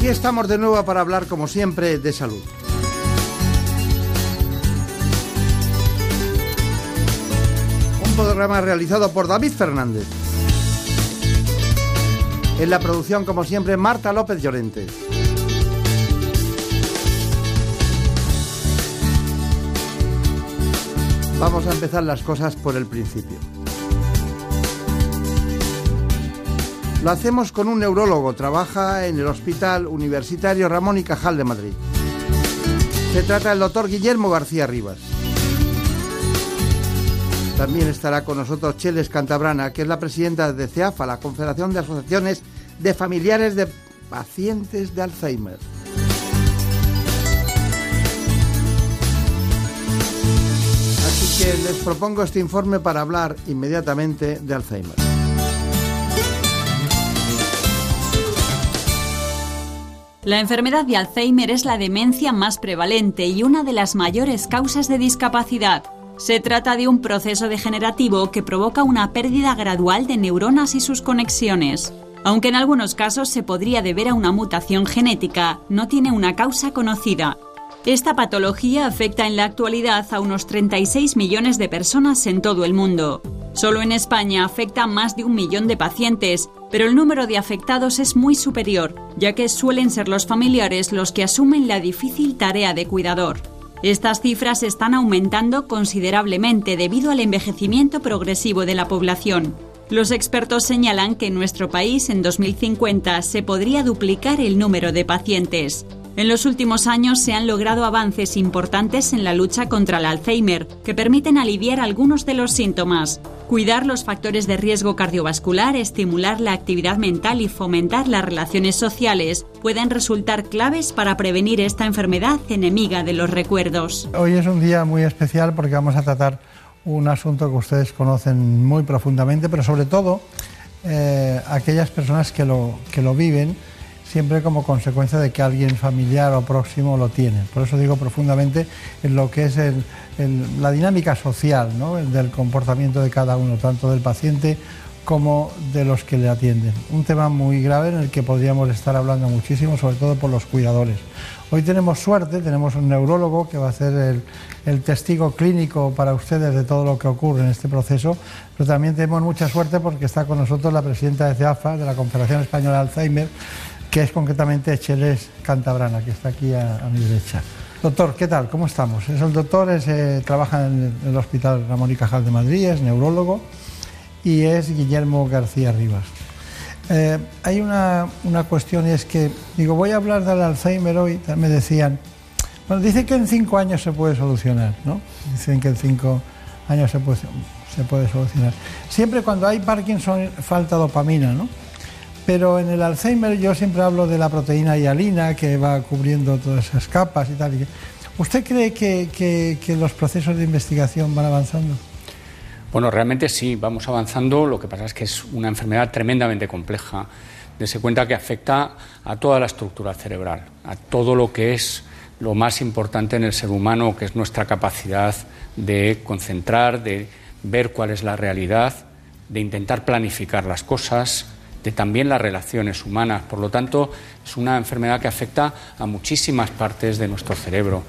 Aquí estamos de nuevo para hablar, como siempre, de salud. Un programa realizado por David Fernández. En la producción, como siempre, Marta López Llorente. Vamos a empezar las cosas por el principio. Lo hacemos con un neurólogo, trabaja en el Hospital Universitario Ramón y Cajal de Madrid. Se trata del doctor Guillermo García Rivas. También estará con nosotros Cheles Cantabrana, que es la presidenta de CEAFA, la Confederación de Asociaciones de Familiares de Pacientes de Alzheimer. Así que les propongo este informe para hablar inmediatamente de Alzheimer. La enfermedad de Alzheimer es la demencia más prevalente y una de las mayores causas de discapacidad. Se trata de un proceso degenerativo que provoca una pérdida gradual de neuronas y sus conexiones. Aunque en algunos casos se podría deber a una mutación genética, no tiene una causa conocida. Esta patología afecta en la actualidad a unos 36 millones de personas en todo el mundo. Solo en España afecta a más de un millón de pacientes, pero el número de afectados es muy superior, ya que suelen ser los familiares los que asumen la difícil tarea de cuidador. Estas cifras están aumentando considerablemente debido al envejecimiento progresivo de la población. Los expertos señalan que en nuestro país en 2050 se podría duplicar el número de pacientes. En los últimos años se han logrado avances importantes en la lucha contra el Alzheimer, que permiten aliviar algunos de los síntomas. Cuidar los factores de riesgo cardiovascular, estimular la actividad mental y fomentar las relaciones sociales pueden resultar claves para prevenir esta enfermedad enemiga de los recuerdos. Hoy es un día muy especial porque vamos a tratar un asunto que ustedes conocen muy profundamente, pero sobre todo eh, aquellas personas que lo, que lo viven siempre como consecuencia de que alguien familiar o próximo lo tiene. Por eso digo profundamente en lo que es la dinámica social del comportamiento de cada uno, tanto del paciente como de los que le atienden. Un tema muy grave en el que podríamos estar hablando muchísimo, sobre todo por los cuidadores. Hoy tenemos suerte, tenemos un neurólogo que va a ser el, testigo clínico para ustedes de todo lo que ocurre en este proceso, pero también tenemos mucha suerte porque está con nosotros la presidenta de CEAFA, de la Confederación Española de Alzheimer, que es concretamente Cheles Cantabrana, que está aquí a, mi derecha. Doctor, ¿qué tal? ¿Cómo estamos? Es el doctor, eh, trabaja en el, Hospital Ramón y Cajal de Madrid, es neurólogo y es Guillermo García Rivas. Eh, hay una, una, cuestión y es que, digo, voy a hablar del Alzheimer hoy, me decían, bueno, dicen que en cinco años se puede solucionar, ¿no? Dicen que en cinco años se puede, se puede solucionar. Siempre cuando hay Parkinson falta dopamina, ¿no? Pero en el Alzheimer yo siempre hablo de la proteína hialina que va cubriendo todas esas capas y tal. ¿Usted cree que, los procesos de investigación van avanzando? Bueno, realmente sí, vamos avanzando. Lo que pasa es que es una enfermedad tremendamente compleja. Dese cuenta que afecta a toda la estructura cerebral, a todo lo que es lo más importante en el ser humano, que es nuestra capacidad de concentrar, de ver cuál es la realidad, de intentar planificar las cosas, de también las relaciones humanas. Por lo tanto, es una enfermedad que afecta a muchísimas partes de nuestro cerebro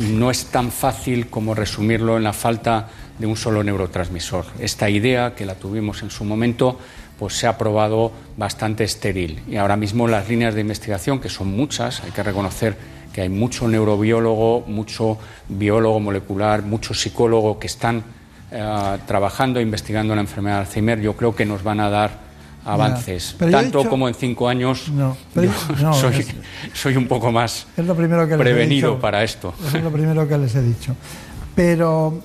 y no es tan fácil como resumirlo en la falta de un solo neurotransmisor. Esta idea que la tuvimos en su momento pues se ha probado bastante estéril y ahora mismo las líneas de investigación que son muchas, hay que reconocer que hay mucho neurobiólogo, mucho biólogo molecular, mucho psicólogo que están eh, trabajando e investigando la enfermedad de Alzheimer, yo creo que nos van a dar avances, tanto como en cinco años. No, soy, un poco más prevenido para esto. es lo primero que les he dicho. Pero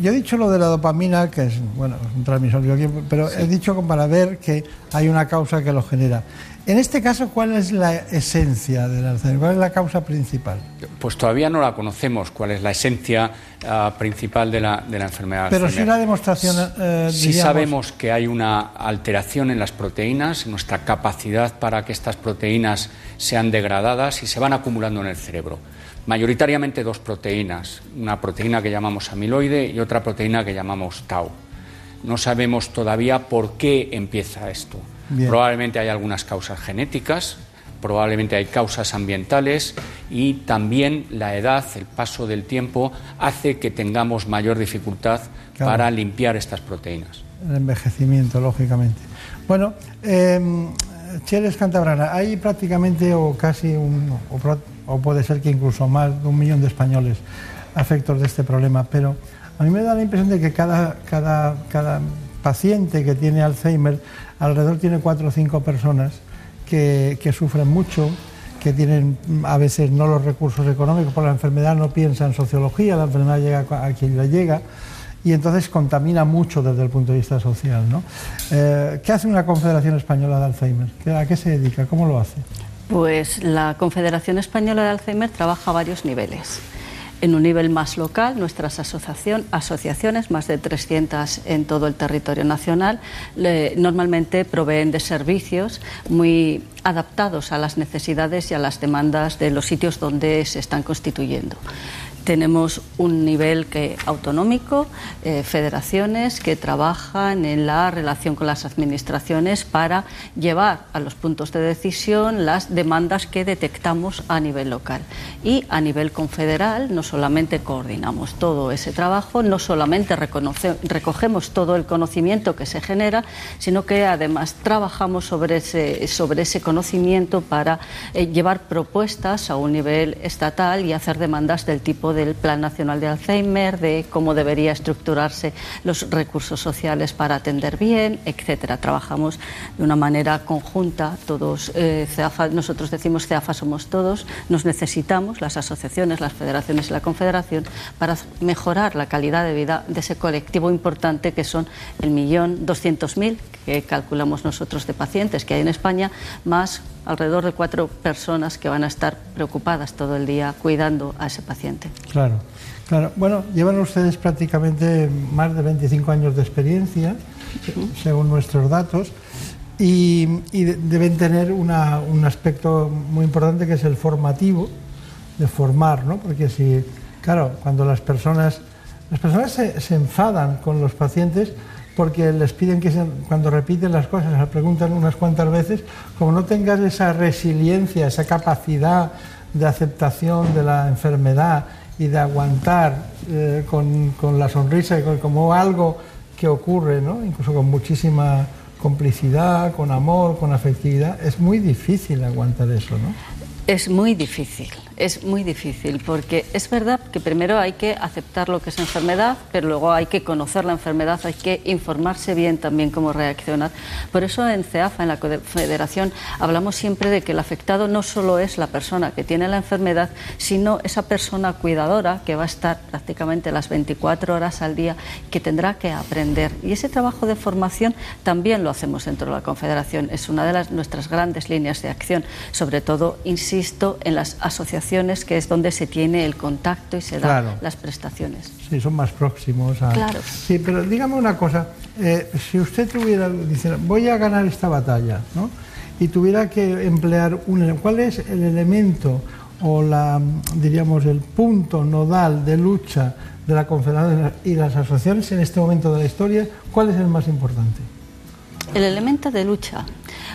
yo he dicho lo de la dopamina, que es bueno, un transmisor pero he dicho para ver que hay una causa que lo genera. En este caso, ¿cuál es la esencia del Alzheimer? ¿Cuál es la causa principal? Pues todavía no la conocemos, cuál es la esencia ah, principal de la, de la enfermedad. Pero sí la demostración. Eh, sí sabemos que hay una alteración en las proteínas, en nuestra capacidad para que estas proteínas sean degradadas y se van acumulando en el cerebro. Mayoritariamente dos proteínas, una proteína que llamamos amiloide y otra proteína que llamamos tau. No sabemos todavía por qué empieza esto. Probablemente hay algunas causas genéticas, probablemente hay causas ambientales y también la edad, el paso del tiempo, hace que tengamos mayor dificultad para limpiar estas proteínas. El envejecimiento, lógicamente. Bueno, eh, Cheles Cantabrana, hay prácticamente o casi un, o, puede ser que incluso más de un millón de españoles afectos de este problema, pero a mí me da la impresión de que cada, cada, cada paciente que tiene Alzheimer alrededor tiene cuatro o cinco personas que, sufren mucho, que tienen a veces no los recursos económicos por la enfermedad, no piensa en sociología, la enfermedad llega a quien le llega y entonces contamina mucho desde el punto de vista social. ¿no? Eh, ¿Qué hace una Confederación Española de Alzheimer? ¿A qué se dedica? ¿Cómo lo hace? Pues la Confederación Española de Alzheimer trabaja a varios niveles. En un nivel más local, nuestras asociaciones, más de 300 en todo el territorio nacional, normalmente proveen de servicios muy adaptados a las necesidades y a las demandas de los sitios donde se están constituyendo. Tenemos un nivel que, autonómico, eh, federaciones que trabajan en la relación con las administraciones para llevar a los puntos de decisión las demandas que detectamos a nivel local. Y a nivel confederal no solamente coordinamos todo ese trabajo, no solamente recogemos todo el conocimiento que se genera, sino que además trabajamos sobre ese, sobre ese conocimiento para eh, llevar propuestas a un nivel estatal y hacer demandas del tipo del Plan Nacional de Alzheimer, de cómo debería estructurarse los recursos sociales para atender bien, etcétera. Trabajamos de una manera conjunta, todos, eh, nosotros decimos CEAFA somos todos, nos necesitamos, las asociaciones, las federaciones y la confederación, para mejorar la calidad de vida de ese colectivo importante que son el millón doscientos mil que calculamos nosotros de pacientes que hay en España, más alrededor de cuatro personas que van a estar preocupadas todo el día cuidando a ese paciente. Claro, claro. Bueno, llevan ustedes prácticamente más de 25 años de experiencia, según nuestros datos, y, deben tener un aspecto muy importante que es el formativo, de formar, ¿no? Porque si, claro, cuando las personas, las personas se, enfadan con los pacientes, porque les piden que cuando repiten las cosas, las preguntan unas cuantas veces, como no tengas esa resiliencia, esa capacidad de aceptación de la enfermedad y de aguantar eh, con, la sonrisa y como algo que ocurre, ¿no? incluso con muchísima complicidad, con amor, con afectividad, es muy difícil aguantar eso, ¿no? Es muy difícil es muy difícil porque es verdad que primero hay que aceptar lo que es enfermedad, pero luego hay que conocer la enfermedad, hay que informarse bien también cómo reaccionar. Por eso en CEAFA, en la Federación, hablamos siempre de que el afectado no solo es la persona que tiene la enfermedad, sino esa persona cuidadora que va a estar prácticamente las 24 horas al día, que tendrá que aprender. Y ese trabajo de formación también lo hacemos dentro de la Confederación. Es una de las, nuestras grandes líneas de acción, sobre todo, insisto, en las asociaciones que es donde se tiene el contacto y se dan las prestaciones. Sí, son más próximos. A... Claro. Sí, pero dígame una cosa, eh, si usted tuviera, dice, voy a ganar esta batalla, ¿no? Y tuviera que emplear un, ¿cuál es el elemento o la, diríamos, el punto nodal de lucha de la Confederación y las asociaciones en este momento de la historia? ¿Cuál es el más importante? El elemento de lucha.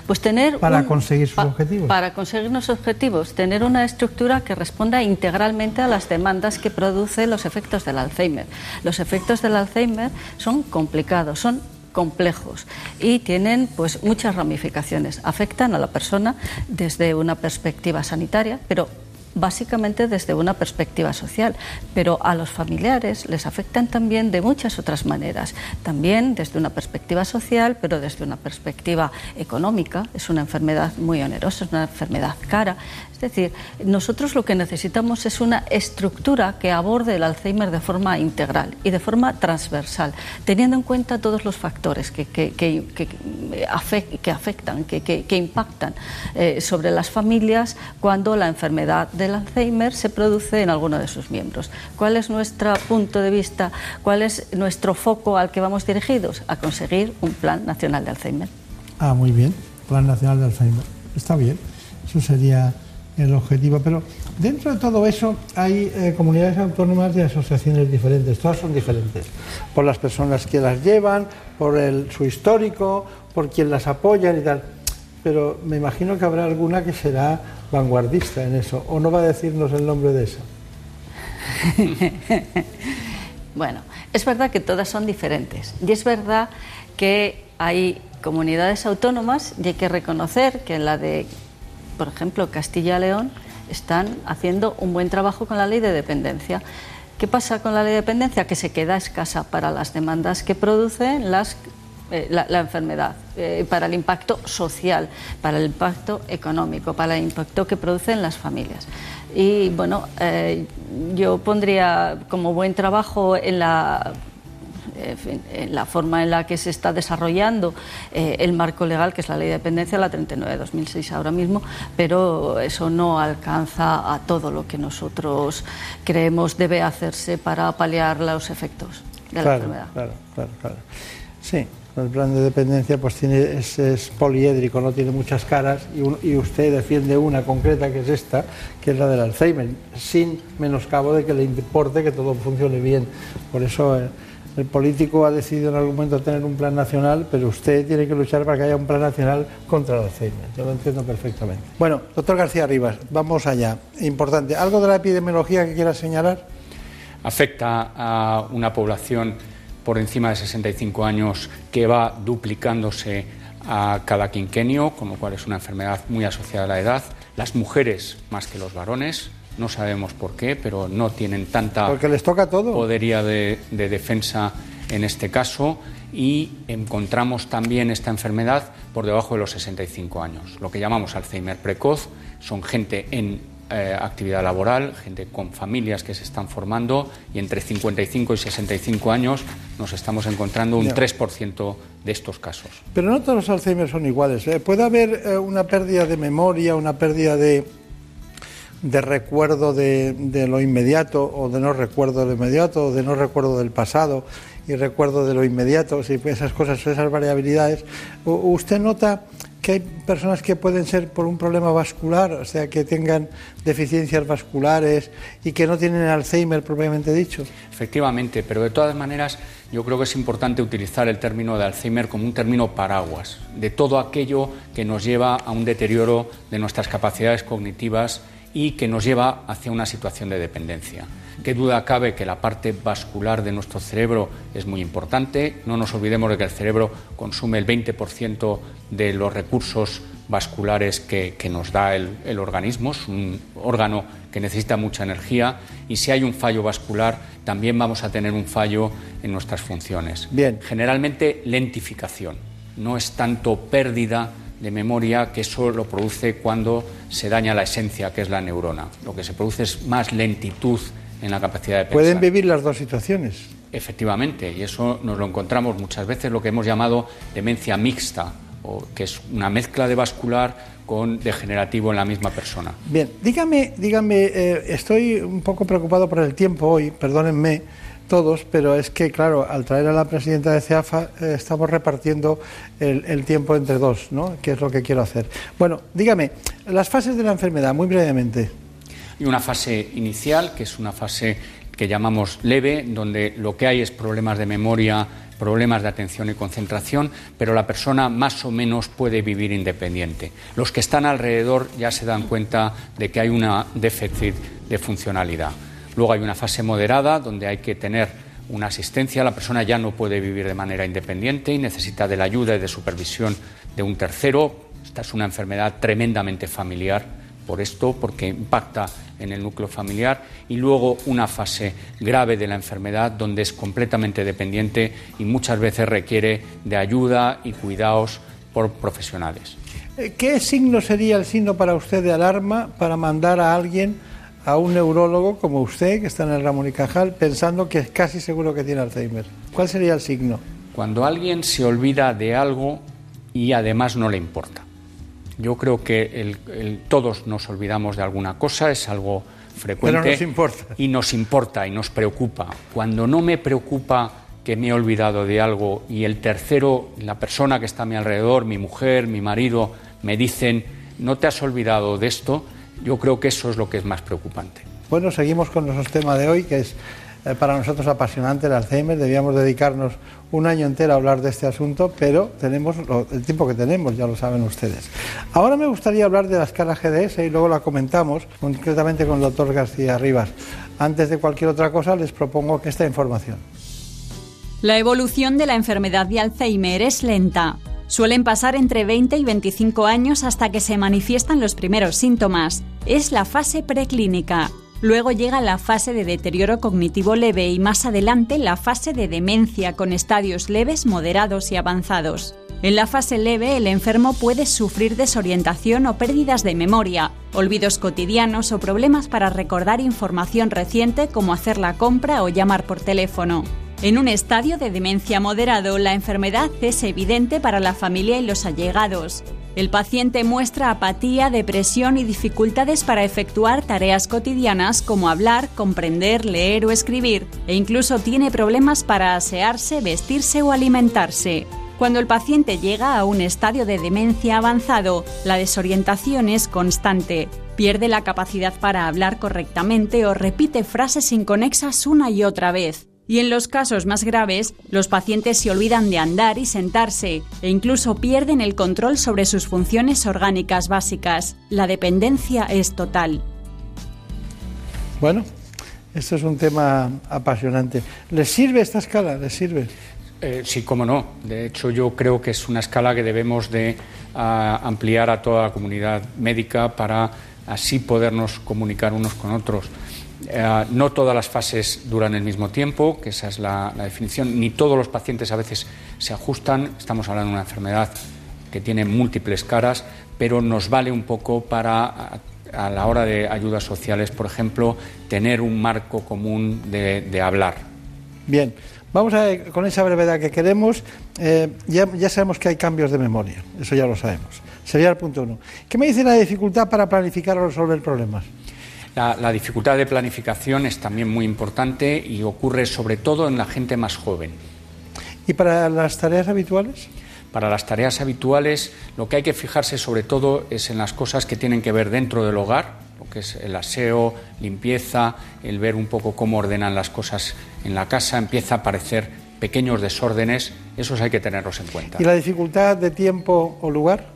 Pues tener para conseguir sus objetivos. Para conseguir nuestros objetivos, tener una estructura que responda integralmente a las demandas que producen los efectos del Alzheimer. Los efectos del Alzheimer son complicados, son complejos y tienen pues muchas ramificaciones. Afectan a la persona desde una perspectiva sanitaria, pero básicamente desde una perspectiva social, pero a los familiares les afectan también de muchas otras maneras, también desde una perspectiva social, pero desde una perspectiva económica. Es una enfermedad muy onerosa, es una enfermedad cara. Decir, nosotros lo que necesitamos es una estructura que aborde el Alzheimer de forma integral y de forma transversal, teniendo en cuenta todos los factores que, que, que, afectan, que, impactan eh, sobre las familias cuando la enfermedad del Alzheimer se produce en alguno de sus miembros. ¿Cuál es nuestro punto de vista? ¿Cuál es nuestro foco al que vamos dirigidos? A conseguir un plan nacional de Alzheimer. Ah, muy bien, Plan Nacional de Alzheimer. Está bien, eso sería el objetivo. Pero dentro de todo eso hay eh, comunidades autónomas y asociaciones diferentes, todas son diferentes, por las personas que las llevan, por su histórico, por quien las apoya y tal. Pero me imagino que habrá alguna que será vanguardista en eso, o no va a decirnos el nombre de esa. bueno, es verdad que todas son diferentes y es verdad que hay comunidades autónomas y hay que reconocer que en la de por ejemplo, Castilla-León están haciendo un buen trabajo con la ley de dependencia. ¿Qué pasa con la ley de dependencia? Que se queda escasa para las demandas que produce eh, la, enfermedad, eh, para el impacto social, para el impacto económico, para el impacto que producen las familias. Y bueno, eh, yo pondría como buen trabajo en la en la forma en la que se está desarrollando eh, el marco legal, que es la ley de dependencia, la 39 de 2006 ahora mismo, pero eso no alcanza a todo lo que nosotros creemos debe hacerse para paliar los efectos de la enfermedad. Claro, claro, claro. Sí, el plan de dependencia pues tiene, es, poliédrico, no tiene muchas caras y, y, usted defiende una concreta que es esta, que es la del Alzheimer, sin menoscabo de que le importe que todo funcione bien. Por eso eh, el político ha decidido en algún momento tener un plan nacional, pero usted tiene que luchar para que haya un plan nacional contra el Alzheimer. Yo lo entiendo perfectamente. Bueno, doctor García Rivas, vamos allá. Importante. ¿Algo de la epidemiología que quiera señalar? Afecta a una población por encima de 65 años que va duplicándose a cada quinquenio, con lo cual es una enfermedad muy asociada a la edad. Las mujeres más que los varones, no sabemos por qué, pero no tienen tanta Porque les toca todo. podería de, defensa en este caso y encontramos también esta enfermedad por debajo de los 65 años. Lo que llamamos Alzheimer precoz son gente en eh, actividad laboral, gente con familias que se están formando y entre 55 y 65 años nos estamos encontrando un 3% de estos casos. Pero no todos los Alzheimer son iguales. ¿eh? Puede haber eh, una pérdida de memoria, una pérdida de de recuerdo de, lo inmediato o de no recuerdo de lo inmediato o de no recuerdo del pasado y recuerdo de lo inmediato, si esas cosas, esas variabilidades. ¿Usted nota que hay personas que pueden ser por un problema vascular, o sea, que tengan deficiencias vasculares y que no tienen Alzheimer propiamente dicho? Efectivamente, pero de todas maneras yo creo que es importante utilizar el término de Alzheimer como un término paraguas, de todo aquello que nos lleva a un deterioro de nuestras capacidades cognitivas y que nos lleva hacia una situación de dependencia. Qué duda cabe que la parte vascular de nuestro cerebro es muy importante. No nos olvidemos de que el cerebro consume el 20% de los recursos vasculares que, nos da el, organismo. Es un órgano que necesita mucha energía y si hay un fallo vascular también vamos a tener un fallo en nuestras funciones. Bien. Generalmente lentificación. No es tanto pérdida de memoria que eso lo produce cuando se daña la esencia, que es la neurona. Lo que se produce es más lentitud en la capacidad de pensar. Pueden vivir las dos situaciones. Efectivamente, y eso nos lo encontramos muchas veces lo que hemos llamado demencia mixta, o que es una mezcla de vascular con degenerativo en la misma persona. Bien, dígame, dígame, eh, estoy un poco preocupado por el tiempo hoy, perdónenme todos, pero es que, claro, al traer a la presidenta de CEAFA eh, estamos repartiendo el, tiempo entre dos, ¿no? Que es lo que quiero hacer. Bueno, dígame, las fases de la enfermedad, muy brevemente. Y una fase inicial, que es una fase que llamamos leve, donde lo que hay es problemas de memoria, problemas de atención y concentración, pero la persona más o menos puede vivir independiente. Los que están alrededor ya se dan cuenta de que hay un déficit de funcionalidad. Luego hay una fase moderada donde hay que tener una asistencia, la persona ya no puede vivir de manera independiente y necesita de la ayuda y de supervisión de un tercero. Esta es una enfermedad tremendamente familiar por esto, porque impacta en el núcleo familiar, y luego una fase grave de la enfermedad donde es completamente dependiente y muchas veces requiere de ayuda y cuidados por profesionales. Eh, ¿Qué signo sería el signo para usted de alarma para mandar a alguien, a un neurólogo como usted, que está en el Ramón y Cajal, pensando que es casi seguro que tiene Alzheimer? ¿Cuál sería el signo? Cuando alguien se olvida de algo y además no le importa. Yo creo que todos nos olvidamos de alguna cosa, es algo frecuente. nos importa. Y nos importa y nos preocupa. Cuando no me preocupa que me he olvidado de algo y el tercero, la persona que está a mi alrededor, mi mujer, mi marido, me dicen, no te has olvidado de esto, yo creo que eso es lo que es más preocupante. Bueno, seguimos con nuestro tema de hoy, que es eh, para nosotros apasionante el Alzheimer. Debíamos dedicarnos un año entero a hablar de este asunto, pero tenemos el tiempo que tenemos, ya lo saben ustedes. Ahora me gustaría hablar de la escala GDS y luego la comentamos concretamente con el doctor García Rivas. Antes de cualquier otra cosa, les propongo esta información. La evolución de la enfermedad de Alzheimer es lenta. Suelen pasar entre 20 y 25 años hasta que se manifiestan los primeros síntomas. Es la fase preclínica. Luego llega la fase de deterioro cognitivo leve y más adelante la fase de demencia con estadios leves, moderados y avanzados. En la fase leve el enfermo puede sufrir desorientación o pérdidas de memoria, olvidos cotidianos o problemas para recordar información reciente como hacer la compra o llamar por teléfono. En un estadio de demencia moderado, la enfermedad es evidente para la familia y los allegados. El paciente muestra apatía, depresión y dificultades para efectuar tareas cotidianas como hablar, comprender, leer o escribir, e incluso tiene problemas para asearse, vestirse o alimentarse. Cuando el paciente llega a un estadio de demencia avanzado, la desorientación es constante. Pierde la capacidad para hablar correctamente o repite frases inconexas una y otra vez. Y en los casos más graves, los pacientes se olvidan de andar y sentarse e incluso pierden el control sobre sus funciones orgánicas básicas. La dependencia es total. Bueno, esto es un tema apasionante. ¿Les sirve esta escala? ¿Les sirve? Eh, sí, cómo no. De hecho, yo creo que es una escala que debemos de ah, ampliar a toda la comunidad médica para así podernos comunicar unos con otros. Eh, no todas las fases duran el mismo tiempo, que esa es la, definición, ni todos los pacientes a veces se ajustan. Estamos hablando de una enfermedad que tiene múltiples caras, pero nos vale un poco para, a, la hora de ayudas sociales, por ejemplo, tener un marco común de, hablar. Bien, vamos a con esa brevedad que queremos. Eh, ya, ya sabemos que hay cambios de memoria, eso ya lo sabemos. Sería el punto uno. ¿Qué me dice la dificultad para planificar o resolver problemas? La, dificultad de planificación es también muy importante y ocurre sobre todo en la gente más joven. ¿Y para las tareas habituales? Para las tareas habituales lo que hay que fijarse sobre todo es en las cosas que tienen que ver dentro del hogar, lo que es el aseo, limpieza, el ver un poco cómo ordenan las cosas en la casa, empieza a aparecer pequeños desórdenes, esos hay que tenerlos en cuenta. ¿Y la dificultad de tiempo o lugar?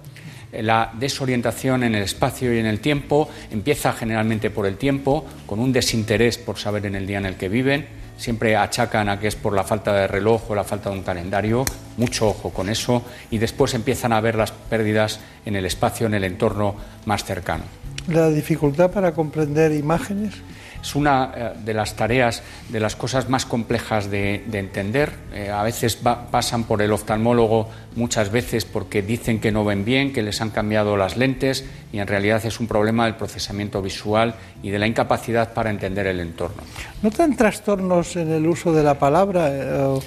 la desorientación en el espacio y en el tiempo empieza generalmente por el tiempo, con un desinterés por saber en el día en el que viven. Siempre achacan a que es por la falta de reloj o la falta de un calendario. Mucho ojo con eso. Y después empiezan a ver las pérdidas en el espacio, en el entorno más cercano. ¿La dificultad para comprender imágenes? es una eh, de las tareas, de las cosas más complejas de, entender. Eh, a veces pasan por el oftalmólogo muchas veces porque dicen que no ven bien, que les han cambiado las lentes y en realidad es un problema del procesamiento visual y de la incapacidad para entender el entorno. ¿Notan trastornos en el uso de la palabra? Eh, o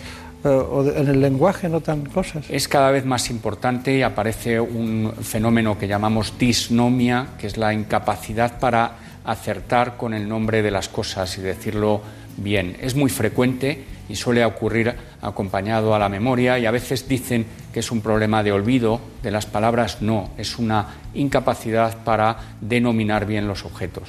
en el lenguaje cosas. Es cada vez más importante y aparece un fenómeno que llamamos disnomia, que es la incapacidad para acertar con el nombre de las cosas y decirlo bien. Es muy frecuente y suele ocurrir acompañado a la memoria y a veces dicen que es un problema de olvido de las palabras, no, es una incapacidad para denominar bien los objetos.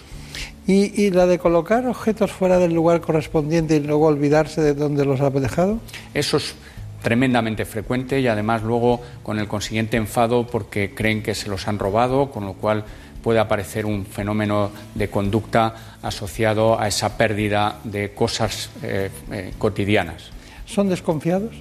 ¿Y, la de colocar objetos fuera del lugar correspondiente y luego olvidarse de dónde los ha dejado? Eso es tremendamente frecuente y además luego con el consiguiente enfado porque creen que se los han robado, con lo cual puede aparecer un fenómeno de conducta asociado a esa pérdida de cosas eh, eh, cotidianas. ¿Son desconfiados?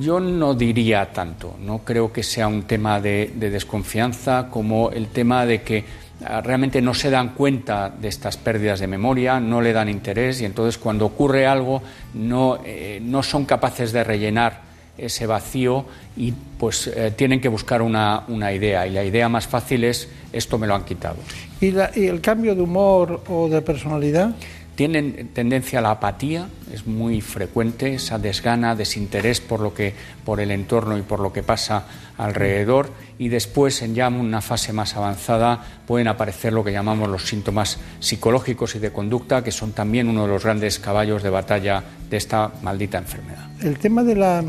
Yo no diría tanto, no creo que sea un tema de, desconfianza como el tema de que realmente no se dan cuenta de estas pérdidas de memoria, no le dan interés y entonces cuando ocurre algo no, eh, no son capaces de rellenar ese vacío y pues eh, tienen que buscar una, una, idea y la idea más fácil es esto me lo han quitado. ¿Y, ¿Y el cambio de humor o de personalidad? Tienen tendencia a la apatía, es muy frecuente esa desgana, desinterés por lo que por el entorno y por lo que pasa alrededor y después en ya una fase más avanzada pueden aparecer lo que llamamos los síntomas psicológicos y de conducta que son también uno de los grandes caballos de batalla de esta maldita enfermedad. El tema de la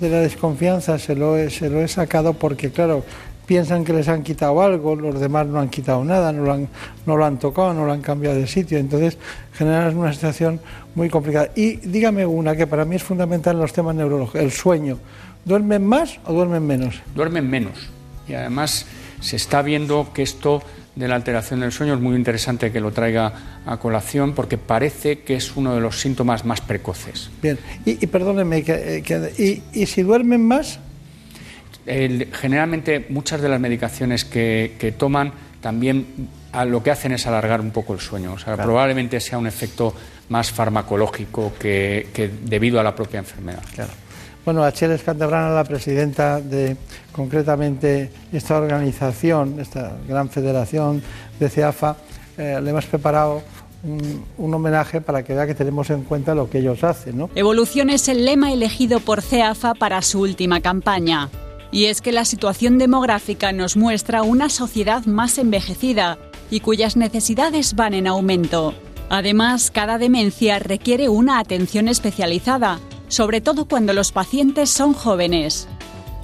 de la desconfianza se lo se lo he sacado porque claro, piensan que les han quitado algo, los demás no han quitado nada, no lo han, no lo han tocado, no lo han cambiado de sitio. Entonces generan una situación muy complicada. Y dígame una que para mí es fundamental en los temas neurológicos, el sueño. ¿Duermen más o duermen menos? Duermen menos. Y además se está viendo que esto de la alteración del sueño es muy interesante que lo traiga a colación porque parece que es uno de los síntomas más precoces. Bien, y, perdónenme, y, ¿y si duermen más? Generalmente muchas de las medicaciones que, toman también lo que hacen es alargar un poco el sueño. O sea, probablemente sea un efecto más farmacológico que, debido a la propia enfermedad. Claro. Bueno, Acheles Cantabrana, la presidenta de concretamente esta organización, esta gran federación de CEAFA, eh, le hemos preparado un, un, homenaje para que vea que tenemos en cuenta lo que ellos hacen. ¿no? Evolución es el lema elegido por CEAFA para su última campaña. Y es que la situación demográfica nos muestra una sociedad más envejecida y cuyas necesidades van en aumento. Además, cada demencia requiere una atención especializada, sobre todo cuando los pacientes son jóvenes.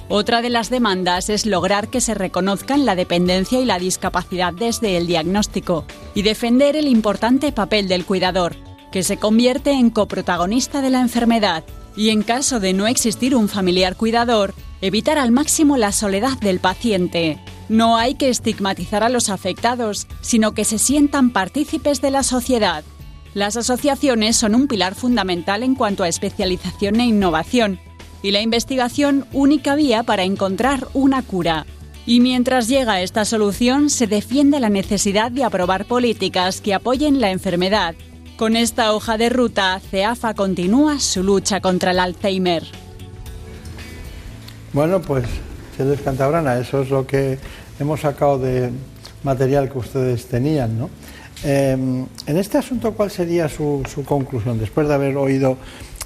Otra de las demandas es lograr que se reconozcan la dependencia y la discapacidad desde el diagnóstico y defender el importante papel del cuidador, que se convierte en coprotagonista de la enfermedad y en caso de no existir un familiar cuidador, evitar al máximo la soledad del paciente. No hay que estigmatizar a los afectados, sino que se sientan partícipes de la sociedad. Las asociaciones son un pilar fundamental en cuanto a especialización e innovación, y la investigación única vía para encontrar una cura. Y mientras llega esta solución, se defiende la necesidad de aprobar políticas que apoyen la enfermedad. Con esta hoja de ruta, CEAFA continúa su lucha contra el Alzheimer. Bueno, pues, Cheles Cantabrana, eso es lo que hemos sacado de material que ustedes tenían, ¿no? Em, en este asunto, ¿cuál sería su, conclusión? Después de haber oído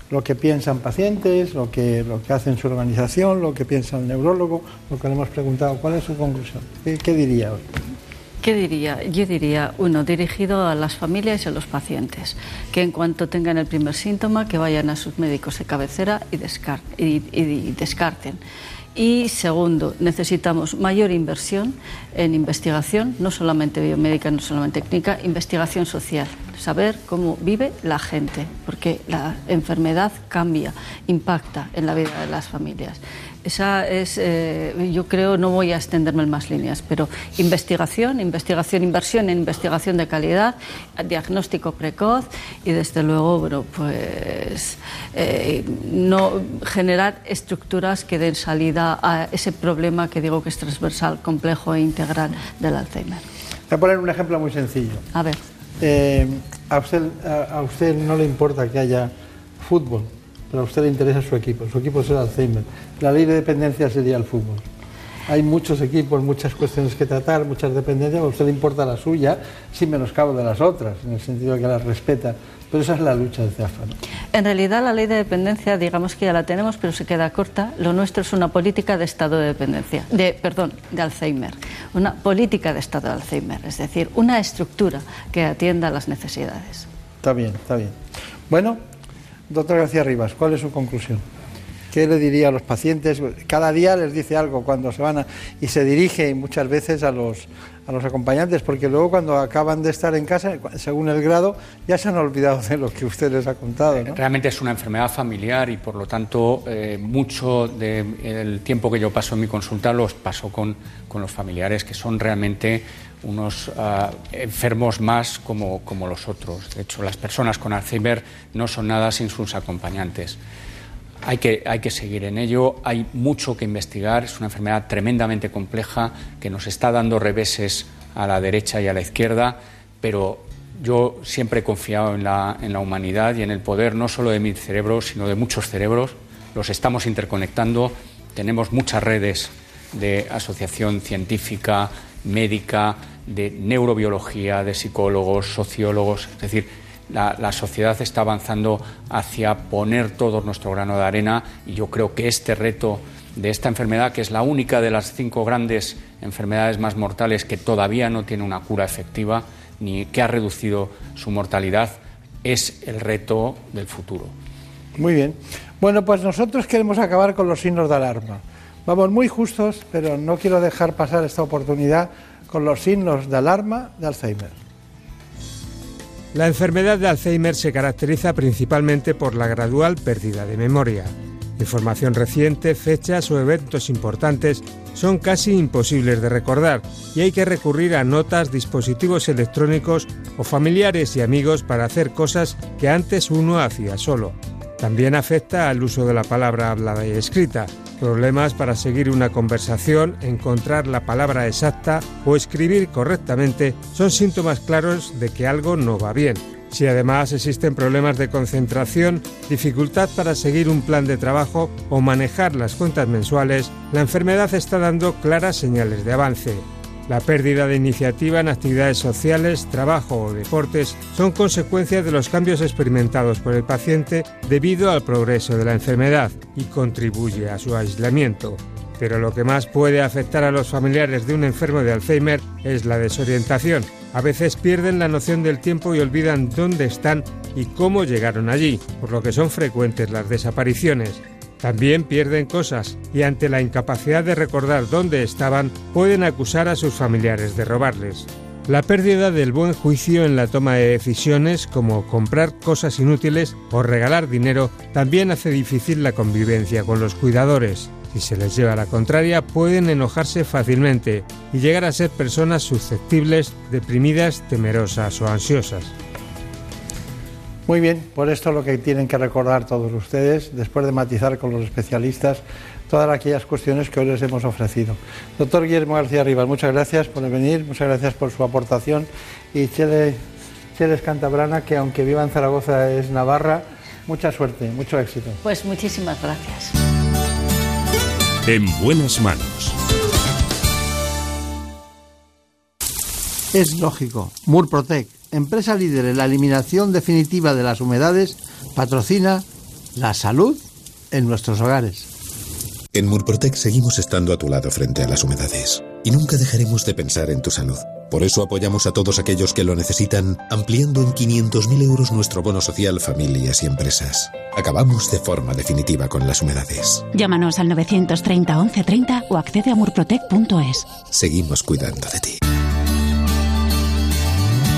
lo que piensan pacientes, lo que, lo que hace su organización, lo que piensa el neurólogo, lo que le hemos preguntado, ¿cuál es su conclusión? ¿Qué, diría hoy? ¿Qué diría? Yo diría, uno, dirigido a las familias y a los pacientes, que en cuanto tengan el primer síntoma, que vayan a sus médicos de cabecera y, descarten. Y segundo, necesitamos mayor inversión en investigación, no solamente biomédica, no solamente técnica, investigación social, saber cómo vive la gente, porque la enfermedad cambia, impacta en la vida de las familias. Esa es, eh, yo creo, no voy a extenderme en más líneas, pero investigación, investigación, inversión en investigación de calidad, diagnóstico precoz y desde luego, bueno, pues eh, no generar estructuras que den salida a ese problema que digo que es transversal, complejo e integral del Alzheimer. Voy a poner un ejemplo muy sencillo. A ver. Eh, a, usted, a usted no le importa que haya fútbol, pero a usted le interesa su equipo, su equipo es el Alzheimer. La ley de dependencia sería el fútbol. Hay muchos equipos, muchas cuestiones que tratar, muchas dependencias, a usted le importa la suya, sin menoscabo de las otras, en el sentido de que las respeta. Pero esa es la lucha de CEAFA. En realidad la ley de dependencia, digamos que ya la tenemos, pero se queda corta. Lo nuestro es una política de estado de dependencia, de, perdón, de Alzheimer. Una política de estado de Alzheimer, es decir, una estructura que atienda a las necesidades. Está bien, está bien. Bueno, Doctor García Rivas, ¿cuál es su conclusión? ¿Qué le diría a los pacientes? Cada día les dice algo cuando se van a, y se dirige muchas veces a los, a los acompañantes, porque luego cuando acaban de estar en casa, según el grado, ya se han olvidado de lo que usted les ha contado. Realmente es una enfermedad familiar y por lo tanto eh, mucho del tiempo que yo paso en mi consulta los paso con, con los familiares, que son realmente unos ah, enfermos más como, como, los otros. De hecho, las personas con Alzheimer no son nada sin sus acompañantes. Hay que, hay que seguir en ello, hay mucho que investigar, es una enfermedad tremendamente compleja que nos está dando reveses a la derecha y a la izquierda, pero yo siempre he confiado en la, en la humanidad y en el poder no solo de mi cerebro, sino de muchos cerebros. Los estamos interconectando, tenemos muchas redes de asociación científica, médica, de neurobiología, de psicólogos, sociólogos, es decir, la, sociedad está avanzando hacia poner todo nuestro grano de arena y yo creo que este reto de esta enfermedad, que es la única de las cinco grandes enfermedades más mortales que todavía no tiene una cura efectiva ni que ha reducido su mortalidad, es el reto del futuro. Muy bien. Bueno, pues nosotros queremos acabar con los signos de alarma. Vamos muy justos, pero no quiero dejar pasar esta oportunidad con los signos de alarma de Alzheimer. La enfermedad de Alzheimer se caracteriza principalmente por la gradual pérdida de memoria. Información reciente, fechas o eventos importantes son casi imposibles de recordar y hay que recurrir a notas, dispositivos electrónicos o familiares y amigos para hacer cosas que antes uno hacía solo. También afecta al uso de la palabra hablada y escrita, problemas para seguir una conversación, encontrar la palabra exacta o escribir correctamente son síntomas claros de que algo no va bien. Si además existen problemas de concentración, dificultad para seguir un plan de trabajo o manejar las cuentas mensuales, la enfermedad está dando claras señales de avance. La pérdida de iniciativa en actividades sociales, trabajo o deportes son consecuencias de los cambios experimentados por el paciente debido al progreso de la enfermedad y contribuye a su aislamiento. Pero lo que más puede afectar a los familiares de un enfermo de Alzheimer es la desorientación. A veces pierden la noción del tiempo y olvidan dónde están y cómo llegaron allí, por lo que son frecuentes las desapariciones. También pierden cosas y ante la incapacidad de recordar dónde estaban pueden acusar a sus familiares de robarles. La pérdida del buen juicio en la toma de decisiones como comprar cosas inútiles o regalar dinero también hace difícil la convivencia con los cuidadores. Si se les lleva la contraria pueden enojarse fácilmente y llegar a ser personas susceptibles, deprimidas, temerosas o ansiosas. Muy bien, por esto lo que tienen que recordar todos ustedes, después de matizar con los especialistas todas aquellas cuestiones que hoy les hemos ofrecido. Doctor Guillermo García Rivas, muchas gracias por venir, muchas gracias por su aportación. Y Chele, Cheles Cantabrana, que aunque viva en Zaragoza es Navarra, mucha suerte, mucho éxito. Pues muchísimas gracias. En buenas manos. Es lógico, Murprotec empresa líder en la eliminación definitiva de las humedades, patrocina la salud en nuestros hogares. En Murprotec seguimos estando a tu lado frente a las humedades y nunca dejaremos de pensar en tu salud. Por eso apoyamos a todos aquellos que lo necesitan, ampliando en 500.000 euros nuestro bono social familias y empresas. Acabamos de forma definitiva con las humedades. Llámanos al 930 1130 o accede a murprotec.es. Seguimos cuidando de ti.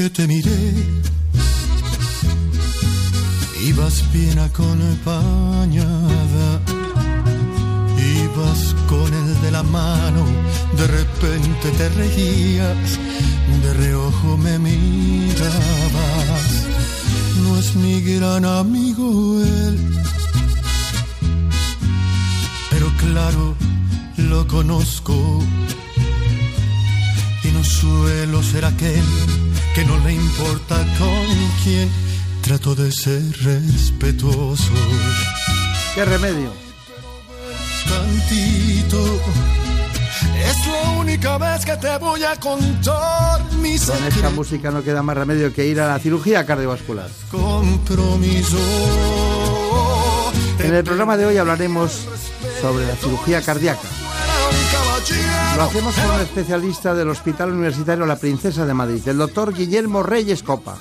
Que te miré, ibas bien acompañada, ibas con el de la mano, de repente te reías, de reojo me mirabas. No es mi gran amigo él, pero claro, lo conozco. No suelo ser aquel que no le importa con quién. Trato de ser respetuoso. ¿Qué remedio? Tantito. Es la única vez que te voy a contar mi Con esta música no queda más remedio que ir a la cirugía cardiovascular. Compromiso. En el programa de hoy hablaremos sobre la cirugía cardíaca. Lo hacemos con un especialista del Hospital Universitario La Princesa de Madrid, el doctor Guillermo Reyes Copa.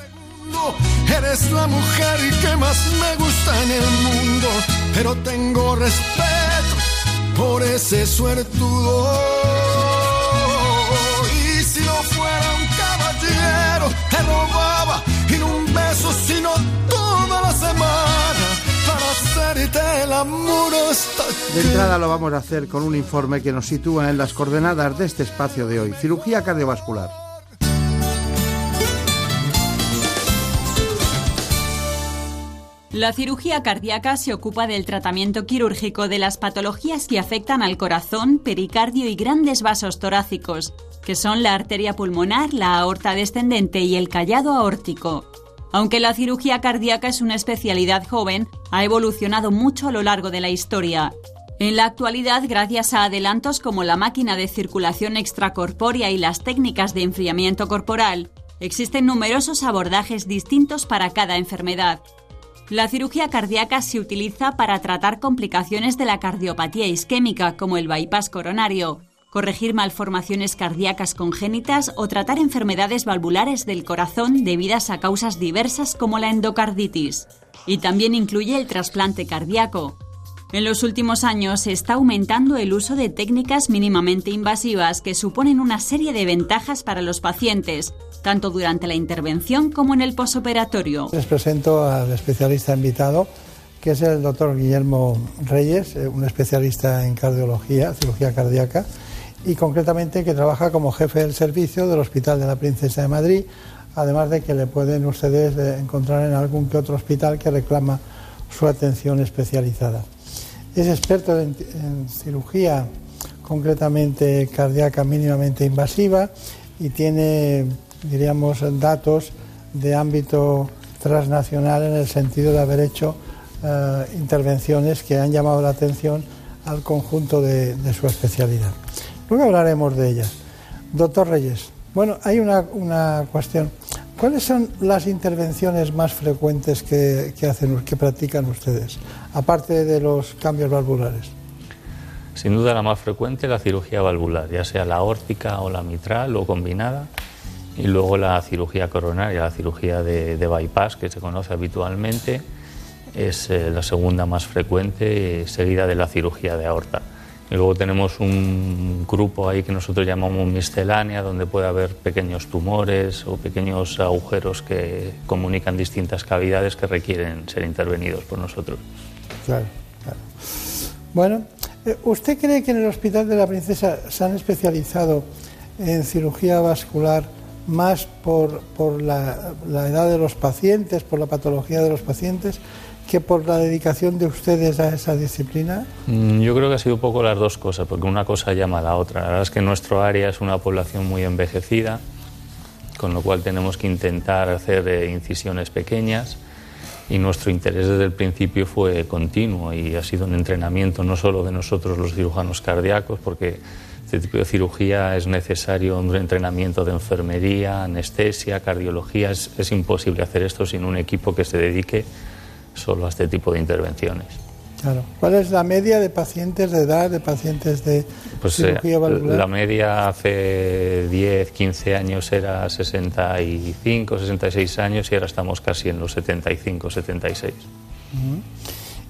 Eres la mujer que más me gusta en el mundo, pero tengo respeto por ese suertudo. Y si no fuera un caballero, te robaba De entrada lo vamos a hacer con un informe que nos sitúa en las coordenadas de este espacio de hoy, cirugía cardiovascular. La cirugía cardíaca se ocupa del tratamiento quirúrgico de las patologías que afectan al corazón, pericardio y grandes vasos torácicos, que son la arteria pulmonar, la aorta descendente y el callado aórtico. Aunque la cirugía cardíaca es una especialidad joven, ha evolucionado mucho a lo largo de la historia. En la actualidad, gracias a adelantos como la máquina de circulación extracorpórea y las técnicas de enfriamiento corporal, existen numerosos abordajes distintos para cada enfermedad. La cirugía cardíaca se utiliza para tratar complicaciones de la cardiopatía isquémica como el bypass coronario, corregir malformaciones cardíacas congénitas o tratar enfermedades valvulares del corazón debidas a causas diversas como la endocarditis. Y también incluye el trasplante cardíaco. En los últimos años se está aumentando el uso de técnicas mínimamente invasivas que suponen una serie de ventajas para los pacientes, tanto durante la intervención como en el posoperatorio. Les presento al especialista invitado, que es el doctor Guillermo Reyes, eh, un especialista en cardiología, cirugía cardíaca, y concretamente que trabaja como jefe del servicio del Hospital de la Princesa de Madrid, además de que le pueden ustedes eh, encontrar en algún que otro hospital que reclama su atención especializada. Es experto en, cirugía concretamente cardíaca mínimamente invasiva y tiene diríamos, datos de ámbito transnacional en el sentido de haber hecho eh, intervenciones que han llamado la atención al conjunto de, su especialidad. Luego hablaremos de ellas. Doctor Reyes, bueno, hay una, cuestión. ¿Cuáles son las intervenciones más frecuentes que, que, hacen, que practican ustedes, aparte de los cambios valvulares? Sin duda la más frecuente la cirugía valvular, ya sea la aórtica o la mitral o combinada y luego la cirugía coronaria, la cirugía de, bypass que se conoce habitualmente, es eh, la segunda más frecuente, seguida de la cirugía de aorta. Y luego tenemos un grupo ahí que nosotros llamamos miscelánea, donde puede haber pequeños tumores o pequeños agujeros que comunican distintas cavidades que requieren ser intervenidos por nosotros. Claro, claro. Bueno, eh, ¿usted cree que en el Hospital de la Princesa se han especializado en cirugía vascular más por, por la, edad de los pacientes, por la patología de los pacientes, que por la dedicación de ustedes a esa disciplina? Mm, yo creo que ha sido un poco las dos cosas, porque una cosa llama a la otra. La verdad es que nuestro área es una población muy envejecida, con lo cual tenemos que intentar hacer eh, incisiones pequeñas y nuestro interés desde el principio fue continuo y ha sido un entrenamiento no solo de nosotros los cirujanos cardíacos, porque este tipo de cirugía es necesario un entrenamiento de enfermería, anestesia, cardiología. Es, imposible hacer esto sin un equipo que se dedique solo a este tipo de intervenciones. Claro. ¿Cuál es la media de pacientes de edad, de pacientes de pues, cirugía eh, valvular? La media hace 10, 15 años era 65, 66 años y ahora estamos casi en los 75, 76.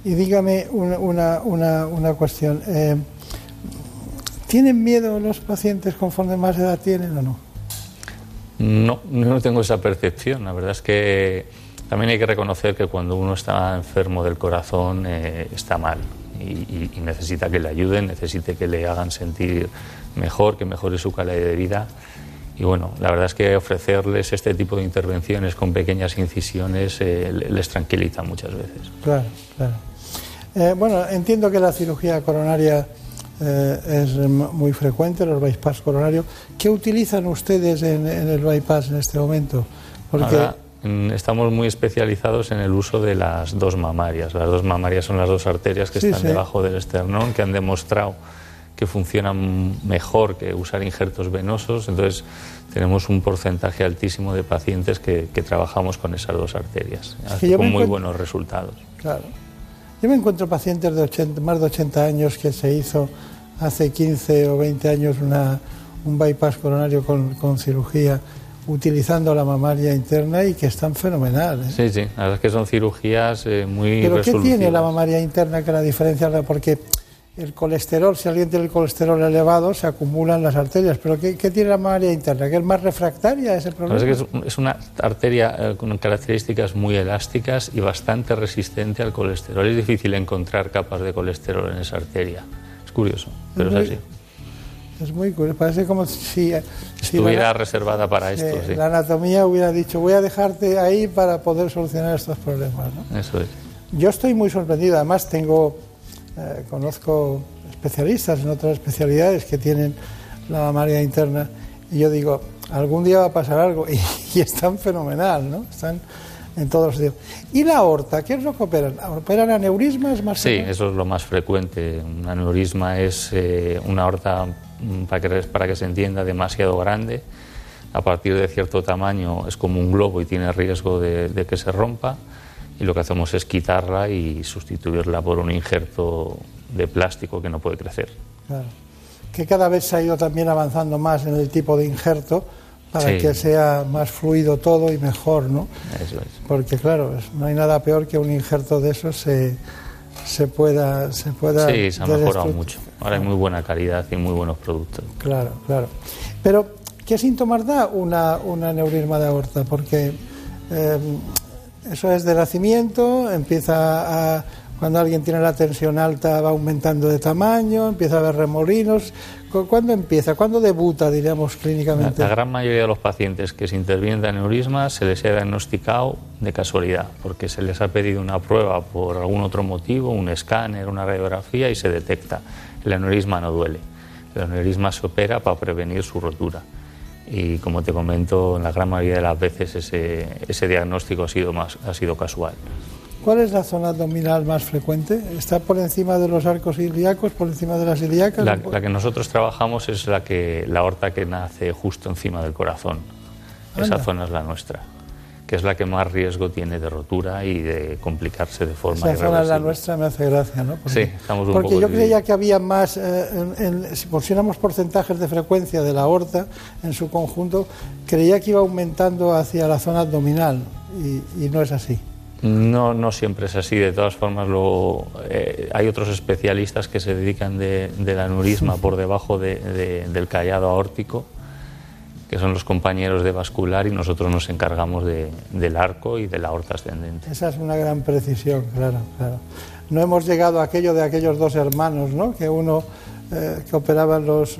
Y dígame una, una, una, cuestión. Eh, ¿Tienen miedo los pacientes conforme más edad tienen o no? No, no tengo esa percepción. La verdad es que también hay que reconocer que cuando uno está enfermo del corazón eh, está mal y, necesita que le ayuden, necesita que le hagan sentir mejor, que mejore su calidad de vida. Y bueno, la verdad es que ofrecerles este tipo de intervenciones con pequeñas incisiones eh, les tranquiliza muchas veces. Claro, claro. Eh, bueno, entiendo que la cirugía coronaria eh, es muy frecuente, los bypass coronarios. ¿Qué utilizan ustedes en, el bypass en este momento? Porque... Mm, estamos muy especializados en el uso de las dos mamarias. Las dos mamarias son las dos arterias que están debajo del esternón, que han demostrado que funcionan mejor que usar injertos venosos. Entonces, tenemos un porcentaje altísimo de pacientes que, trabajamos con esas dos arterias, con muy buenos resultados. Claro. Yo me encuentro pacientes de 80, más de 80 años que se hizo hace 15 o 20 años una, un bypass coronario con, con, cirugía utilizando la mamaria interna y que están fenomenales. Sí, sí, la verdad es que son cirugías eh, muy ¿Pero qué tiene la mamaria interna que la diferencia? Porque el colesterol, si alguien tiene el colesterol elevado, se acumula en las arterias. Pero ¿qué, tiene la mamaria interna? ¿Que es más refractaria ese problema? Es, que es, una arteria eh, con características muy elásticas y bastante resistente al colesterol. Es difícil encontrar capas de colesterol en esa arteria. Es curioso, pero es, así. Es muy curioso. Parece como si... Estuviera reservada para esto, sí. La anatomía hubiera dicho, voy a dejarte ahí para poder solucionar estos problemas. ¿no? Eso es. Yo estoy muy sorprendido. Además, tengo eh, conozco especialistas en otras especialidades que tienen la mamaria interna y yo digo, algún día va a pasar algo y, están fenomenal, ¿no? Están en todos los sitios. ¿Y la aorta? ¿Qué es lo que operan? ¿Operan aneurismas? Más sí, eso es lo más frecuente. Un aneurisma es eh, una aorta, mm, para que, para que se entienda, demasiado grande. A partir de cierto tamaño es como un globo y tiene riesgo de que se rompa y lo que hacemos es quitarla y sustituirla por un injerto de plástico que no puede crecer. Claro. Que cada vez se ha ido también avanzando más en el tipo de injerto para que sea más fluido todo y mejor, ¿no? Eso es. Porque claro, no hay nada peor que un injerto de esos se, se pueda se pueda Sí, se ha mejorado mucho. Ahora hay muy buena calidad y muy buenos productos. Claro, claro. Pero ¿qué síntomas da una, una neurisma de aorta? Porque eh, eso es de nacimiento, empieza a, cuando alguien tiene la tensión alta va aumentando de tamaño, empieza a haber remolinos. ¿Cuándo empieza? ¿Cuándo debuta, diríamos, clínicamente? La, la, gran mayoría de los pacientes que se intervienen de aneurisma se les ha diagnosticado de casualidad, porque se les ha pedido una prueba por algún otro motivo, un escáner, una radiografía y se detecta. El aneurisma no duele. El aneurisma se opera para prevenir su rotura y como te comento, en la gran mayoría de las veces ese, ese diagnóstico ha sido, más, ha sido casual. ¿Cuál es la zona abdominal más frecuente? ¿Está por encima de los arcos ilíacos, por encima de las ilíacas? La, la que nosotros trabajamos es la, que, la aorta que nace justo encima del corazón. Esa zona es la nuestra que es la que más riesgo tiene de rotura y de complicarse de forma Esa zona la nuestra me hace gracia, ¿no? Porque, sí, estamos un Porque yo creía que había más, eh, si pusiéramos porcentajes de frecuencia de la aorta en su conjunto, creía que iba aumentando hacia la zona abdominal y, no es así. No, no siempre es así. De todas formas, eh, hay otros especialistas que se dedican de, del aneurisma por debajo del callado aórtico que son los compañeros de vascular y nosotros nos encargamos de, del arco y de la aorta ascendente. Esa es una gran precisión, claro, claro. No hemos llegado a aquello de aquellos dos hermanos, ¿no? Que uno eh, que operaban los,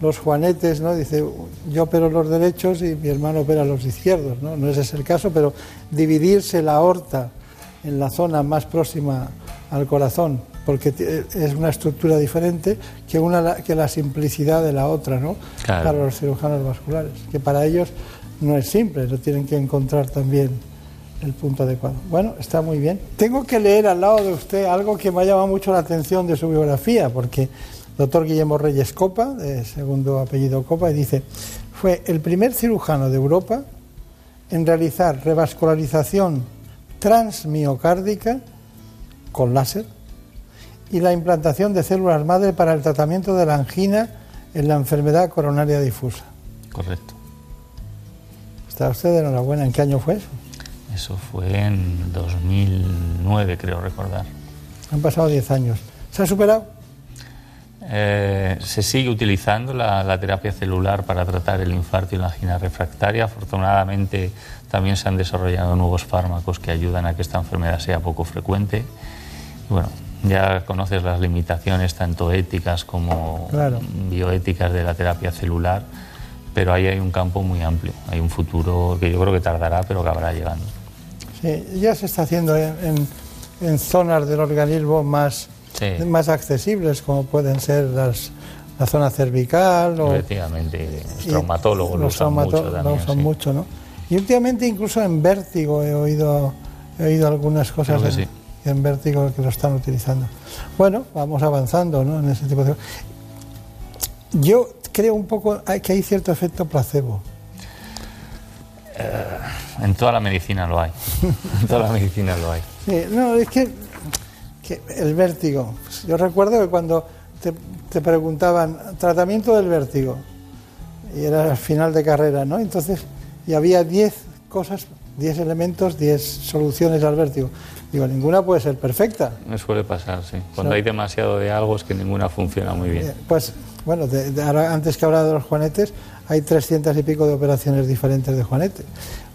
los, juanetes, ¿no? Dice, yo opero los derechos y mi hermano opera los izquierdos, ¿no? No ese es el caso, pero dividirse la aorta en la zona más próxima al corazón porque es una estructura diferente que, una, que la simplicidad de la otra, ¿no? Para los cirujanos vasculares, que para ellos no es simple, lo tienen que encontrar también el punto adecuado. Bueno, está muy bien. Tengo que leer al lado de usted algo que me ha llamado mucho la atención de su biografía, porque doctor Guillermo Reyes Copa, de segundo apellido Copa, y dice, fue el primer cirujano de Europa en realizar revascularización transmiocárdica con láser y la implantación de células madre para el tratamiento de la angina en la enfermedad coronaria difusa. Correcto. ¿Está usted de enhorabuena? ¿En qué año fue eso? Eso fue en 2009, creo recordar. Han pasado 10 años. ¿Se ha superado? Eh, se sigue utilizando la, la, terapia celular para tratar el infarto y la angina refractaria. Afortunadamente también se han desarrollado nuevos fármacos que ayudan a que esta enfermedad sea poco frecuente. Y bueno, ya conoces las limitaciones tanto éticas como bioéticas de la terapia celular, pero ahí hay un campo muy amplio, hay un futuro que yo creo que tardará, pero que habrá llegando. Sí, ya se está haciendo en, en zonas del organismo más, más accesibles, como pueden ser las, la zona cervical. O, Efectivamente, los traumatólogos lo usan mucho también. Lo usan mucho, ¿no? Y últimamente incluso en vértigo he oído, he oído algunas cosas en vértigo que lo están utilizando. Bueno, vamos avanzando ¿no? en ese tipo de Yo creo un poco que hay cierto efecto placebo. Eh, en toda la medicina lo hay. en toda la medicina lo hay. Sí, no, es que, el vértigo. Yo recuerdo que cuando te, te, preguntaban tratamiento del vértigo, y era al final de carrera, ¿no? Entonces, y había 10 cosas 10 elementos, 10 soluciones al vértigo. Digo, ninguna puede ser perfecta. Me suele pasar, sí. Cuando hay demasiado de algo es que ninguna funciona muy bien. Eh, pues, bueno, antes que hablaba de los juanetes, hay 300 y pico de operaciones diferentes de juanete.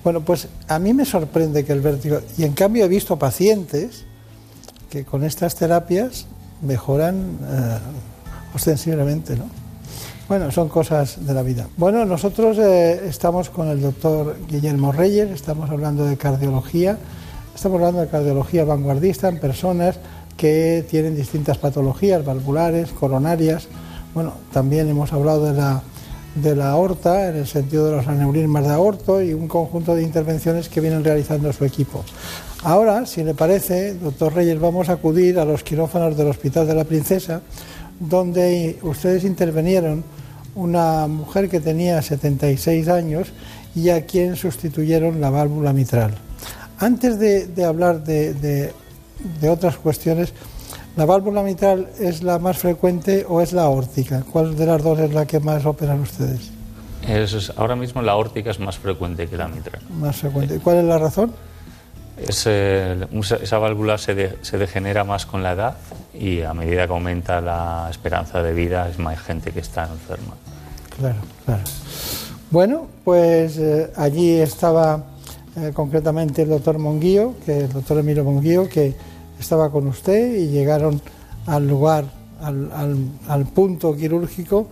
Bueno, pues a mí me sorprende que el vértigo... Y en cambio he visto pacientes que con estas terapias mejoran eh, ostensiblemente, ¿no? Bueno, son cosas de la vida. Bueno, nosotros eh, estamos con el doctor Guillermo Reyes, estamos hablando de cardiología, estamos hablando de cardiología vanguardista en personas que tienen distintas patologías valvulares, coronarias. Bueno, también hemos hablado de la, de la aorta en el sentido de los aneurismas de aorto y un conjunto de intervenciones que vienen realizando su equipo. Ahora, si le parece, doctor Reyes, vamos a acudir a los quirófanos del Hospital de la Princesa donde ustedes intervinieron una mujer que tenía 76 años y a quien sustituyeron la válvula mitral. Antes de, hablar de, otras cuestiones, ¿la válvula mitral es la más frecuente o es la aórtica? ¿Cuál de las dos es la que más operan ustedes? ahora mismo la aórtica es más frecuente que la mitral. Más frecuente. ¿Cuál es la razón? Esa válvula se, degenera más con la edad y a medida que aumenta la esperanza de vida es más gente que está enferma. Claro, claro. Bueno, pues eh, allí estaba eh, concretamente el doctor Monguío, que el doctor Emilio Monguío, que estaba con usted y llegaron al lugar, al punto quirúrgico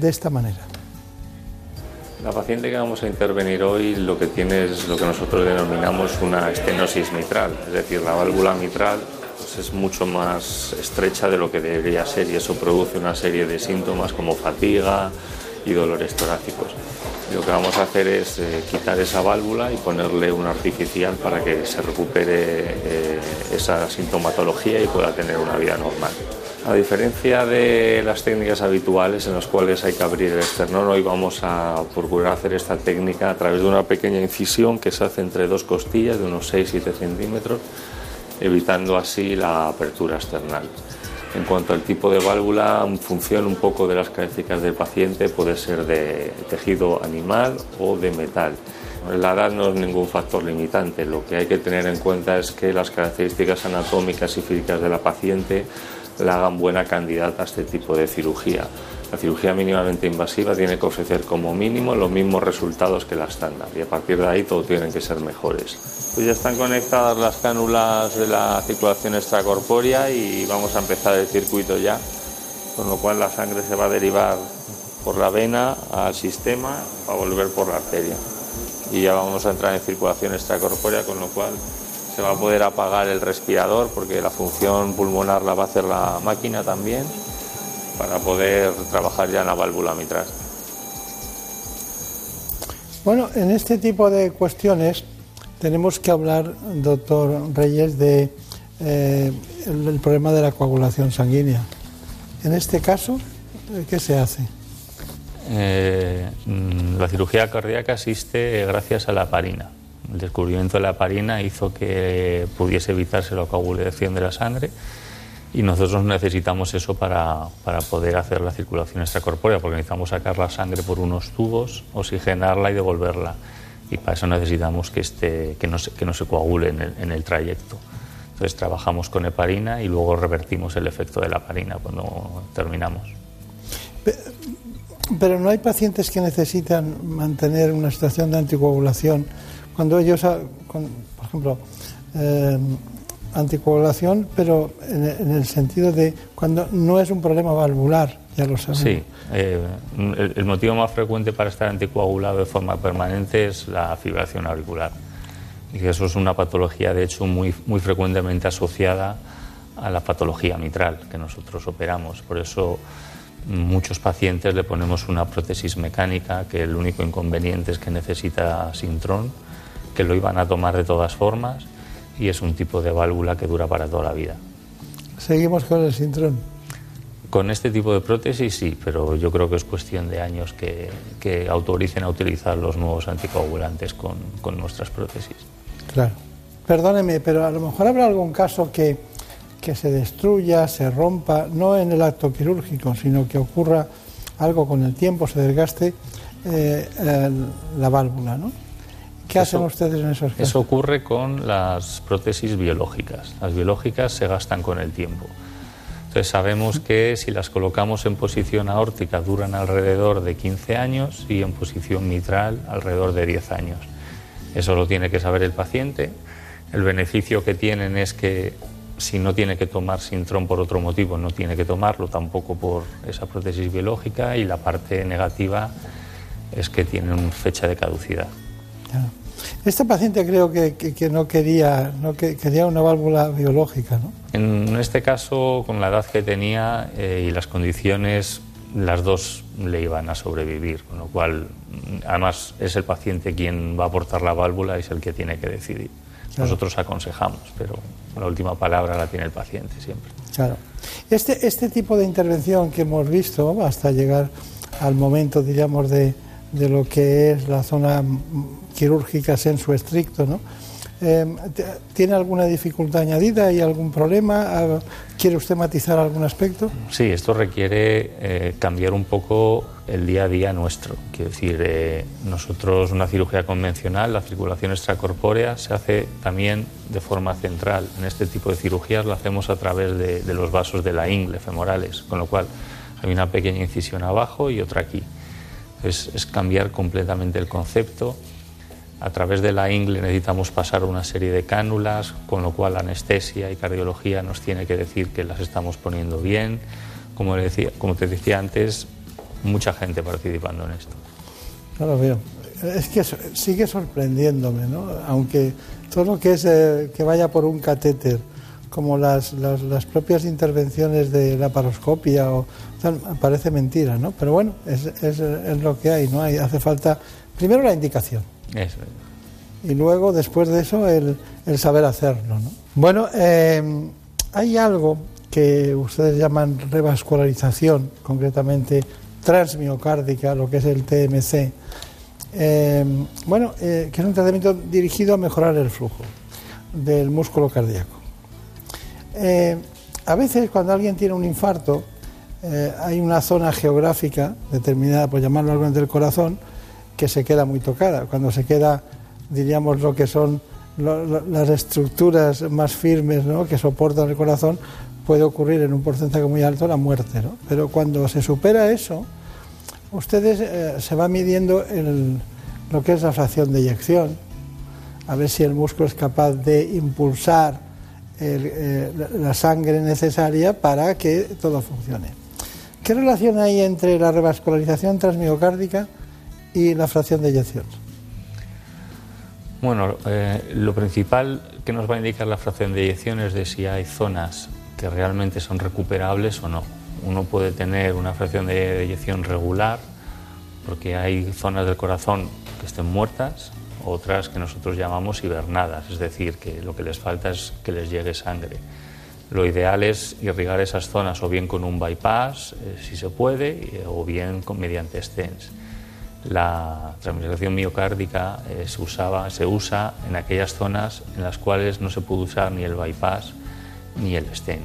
de esta manera. La paciente que vamos a intervenir hoy lo que tiene es lo que nosotros denominamos una estenosis mitral, es decir, la válvula mitral pues, es mucho más estrecha de lo que debería ser y eso produce una serie de síntomas como fatiga y dolores torácicos. Lo que vamos a hacer es eh, quitar esa válvula y ponerle una artificial para que se recupere eh, esa sintomatología y pueda tener una vida normal. A diferencia de las técnicas habituales en las cuales hay que abrir el esternón, hoy vamos a procurar hacer esta técnica a través de una pequeña incisión que se hace entre dos costillas de unos 6-7 centímetros, evitando así la apertura external. En cuanto al tipo de válvula, en función un poco de las características del paciente, puede ser de tejido animal o de metal. La edad no es ningún factor limitante, lo que hay que tener en cuenta es que las características anatómicas y físicas de la paciente la hagan buena candidata a este tipo de cirugía. La cirugía mínimamente invasiva tiene que ofrecer como mínimo los mismos resultados que la estándar y a partir de ahí todo tienen que ser mejores. Pues ya están conectadas las cánulas de la circulación extracorpórea y vamos a empezar el circuito ya, con lo cual la sangre se va a derivar por la vena al sistema para volver por la arteria. Y ya vamos a entrar en circulación extracorpórea, con lo cual se va a poder apagar el respirador porque la función pulmonar la va a hacer la máquina también para poder trabajar ya en la válvula mitral. Bueno, en este tipo de cuestiones tenemos que hablar, doctor Reyes, de eh, el, problema de la coagulación sanguínea. En este caso, ¿qué se hace? Eh, mm, la cirugía cardíaca existe gracias a la parina. El descubrimiento de la parina hizo que pudiese evitarse la coagulación de la sangre y nosotros necesitamos eso para, poder hacer la circulación extracorpórea, porque necesitamos sacar la sangre por unos tubos, oxigenarla y devolverla. Y para eso necesitamos que, esté, que, no, se, que no se coagule en el, en el trayecto. Entonces trabajamos con heparina y luego revertimos el efecto de la heparina cuando terminamos. Pero no hay pacientes que necesitan mantener una situación de anticoagulación cuando ellos, ah, por ejemplo, eh, anticoagulación, pero en, el sentido de cuando no es un problema valvular, ya lo sabemos. Sí, eh, el, motivo más frecuente para estar anticoagulado de forma permanente es la fibración auricular. Y eso es una patología, de hecho, muy, muy frecuentemente asociada a la patología mitral que nosotros operamos. Por eso muchos pacientes le ponemos una prótesis mecánica que el único inconveniente es que necesita sintrón que lo iban a tomar de todas formas y es un tipo de válvula que dura para toda la vida. ¿Seguimos con el sintrón? Con este tipo de prótesis sí, pero yo creo que es cuestión de años que, que autoricen a utilizar los nuevos anticoagulantes con, con, nuestras prótesis. Claro. Perdóneme, pero a lo mejor habrá algún caso que, que se destruya, se rompa, no en el acto quirúrgico, sino que ocurra algo con el tiempo, se desgaste eh, la válvula, ¿no? ¿Qué hacen ustedes en esos casos? Eso ocurre con las prótesis biológicas. Las biológicas se gastan con el tiempo. Entonces sabemos que si las colocamos en posición aórtica duran alrededor de 15 años y en posición mitral alrededor de 10 años. Eso lo tiene que saber el paciente. El beneficio que tienen es que si no tiene que tomar Sintrón por otro motivo, no tiene que tomarlo tampoco por esa prótesis biológica y la parte negativa es que tienen fecha de caducidad. Esta paciente creo que, no quería no que, quería una válvula biológica, ¿no? En este caso, con la edad que tenía eh, y las condiciones, las dos le iban a sobrevivir, con lo cual, además, es el paciente quien va a aportar la válvula y es el que tiene que decidir. Nosotros aconsejamos, pero la última palabra la tiene el paciente siempre. Claro. Este, este tipo de intervención que hemos visto hasta llegar al momento, diríamos, de, de lo que es la zona quirúrgica su estricto, ¿no? Em, ¿Tiene alguna dificultad añadida y algún problema? Ah, ¿Quiere usted matizar algún aspecto? Sí, esto requiere eh, cambiar un poco el día a día nuestro. Quiero decir, eh, nosotros una cirugía convencional, la circulación extracorpórea se hace también de forma central. En este tipo de cirugías lo hacemos a través de, de los vasos de la ingle femorales, con lo cual hay una pequeña incisión abajo y otra aquí. Entonces es cambiar completamente el concepto a través de la ingle necesitamos pasar una serie de cánulas, con lo cual anestesia y cardiología nos tiene que decir que las estamos poniendo bien. Como, decía, como te decía antes, mucha gente participando en esto. Claro, veo. Es que sigue sorprendiéndome, ¿no? Aunque todo lo que es eh, que vaya por un catéter, como las, las, propias intervenciones de la paroscopia, o, parece mentira, ¿no? Pero bueno, es, es, es lo que hay, ¿no? Hay, hace falta, primero la indicación y luego, después de eso, el, saber hacerlo. ¿no? Bueno, eh, hay algo que ustedes llaman revascularización, concretamente transmiocárdica, lo que es el TMC. Eh, bueno, eh, que es un tratamiento dirigido a mejorar el flujo del músculo cardíaco. a veces, cuando alguien tiene un infarto, hay una zona geográfica determinada, por llamarlo algo del corazón, que se queda muy tocada. Cuando se queda, diríamos, lo que son las estructuras más firmes ¿no? que soportan el corazón, puede ocurrir en un porcentaje muy alto la muerte. ¿no? Pero cuando se supera eso, ustedes eh, se va midiendo el, lo que es la fracción de eyección, a ver si el músculo es capaz de impulsar eh, la sangre necesaria para que todo funcione. ¿Qué relación hay entre la revascularización transmiocárdica y la fracción de eyección? Bueno, eh, lo principal que nos va a indicar la fracción de eyección es de si hay zonas que realmente son recuperables o no. Uno puede tener una fracción de eyección regular porque hay zonas del corazón que estén muertas, otras que nosotros llamamos hibernadas, es decir, que lo que les falta es que les llegue sangre. Lo ideal es irrigar esas zonas o bien con un bypass, eh, si se puede, o bien con, mediante stents la transmisión miocárdica eh, se, usaba, se usa en aquellas zonas en las cuales no se puede usar ni el bypass ni el stent.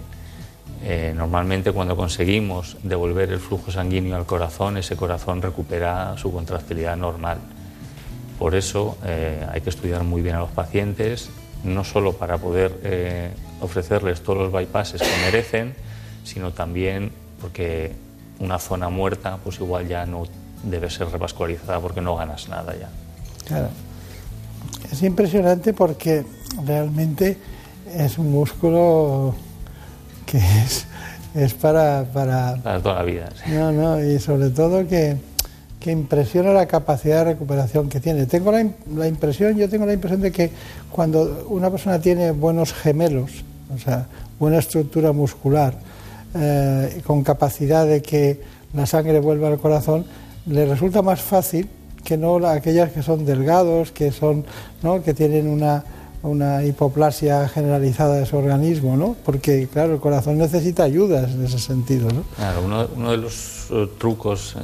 Eh, normalmente cuando conseguimos devolver el flujo sanguíneo al corazón, ese corazón recupera su contractilidad normal. Por eso eh, hay que estudiar muy bien a los pacientes, no solo para poder ofrecerles todos los bypasses que merecen, sino también porque una zona muerta pues igual ya no debe ser revascularizada porque no ganas nada ya. Claro. Es impresionante porque realmente es un músculo que es, es para, para... toda la vida. No, no, y sobre todo que, que, impresiona la capacidad de recuperación que tiene. Tengo la, la, impresión, yo tengo la impresión de que cuando una persona tiene buenos gemelos, o sea, buena estructura muscular, eh, con capacidad de que la sangre vuelva al corazón, le resulta más fácil que no aquellas que son delgados, que son, ¿no? que tienen una, una hipoplasia generalizada de su organismo, ¿no? Porque, claro, el corazón necesita ayudas en ese sentido, ¿no? Claro, uno, uno de los eh, trucos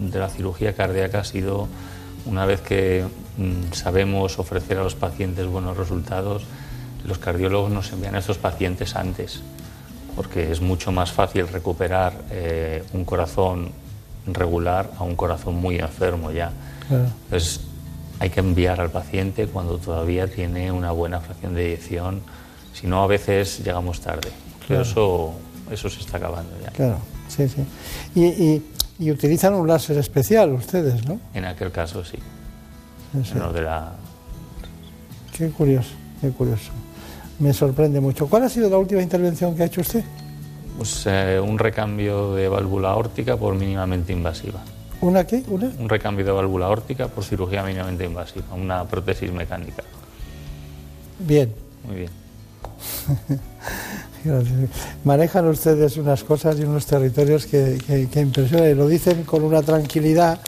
de la cirugía cardíaca ha sido, una vez que mm, sabemos ofrecer a los pacientes buenos resultados, los cardiólogos nos envían a estos pacientes antes, porque es mucho más fácil recuperar eh, un corazón regular a un corazón muy enfermo ya. Entonces, hay que enviar al paciente cuando todavía tiene una buena fracción de eyección, si no a veces llegamos tarde. Pero eso, eso se está acabando ya. Claro, sí, sí. Y, y, utilizan un láser especial ustedes, ¿no? En aquel caso sí. de la... Qué curioso, qué curioso. Me sorprende mucho. ¿Cuál ha sido la última intervención que ha hecho usted? Pues eh, un recambio de válvula órtica por mínimamente invasiva. ¿Una qué? ¿Una? Un recambio de válvula órtica por cirugía mínimamente invasiva, una prótesis mecánica. Bien. Muy bien. Manejan ustedes unas cosas y unos territorios que, que, impresionan y lo dicen con una tranquilidad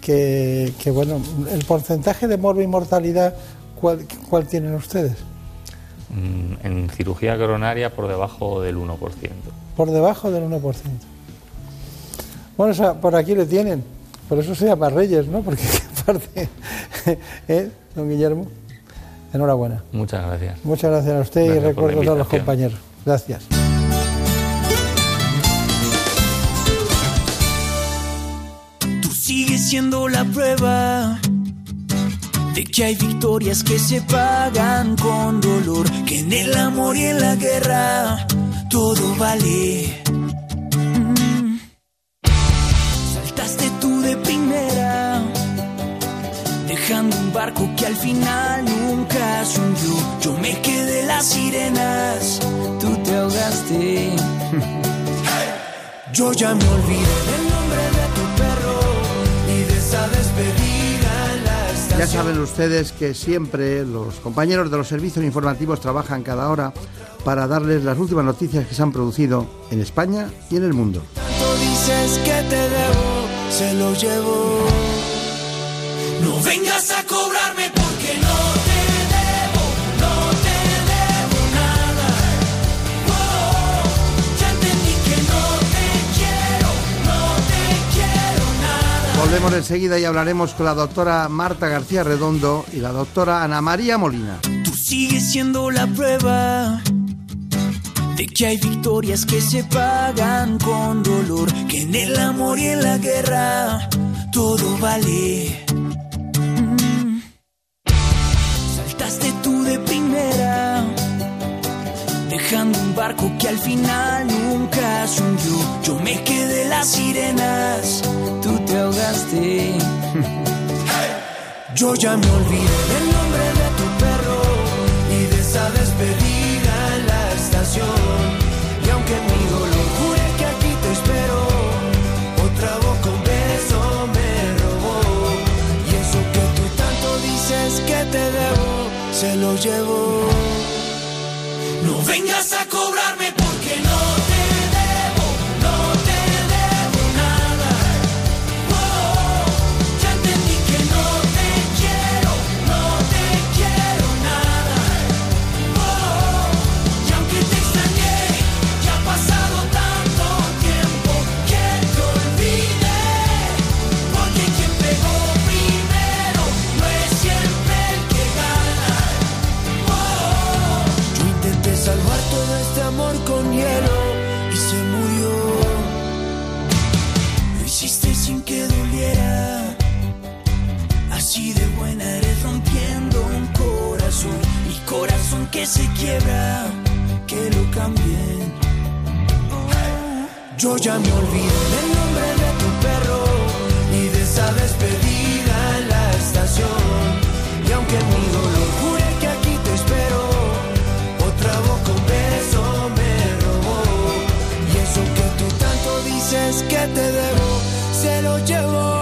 que, que, bueno, el porcentaje de morbo y mortalidad, ¿cuál, cuál tienen ustedes? Mm, en cirugía coronaria por debajo del 1%. Por debajo del 1%. Bueno, por aquí le tienen. Por eso se llama Reyes, ¿no? Porque parte, ¿eh, don Guillermo? Enhorabuena. Muchas gracias. Muchas gracias a usted y recuerdo a los compañeros. Gracias. Tú sigues siendo la prueba de que hay victorias que se pagan con dolor, que en el amor y en la guerra todo vale. Mm. Saltaste tú de primera, dejando un barco que al final nunca se hundió. Yo me quedé las sirenas, tú te ahogaste. Yo ya me olvidé Ya saben ustedes que siempre los compañeros de los servicios informativos trabajan cada hora para darles las últimas noticias que se han producido en España y en el mundo. dices que te debo, se lo llevo. No vengas a cobrarme Volvemos enseguida y hablaremos con la doctora Marta García Redondo y la doctora Ana María Molina. Tú sigues siendo la prueba de que hay victorias que se pagan con dolor, que en el amor y en la guerra todo vale. Barco que al final nunca se. Yo me quedé las sirenas ahogaste. Yo ya me olvidé del nombre de tu perro y de esa despedida en la estación. Y aunque mi dolor jure que aquí te espero, otra boca un beso me robó. Y eso que tú tanto dices que te debo, se lo llevo. No vengas a que se quiebra, que lo cambien. Yo ya me olvidé del nombre de tu perro y de esa despedida en la estación. Y aunque mi dolor jure que aquí te espero, otra boca un beso me robó. Y eso que tú tanto dices que te debo, se lo llevo.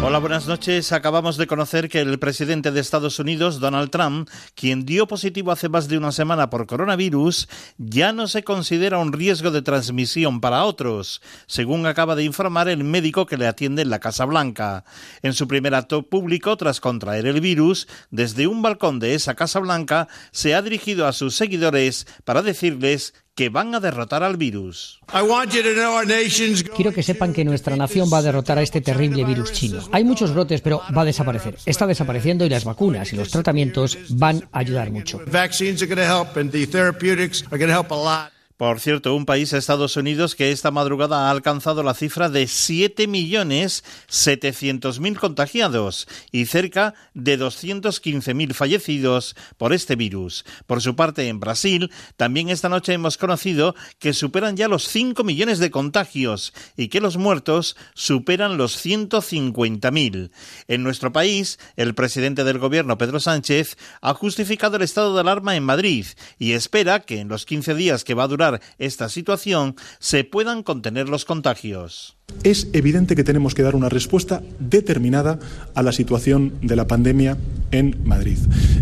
Hola, buenas noches. Acabamos de conocer que el presidente de Estados Unidos, Donald Trump, quien dio positivo hace más de una semana por coronavirus, ya no se considera un riesgo de transmisión para otros, según acaba de informar el médico que le atiende en la Casa Blanca. En su primer acto público, tras contraer el virus, desde un balcón de esa Casa Blanca, se ha dirigido a sus seguidores para decirles que van a derrotar al virus. Quiero que sepan que nuestra nación va a derrotar a este terrible virus chino. Hay muchos brotes, pero va a desaparecer. Está desapareciendo y las vacunas y los tratamientos van a ayudar mucho. Por cierto, un país, Estados Unidos, que esta madrugada ha alcanzado la cifra de 7.700.000 contagiados y cerca de 215.000 fallecidos por este virus. Por su parte, en Brasil, también esta noche hemos conocido que superan ya los 5 millones de contagios y que los muertos superan los 150.000. En nuestro país, el presidente del gobierno, Pedro Sánchez, ha justificado el estado de alarma en Madrid y espera que en los 15 días que va a durar esta situación se puedan contener los contagios. Es evidente que tenemos que dar una respuesta determinada a la situación de la pandemia en Madrid.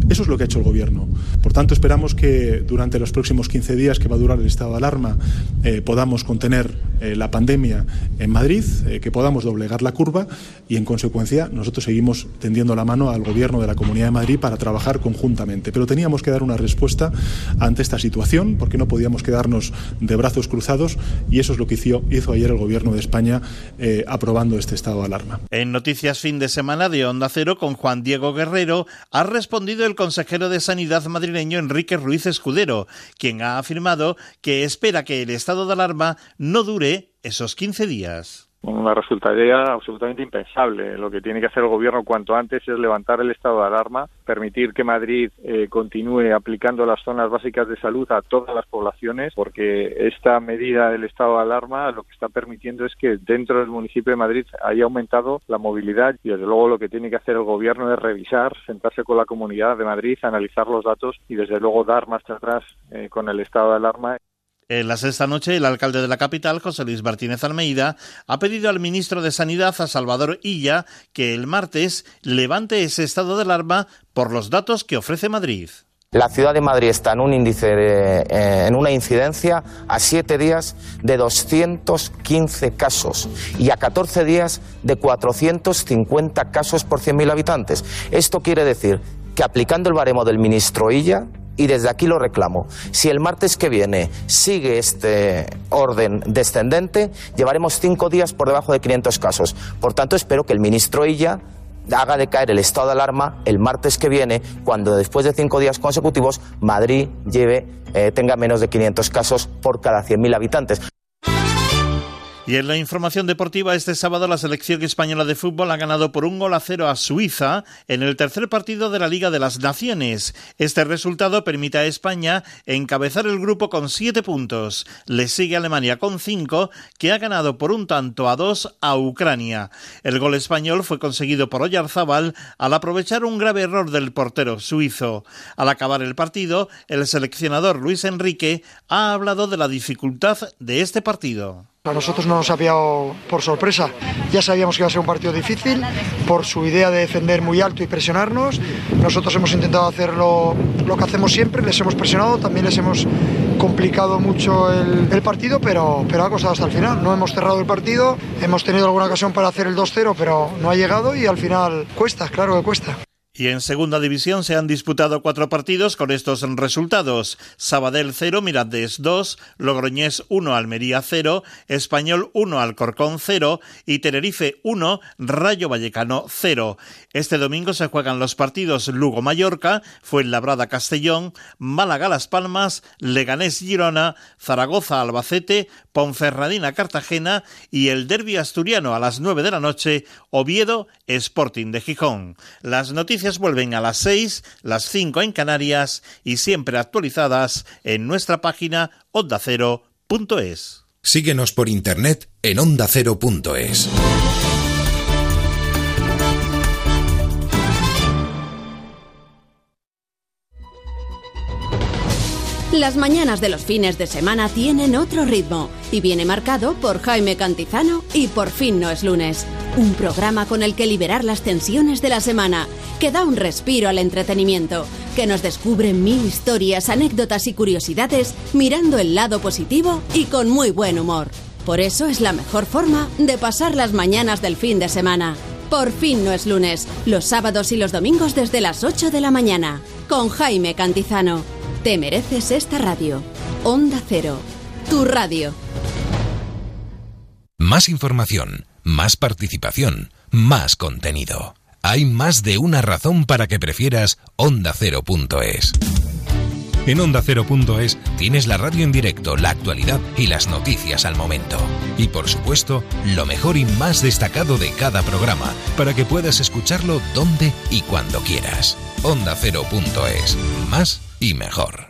Eso es lo que ha hecho el Gobierno. Por tanto, esperamos que durante los próximos 15 días que va a durar el estado de alarma eh, podamos contener eh, la pandemia en Madrid, eh, que podamos doblegar la curva y, en consecuencia, nosotros seguimos tendiendo la mano al Gobierno de la Comunidad de Madrid para trabajar conjuntamente. Pero teníamos que dar una respuesta ante esta situación porque no podíamos quedarnos de brazos cruzados y eso es lo que hizo, hizo ayer el Gobierno de España eh, aprobando este estado de alarma. En Noticias Fin de Semana de Onda Cero con Juan Diego Guerrero ha respondido el consejero de Sanidad madrileño Enrique Ruiz Escudero, quien ha afirmado que espera que el estado de alarma no dure esos 15 días una resultaría absolutamente impensable. Lo que tiene que hacer el gobierno cuanto antes es levantar el estado de alarma, permitir que Madrid eh, continúe aplicando las zonas básicas de salud a todas las poblaciones, porque esta medida del estado de alarma lo que está permitiendo es que dentro del municipio de Madrid haya aumentado la movilidad y desde luego lo que tiene que hacer el gobierno es revisar, sentarse con la comunidad de Madrid, analizar los datos y desde luego dar marcha atrás eh, con el estado de alarma. En la sexta noche, el alcalde de la capital, José Luis Martínez Almeida, ha pedido al ministro de Sanidad, a Salvador Illa, que el martes levante ese estado de alarma por los datos que ofrece Madrid. La ciudad de Madrid está en un índice, eh, en una incidencia a siete días de 215 casos y a 14 días de 450 casos por 100.000 habitantes. Esto quiere decir que aplicando el baremo del ministro Illa, y desde aquí lo reclamo. Si el martes que viene sigue este orden descendente, llevaremos cinco días por debajo de 500 casos. Por tanto, espero que el ministro Illa haga decaer el estado de alarma el martes que viene, cuando después de cinco días consecutivos Madrid lleve, eh, tenga menos de 500 casos por cada 100.000 habitantes. Y en la información deportiva, este sábado la selección española de fútbol ha ganado por un gol a cero a Suiza en el tercer partido de la Liga de las Naciones. Este resultado permite a España encabezar el grupo con siete puntos. Le sigue Alemania con cinco, que ha ganado por un tanto a dos a Ucrania. El gol español fue conseguido por Oyarzábal al aprovechar un grave error del portero suizo. Al acabar el partido, el seleccionador Luis Enrique ha hablado de la dificultad de este partido. A nosotros no nos ha pillado por sorpresa. Ya sabíamos que iba a ser un partido difícil por su idea de defender muy alto y presionarnos. Nosotros hemos intentado hacer lo, que hacemos siempre, les hemos presionado, también les hemos complicado mucho el, el, partido, pero, pero ha costado hasta el final. No hemos cerrado el partido, hemos tenido alguna ocasión para hacer el 2-0, pero no ha llegado y al final cuesta, claro que cuesta. Y en segunda división se han disputado cuatro partidos con estos resultados. Sabadell 0, Mirandés 2, Logroñés 1, Almería 0, Español 1, Alcorcón 0 y Tenerife 1, Rayo Vallecano 0. Este domingo se juegan los partidos Lugo-Mallorca, Fuenlabrada-Castellón, Málaga-Las Palmas, Leganés-Girona, Zaragoza-Albacete, Ponferradina-Cartagena y el derby asturiano a las 9 de la noche, Oviedo-Sporting de Gijón. Las noticias vuelven a las 6, las 5 en Canarias y siempre actualizadas en nuestra página ondacero.es. Síguenos por internet en ondacero.es. Las mañanas de los fines de semana tienen otro ritmo y viene marcado por Jaime Cantizano y Por fin no es lunes. Un programa con el que liberar las tensiones de la semana, que da un respiro al entretenimiento, que nos descubre mil historias, anécdotas y curiosidades mirando el lado positivo y con muy buen humor. Por eso es la mejor forma de pasar las mañanas del fin de semana. Por fin no es lunes, los sábados y los domingos desde las 8 de la mañana, con Jaime Cantizano. Te mereces esta radio. Onda Cero, tu radio. Más información, más participación, más contenido. Hay más de una razón para que prefieras ondacero.es. En ondacero.es tienes la radio en directo, la actualidad y las noticias al momento. Y por supuesto, lo mejor y más destacado de cada programa, para que puedas escucharlo donde y cuando quieras. Ondacero.es. Más y mejor.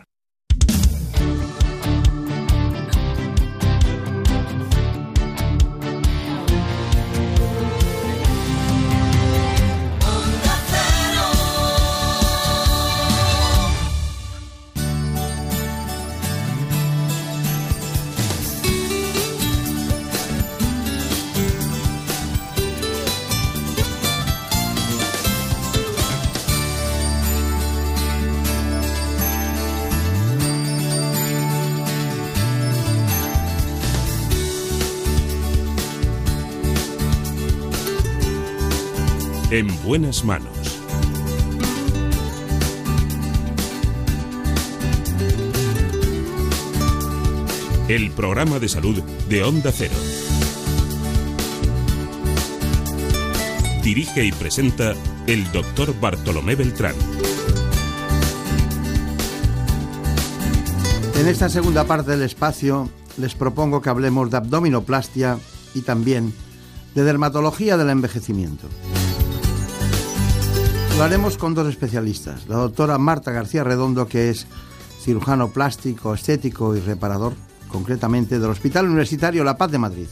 En buenas manos. El programa de salud de Onda Cero. Dirige y presenta el doctor Bartolomé Beltrán. En esta segunda parte del espacio les propongo que hablemos de abdominoplastia y también de dermatología del envejecimiento. Lo haremos con dos especialistas, la doctora Marta García Redondo, que es cirujano plástico, estético y reparador, concretamente del Hospital Universitario La Paz de Madrid.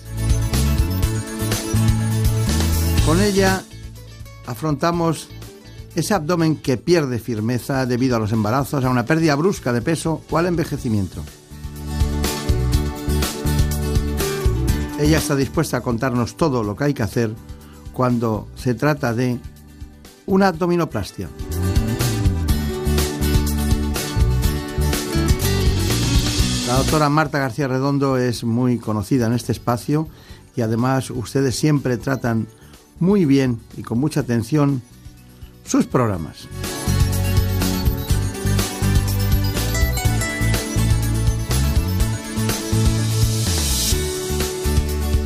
Con ella afrontamos ese abdomen que pierde firmeza debido a los embarazos, a una pérdida brusca de peso o al envejecimiento. Ella está dispuesta a contarnos todo lo que hay que hacer cuando se trata de una abdominoplastia. La doctora Marta García Redondo es muy conocida en este espacio y además ustedes siempre tratan muy bien y con mucha atención sus programas.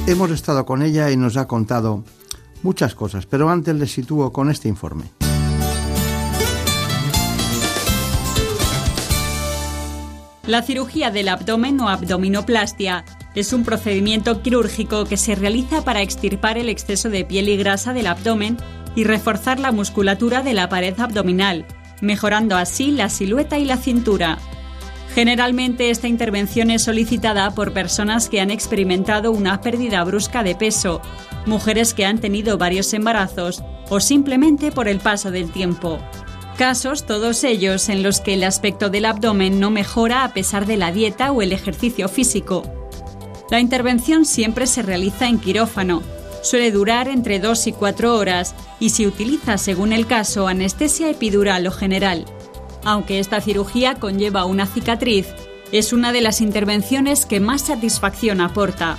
Hemos estado con ella y nos ha contado muchas cosas, pero antes les sitúo con este informe. La cirugía del abdomen o abdominoplastia es un procedimiento quirúrgico que se realiza para extirpar el exceso de piel y grasa del abdomen y reforzar la musculatura de la pared abdominal, mejorando así la silueta y la cintura. Generalmente esta intervención es solicitada por personas que han experimentado una pérdida brusca de peso, mujeres que han tenido varios embarazos o simplemente por el paso del tiempo. Casos todos ellos en los que el aspecto del abdomen no mejora a pesar de la dieta o el ejercicio físico. La intervención siempre se realiza en quirófano. Suele durar entre 2 y 4 horas y se utiliza según el caso anestesia epidural o general. Aunque esta cirugía conlleva una cicatriz, es una de las intervenciones que más satisfacción aporta.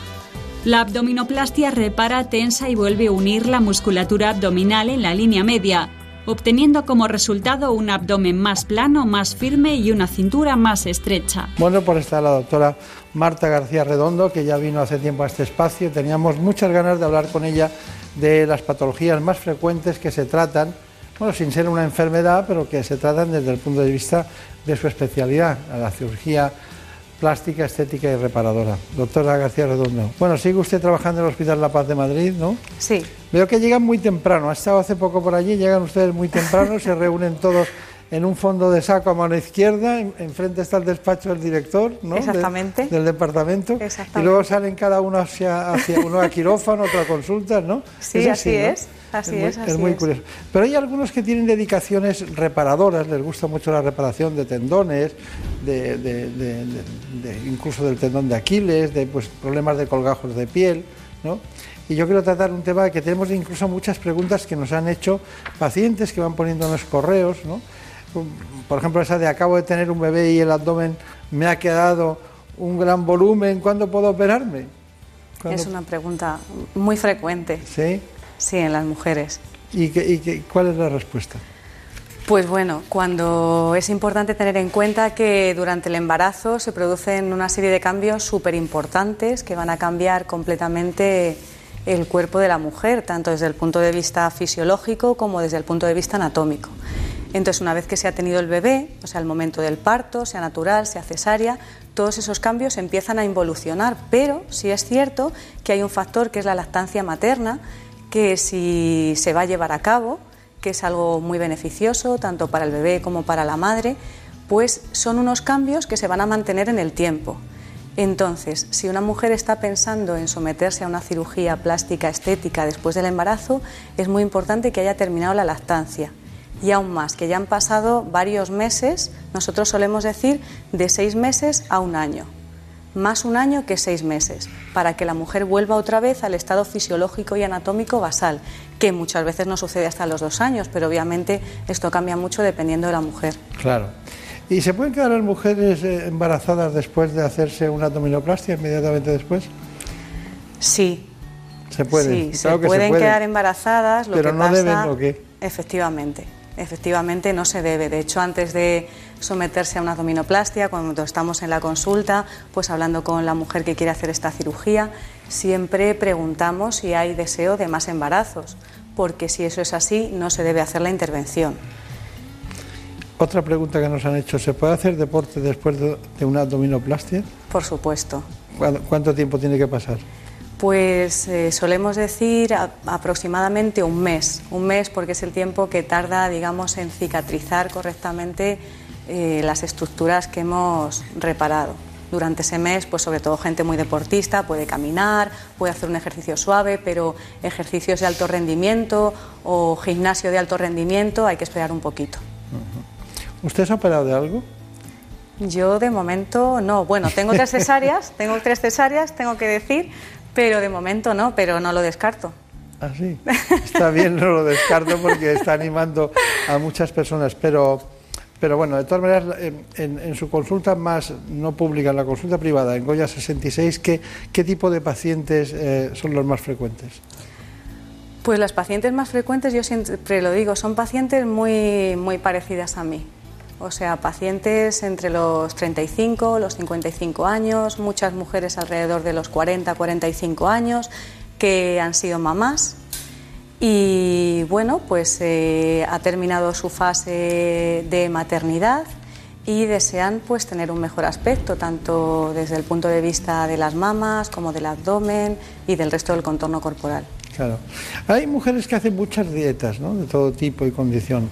La abdominoplastia repara, tensa y vuelve a unir la musculatura abdominal en la línea media, obteniendo como resultado un abdomen más plano, más firme y una cintura más estrecha. Bueno, por está la doctora Marta García Redondo, que ya vino hace tiempo a este espacio. Teníamos muchas ganas de hablar con ella de las patologías más frecuentes que se tratan, bueno, sin ser una enfermedad, pero que se tratan desde el punto de vista de su especialidad, la cirugía plástica, estética y reparadora. Doctora García Redondo. Bueno, sigue usted trabajando en el Hospital La Paz de Madrid, ¿no? Sí. Veo que llegan muy temprano. Ha estado hace poco por allí, llegan ustedes muy temprano, se reúnen todos en un fondo de saco a mano izquierda, en- enfrente está el despacho del director, ¿no? De- Exactamente. del departamento. Exactamente. Y luego salen cada uno hacia, hacia uno a quirófano, otro a consultas, ¿no? Sí, así ¿no? es, así muy, es, así muy es. curioso. Pero hay algunos que tienen dedicaciones reparadoras, les gusta mucho la reparación de tendones, de, de- de- de- de- incluso del tendón de Aquiles, de pues, problemas de colgajos de piel, ¿no? Y yo quiero tratar un tema que tenemos incluso muchas preguntas que nos han hecho pacientes que van poniéndonos correos, ¿no? Por ejemplo, esa de acabo de tener un bebé y el abdomen me ha quedado un gran volumen, ¿cuándo puedo operarme? ¿Cuándo- Es una pregunta muy frecuente. ¿Sí? Sí, en las mujeres. ¿Y, qué- y qué- cuál es la respuesta? Pues bueno, cuando es importante tener en cuenta que durante el embarazo se producen una serie de cambios súper importantes que van a cambiar completamente el cuerpo de la mujer, tanto desde el punto de vista fisiológico como desde el punto de vista anatómico. Entonces, una vez que se ha tenido el bebé, o sea, el momento del parto, sea natural, sea cesárea, todos esos cambios empiezan a involucionar, pero sí es cierto que hay un factor que es la lactancia materna, que si se va a llevar a cabo, que es algo muy beneficioso tanto para el bebé como para la madre, pues son unos cambios que se van a mantener en el tiempo. Entonces, si una mujer está pensando en someterse a una cirugía plástica estética después del embarazo, es muy importante que haya terminado la lactancia. Y aún más, que ya han pasado varios meses, nosotros solemos decir de seis meses a un año más un año que seis meses, para que la mujer vuelva otra vez al estado fisiológico y anatómico basal, que muchas veces no sucede hasta los dos años, pero obviamente esto cambia mucho dependiendo de la mujer. Claro. ¿Y se pueden quedar las mujeres eh, embarazadas después de hacerse una abdominoplastia inmediatamente después? Sí. Se pueden. Sí, se, pueden quedar embarazadas. Lo pero que no pasa, deben o qué. Efectivamente efectivamente no se debe. De hecho, antes de someterse a una abdominoplastia, cuando estamos en la consulta, pues hablando con la mujer que quiere hacer esta cirugía, siempre preguntamos si hay deseo de más embarazos, porque si eso es así, no se debe hacer la intervención. Otra pregunta que nos han hecho, ¿se puede hacer deporte después de una abdominoplastia? Por supuesto. ¿Cuánto tiempo tiene que pasar? Pues eh, solemos decir aproximadamente un mes, un mes porque es el tiempo que tarda, digamos, en cicatrizar correctamente eh, las estructuras que hemos reparado. Durante ese mes, pues sobre todo gente muy deportista puede caminar, puede hacer un ejercicio suave, pero ejercicios de alto rendimiento o gimnasio de alto rendimiento hay que esperar un poquito. ¿Usted se ha operado de algo? Yo de momento no. Bueno, tengo tres cesáreas, tengo tres cesáreas, tengo que decir, pero de momento no, pero no lo descarto. Ah, sí. Está bien, no lo descarto porque está animando a muchas personas, pero, pero bueno, de todas maneras, en, su consulta más no pública, en la consulta privada, en Goya 66, ¿qué, qué tipo de pacientes eh, son los más frecuentes? Pues las pacientes más frecuentes, yo siempre lo digo, son pacientes muy, muy parecidas a mí. O sea, pacientes entre los 35, los 55 años, muchas mujeres alrededor de los 40, 45 años que han sido mamás y bueno, pues eh, ha terminado su fase de maternidad y desean pues tener un mejor aspecto tanto desde el punto de vista de las mamas como del abdomen y del resto del contorno corporal. Claro. Hay mujeres que hacen muchas dietas, ¿no? De todo tipo y condición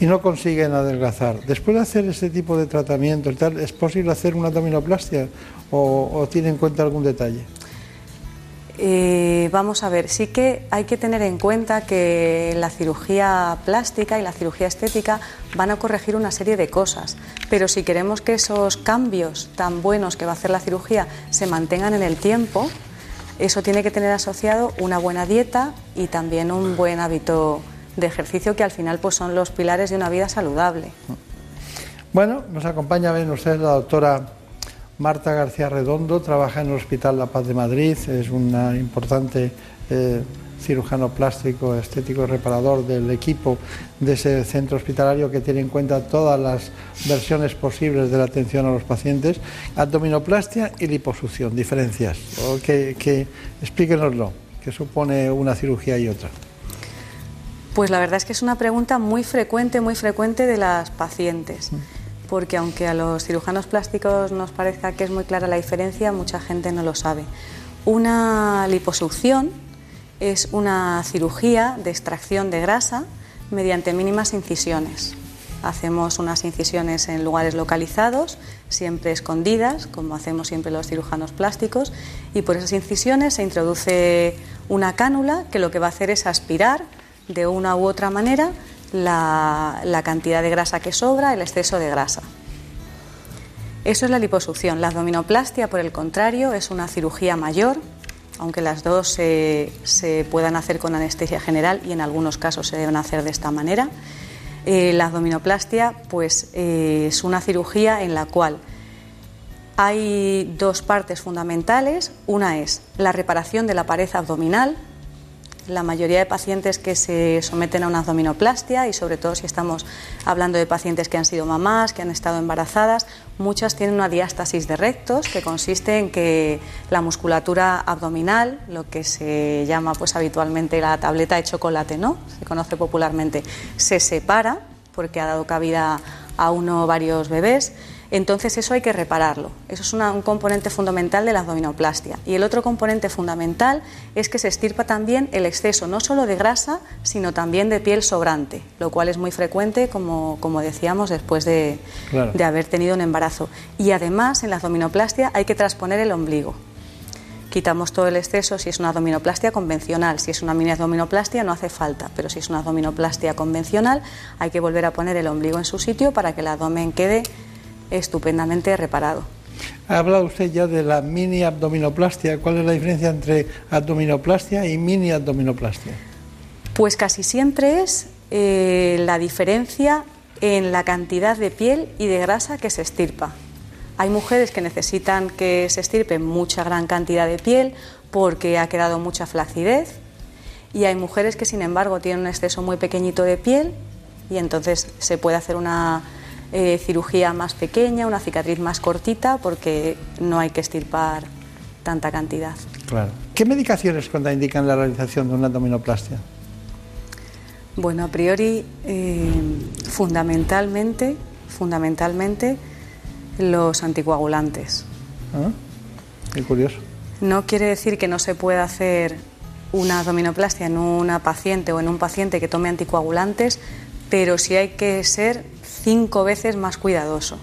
y no consiguen adelgazar. Después de hacer ese tipo de tratamiento, ¿es posible hacer una abdominoplastia o, tiene en cuenta algún detalle? Eh, vamos a ver, sí que hay que tener en cuenta que la cirugía plástica y la cirugía estética van a corregir una serie de cosas, pero si queremos que esos cambios tan buenos que va a hacer la cirugía se mantengan en el tiempo, eso tiene que tener asociado una buena dieta y también un buen hábito de ejercicio que al final pues son los pilares de una vida saludable. Bueno, nos acompaña bien usted la doctora Marta García Redondo, trabaja en el Hospital La Paz de Madrid, es una importante eh, cirujano plástico, estético y reparador del equipo de ese centro hospitalario que tiene en cuenta todas las versiones posibles de la atención a los pacientes. Abdominoplastia y liposucción, diferencias. que, que explíquenoslo, que supone una cirugía y otra. Pues la verdad es que es una pregunta muy frecuente, muy frecuente de las pacientes, porque aunque a los cirujanos plásticos nos parezca que es muy clara la diferencia, mucha gente no lo sabe. Una liposucción es una cirugía de extracción de grasa mediante mínimas incisiones. Hacemos unas incisiones en lugares localizados, siempre escondidas, como hacemos siempre los cirujanos plásticos, y por esas incisiones se introduce una cánula que lo que va a hacer es aspirar de una u otra manera la, cantidad de grasa que sobra, el exceso de grasa. Eso es la liposucción. La abdominoplastia, por el contrario, es una cirugía mayor, aunque las dos se, puedan hacer con anestesia general y en algunos casos se deben hacer de esta manera. Eh, la abdominoplastia pues, eh, es una cirugía en la cual hay dos partes fundamentales. Una es la reparación de la pared abdominal, la mayoría de pacientes que se someten a una abdominoplastia y sobre todo si estamos hablando de pacientes que han sido mamás, que han estado embarazadas, muchas tienen una diástasis de rectos que consiste en que la musculatura abdominal, lo que se llama pues habitualmente la tableta de chocolate, ¿no? Se conoce popularmente, se separa porque ha dado cabida a uno o varios bebés entonces eso hay que repararlo. Eso es un componente fundamental de la abdominoplastia. Y el otro componente fundamental es que se estirpa también el exceso no solo de grasa, sino también de piel sobrante, lo cual es muy frecuente, como, decíamos, después de, de haber tenido un embarazo. Y además en la abdominoplastia hay que transponer el ombligo quitamos todo el exceso si es una abdominoplastia convencional. Si es una mini abdominoplastia no hace falta, pero si es una abdominoplastia convencional hay que volver a poner el ombligo en su sitio para que el abdomen quede estupendamente reparado. Ha hablado usted ya de la mini abdominoplastia. ¿Cuál es la diferencia entre abdominoplastia y mini abdominoplastia? Pues casi siempre es eh, la diferencia en la cantidad de piel y de grasa que se estirpa. Hay mujeres que necesitan que se estirpe mucha gran cantidad de piel porque ha quedado mucha flacidez y hay mujeres que sin embargo tienen un exceso muy pequeñito de piel y entonces se puede hacer una eh, cirugía más pequeña, una cicatriz más cortita, porque no hay que estirpar tanta cantidad. Claro. ¿Qué medicaciones contraindican la realización de una abdominoplastia? Bueno, a priori, eh, fundamentalmente, fundamentalmente los anticoagulantes. Ah, qué curioso. No quiere decir que no se pueda hacer una abdominoplastia en una paciente o en un paciente que tome anticoagulantes, pero sí hay que ser cinco veces más cuidadoso.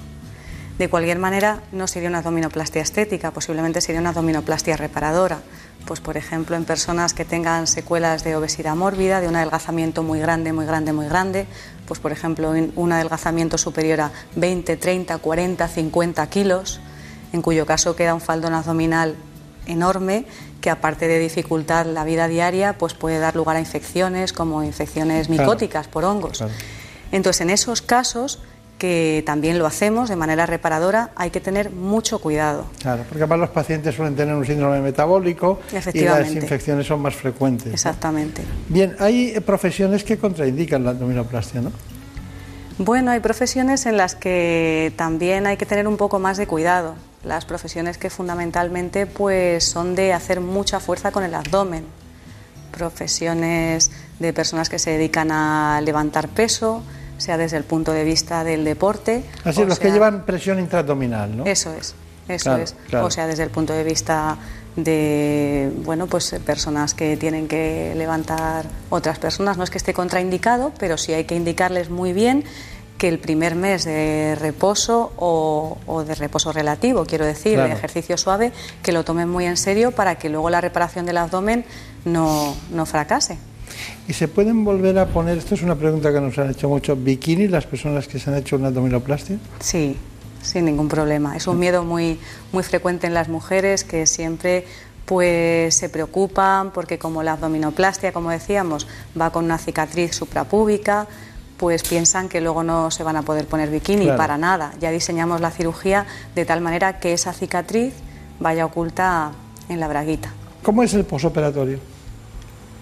De cualquier manera, no sería una abdominoplastia estética, posiblemente sería una abdominoplastia reparadora. Pues, por ejemplo, en personas que tengan secuelas de obesidad mórbida, de un adelgazamiento muy grande, muy grande, muy grande, pues, por ejemplo, un adelgazamiento superior a 20, 30, 40, 50 kilos, en cuyo caso queda un faldón abdominal enorme que aparte de dificultar la vida diaria, pues puede dar lugar a infecciones como infecciones micóticas por hongos. Entonces, en esos casos que también lo hacemos de manera reparadora, hay que tener mucho cuidado. Claro, porque además los pacientes suelen tener un síndrome metabólico y las infecciones son más frecuentes. Exactamente. Bien, hay profesiones que contraindican la abdominoplastia, ¿no? Bueno, hay profesiones en las que también hay que tener un poco más de cuidado. Las profesiones que fundamentalmente pues son de hacer mucha fuerza con el abdomen. Profesiones de personas que se dedican a levantar peso, sea desde el punto de vista del deporte. Así, los que llevan presión intraabdominal, ¿no? Eso es, eso es. O sea, desde el punto de vista de, bueno, pues personas que tienen que levantar otras personas. No es que esté contraindicado, pero sí hay que indicarles muy bien que el primer mes de reposo o, de reposo relativo, quiero decir, de ejercicio suave, que lo tomen muy en serio para que luego la reparación del abdomen no, no fracase. ¿Y se pueden volver a poner, esto es una pregunta que nos han hecho mucho, bikini las personas que se han hecho una abdominoplastia? Sí, sin ningún problema. Es un miedo muy, muy frecuente en las mujeres que siempre pues se preocupan porque como la abdominoplastia, como decíamos, va con una cicatriz suprapúbica, pues piensan que luego no se van a poder poner bikini para nada. Ya diseñamos la cirugía de tal manera que esa cicatriz vaya oculta en la braguita. ¿Cómo es el posoperatorio?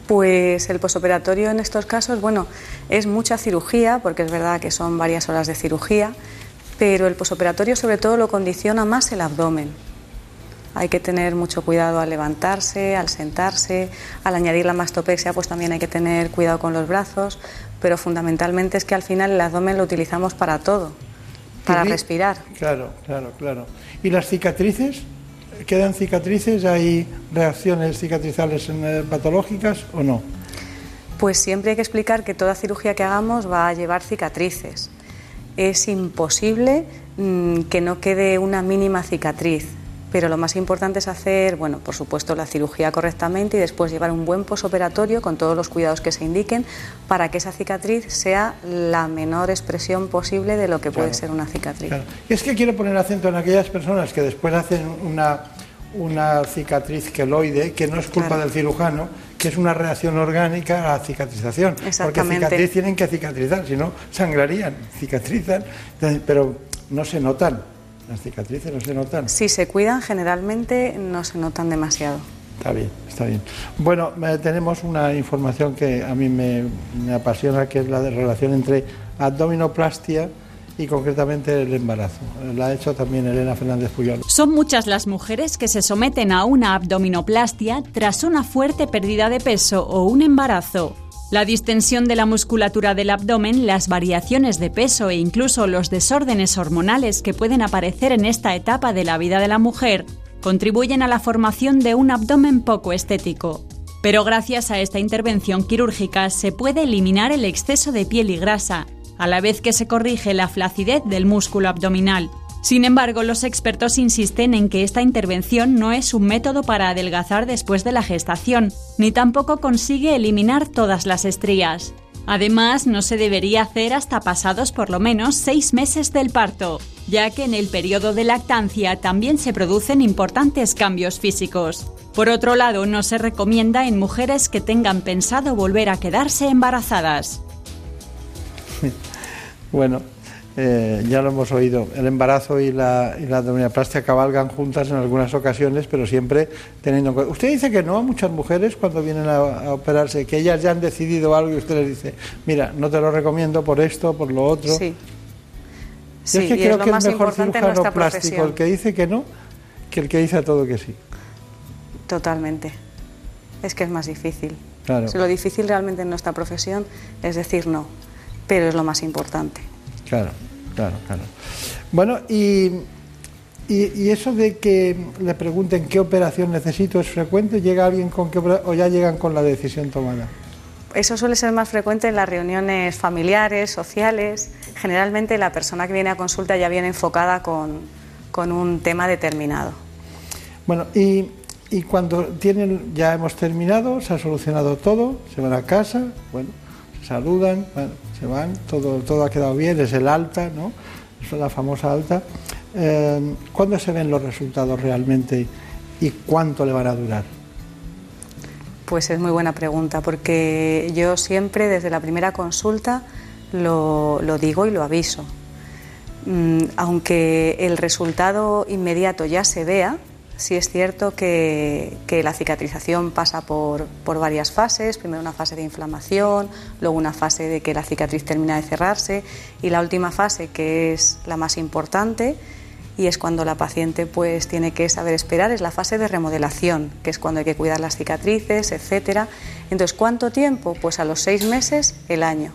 Pues el posoperatorio en estos casos, bueno, es mucha cirugía, porque es verdad que son varias horas de cirugía, pero el posoperatorio sobre todo lo condiciona más el abdomen. Hay que tener mucho cuidado al levantarse, al sentarse, al añadir la mastopexia, pues también hay que tener cuidado con los brazos, pero fundamentalmente es que al final el abdomen lo utilizamos para todo, para respirar. Claro, claro, claro. ¿Y las cicatrices? ¿Quedan cicatrices? ¿Hay reacciones cicatrizales eh, patológicas o no? Pues siempre hay que explicar que toda cirugía que hagamos va a llevar cicatrices. Es imposible mm, que no quede una mínima cicatriz pero lo más importante es hacer, bueno, por supuesto, la cirugía correctamente y después llevar un buen posoperatorio con todos los cuidados que se indiquen para que esa cicatriz sea la menor expresión posible de lo que puede ser una cicatriz. Y es que quiero poner acento en aquellas personas que después hacen una, una cicatriz queloide, que no es culpa del cirujano, que es una reacción orgánica a la cicatrización. Porque cicatriz tienen que cicatrizar, si no sangrarían, cicatrizan, pero no se notan. Las cicatrices no se notan. Si se cuidan, generalmente no se notan demasiado. Está bien, está bien. Bueno, eh, tenemos una información que a mí me, me apasiona, que es la de relación entre abdominoplastia y concretamente el embarazo. La ha hecho también Elena Fernández Puyol. Son muchas las mujeres que se someten a una abdominoplastia tras una fuerte pérdida de peso o un embarazo. La distensión de la musculatura del abdomen, las variaciones de peso e incluso los desórdenes hormonales que pueden aparecer en esta etapa de la vida de la mujer contribuyen a la formación de un abdomen poco estético. Pero gracias a esta intervención quirúrgica se puede eliminar el exceso de piel y grasa, a la vez que se corrige la flacidez del músculo abdominal. Sin embargo, los expertos insisten en que esta intervención no es un método para adelgazar después de la gestación, ni tampoco consigue eliminar todas las estrías. Además, no se debería hacer hasta pasados por lo menos seis meses del parto, ya que en el periodo de lactancia también se producen importantes cambios físicos. Por otro lado, no se recomienda en mujeres que tengan pensado volver a quedarse embarazadas. Bueno, eh, ya lo hemos oído, el embarazo y la, y la abdominoplastia cabalgan juntas en algunas ocasiones, pero siempre teniendo en cuenta. Usted dice que no a muchas mujeres cuando vienen a, a operarse, que ellas ya han decidido algo y usted les dice, mira, no te lo recomiendo por esto, por lo otro. Sí. Yo Sí, es que y es creo lo que más es mejor cirujano plástico profesión. el que dice que no que el que dice a todo que sí. Totalmente. Es que es más difícil. Claro. Si Lo difícil realmente en nuestra profesión es decir no, pero es lo más importante. Claro, claro, claro. Bueno, y, y, y eso de que le pregunten qué operación necesito es frecuente, llega alguien con qué o ya llegan con la decisión tomada. Eso suele ser más frecuente en las reuniones familiares, sociales. Generalmente la persona que viene a consulta ya viene enfocada con, con un tema determinado. Bueno, y, y cuando tienen, ya hemos terminado, se ha solucionado todo, se van a casa, bueno, saludan, bueno, se van, todo, todo ha quedado bien, es el alta, ¿no? Es la famosa alta. Eh, ¿Cuándo se ven los resultados realmente y cuánto le van a durar? Pues es muy buena pregunta, porque yo siempre desde la primera consulta lo, lo digo y lo aviso. Mm, aunque el resultado inmediato ya se vea, sí es cierto que, la cicatrización pasa por, por varias fases, primero una fase de inflamación, luego una fase de que la cicatriz termina de cerrarse y la última fase, que es la más importante, y es cuando la paciente pues tiene que saber esperar, es la fase de remodelación, que es cuando hay que cuidar las cicatrices, etcétera. Entonces, ¿cuánto tiempo? Pues a los seis meses, el año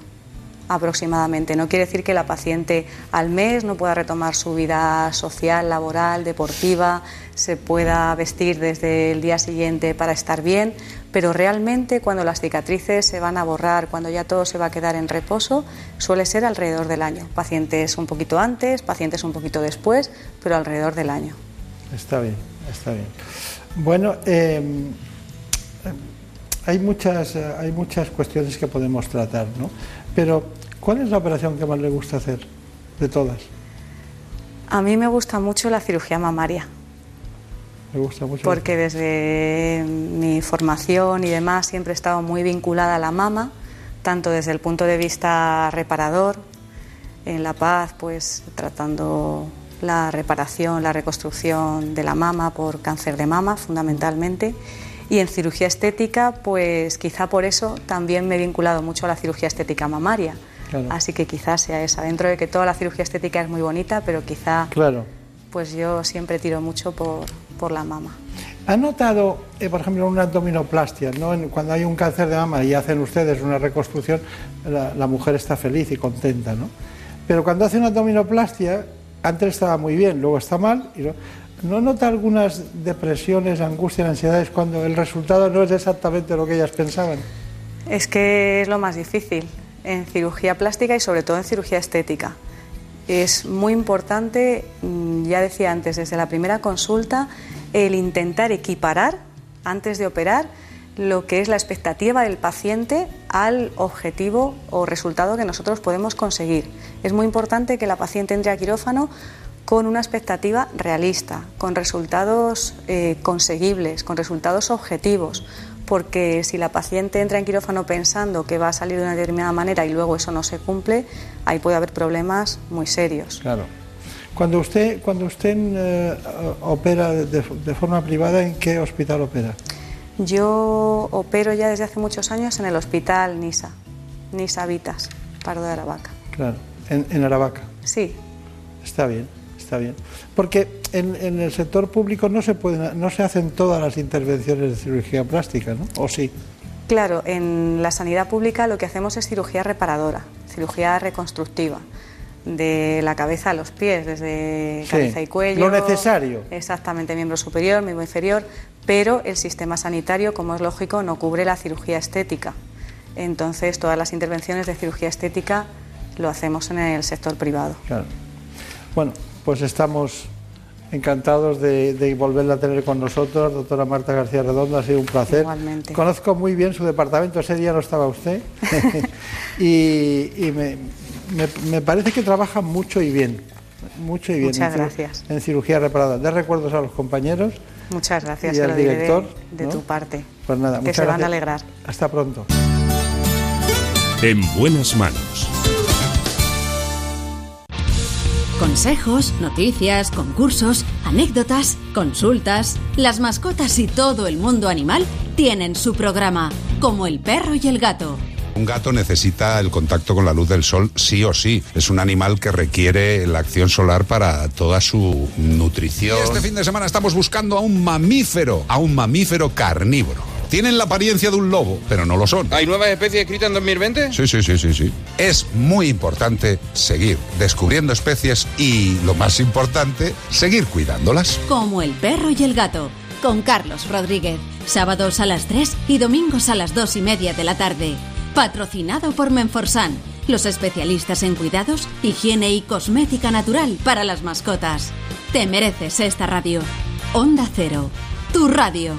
aproximadamente. No quiere decir que la paciente al mes no pueda retomar su vida social, laboral, deportiva, se pueda vestir desde el día siguiente para estar bien, pero realmente cuando las cicatrices se van a borrar, cuando ya todo se va a quedar en reposo, suele ser alrededor del año. Pacientes un poquito antes, pacientes un poquito después, pero alrededor del año. Está bien, está bien. Bueno, eh, hay, muchas, eh, hay muchas cuestiones que podemos tratar, ¿no? Pero, ¿cuál es la operación que más le gusta hacer de todas? A mí me gusta mucho la cirugía mamaria. Me gusta mucho. porque desde mi formación y demás siempre he estado muy vinculada a la mama, tanto desde el punto de vista reparador, en La Paz, pues tratando la reparación, la reconstrucción de la mama por cáncer de mama, fundamentalmente. Y en cirugía estética, pues quizá por eso también me he vinculado mucho a la cirugía estética mamaria. Claro. Así que quizás sea esa, dentro de que toda la cirugía estética es muy bonita, pero quizá Claro. pues yo siempre tiro mucho por, por la mama. ¿Ha notado, eh, por ejemplo, una abdominoplastia? ¿no? Cuando hay un cáncer de mama y hacen ustedes una reconstrucción, la, la mujer está feliz y contenta, ¿no? Pero cuando hace una abdominoplastia, antes estaba muy bien, luego está mal. Y ¿No nota algunas depresiones, angustias, ansiedades cuando el resultado no es exactamente lo que ellas pensaban? Es que es lo más difícil en cirugía plástica y sobre todo en cirugía estética. Es muy importante, mm, ya decía antes, desde la primera consulta, el intentar equiparar, antes de operar, lo que es la expectativa del paciente al objetivo o resultado que nosotros podemos conseguir. Es muy importante que la paciente entre a quirófano con una expectativa realista, con resultados eh, conseguibles, con resultados objetivos, porque si la paciente entra en quirófano pensando que va a salir de una determinada manera y luego eso no se cumple, ahí puede haber problemas muy serios. Claro. Cuando usted, cuando usted eh, opera de, de forma privada, ¿en qué hospital opera? Yo opero ya desde hace muchos años en el hospital NISA, NISA Vitas, Pardo de Aravaca. Claro, en, en Aravaca. Sí, Está bien, está bien. Porque en, en el sector público no se pueden, no se hacen todas las intervenciones de cirugía plástica, ¿no? ¿O sí? claro, en la sanidad pública lo que hacemos es cirugía reparadora, cirugía reconstructiva, de la cabeza a los pies, desde Sí, cabeza y cuello. lo necesario. Exactamente, miembro superior, miembro inferior, pero el sistema sanitario, como es lógico, no cubre la cirugía estética. Entonces, todas las intervenciones de cirugía estética lo hacemos en el sector privado. Claro. Bueno, pues estamos encantados de, de volverla a tener con nosotros, doctora Marta García Redondo, ha sido un placer. Igualmente. Conozco muy bien su departamento, ese día no estaba usted, y, y me, me- me parece que trabaja mucho y bien, mucho y bien. Muchas en gracias. En cirugía reparada. De recuerdos a los compañeros. Muchas gracias, Y al de- director, de, ¿no? tu parte. Pues nada, que muchas se van a alegrar. Hasta pronto. En buenas manos. Consejos, noticias, concursos, anécdotas, consultas. Las mascotas y todo el mundo animal tienen su programa, como el perro y el gato. Un gato necesita el contacto con la luz del sol sí o sí. Es un animal que requiere la acción solar para toda su nutrición. este fin de semana estamos buscando a un mamífero, a un mamífero carnívoro. Tienen la apariencia de un lobo, pero no lo son. ¿Hay nuevas especies escritas en 2020? Sí, sí, sí, sí, sí. Es muy importante seguir descubriendo especies y, lo más importante, seguir cuidándolas. Como el perro y el gato, con Carlos Rodríguez. Sábados a las 3 y domingos a las 2 y media de la tarde. Patrocinado por Menforsan, los especialistas en cuidados, higiene y cosmética natural para las mascotas. Te mereces esta radio. Onda Cero, tu radio.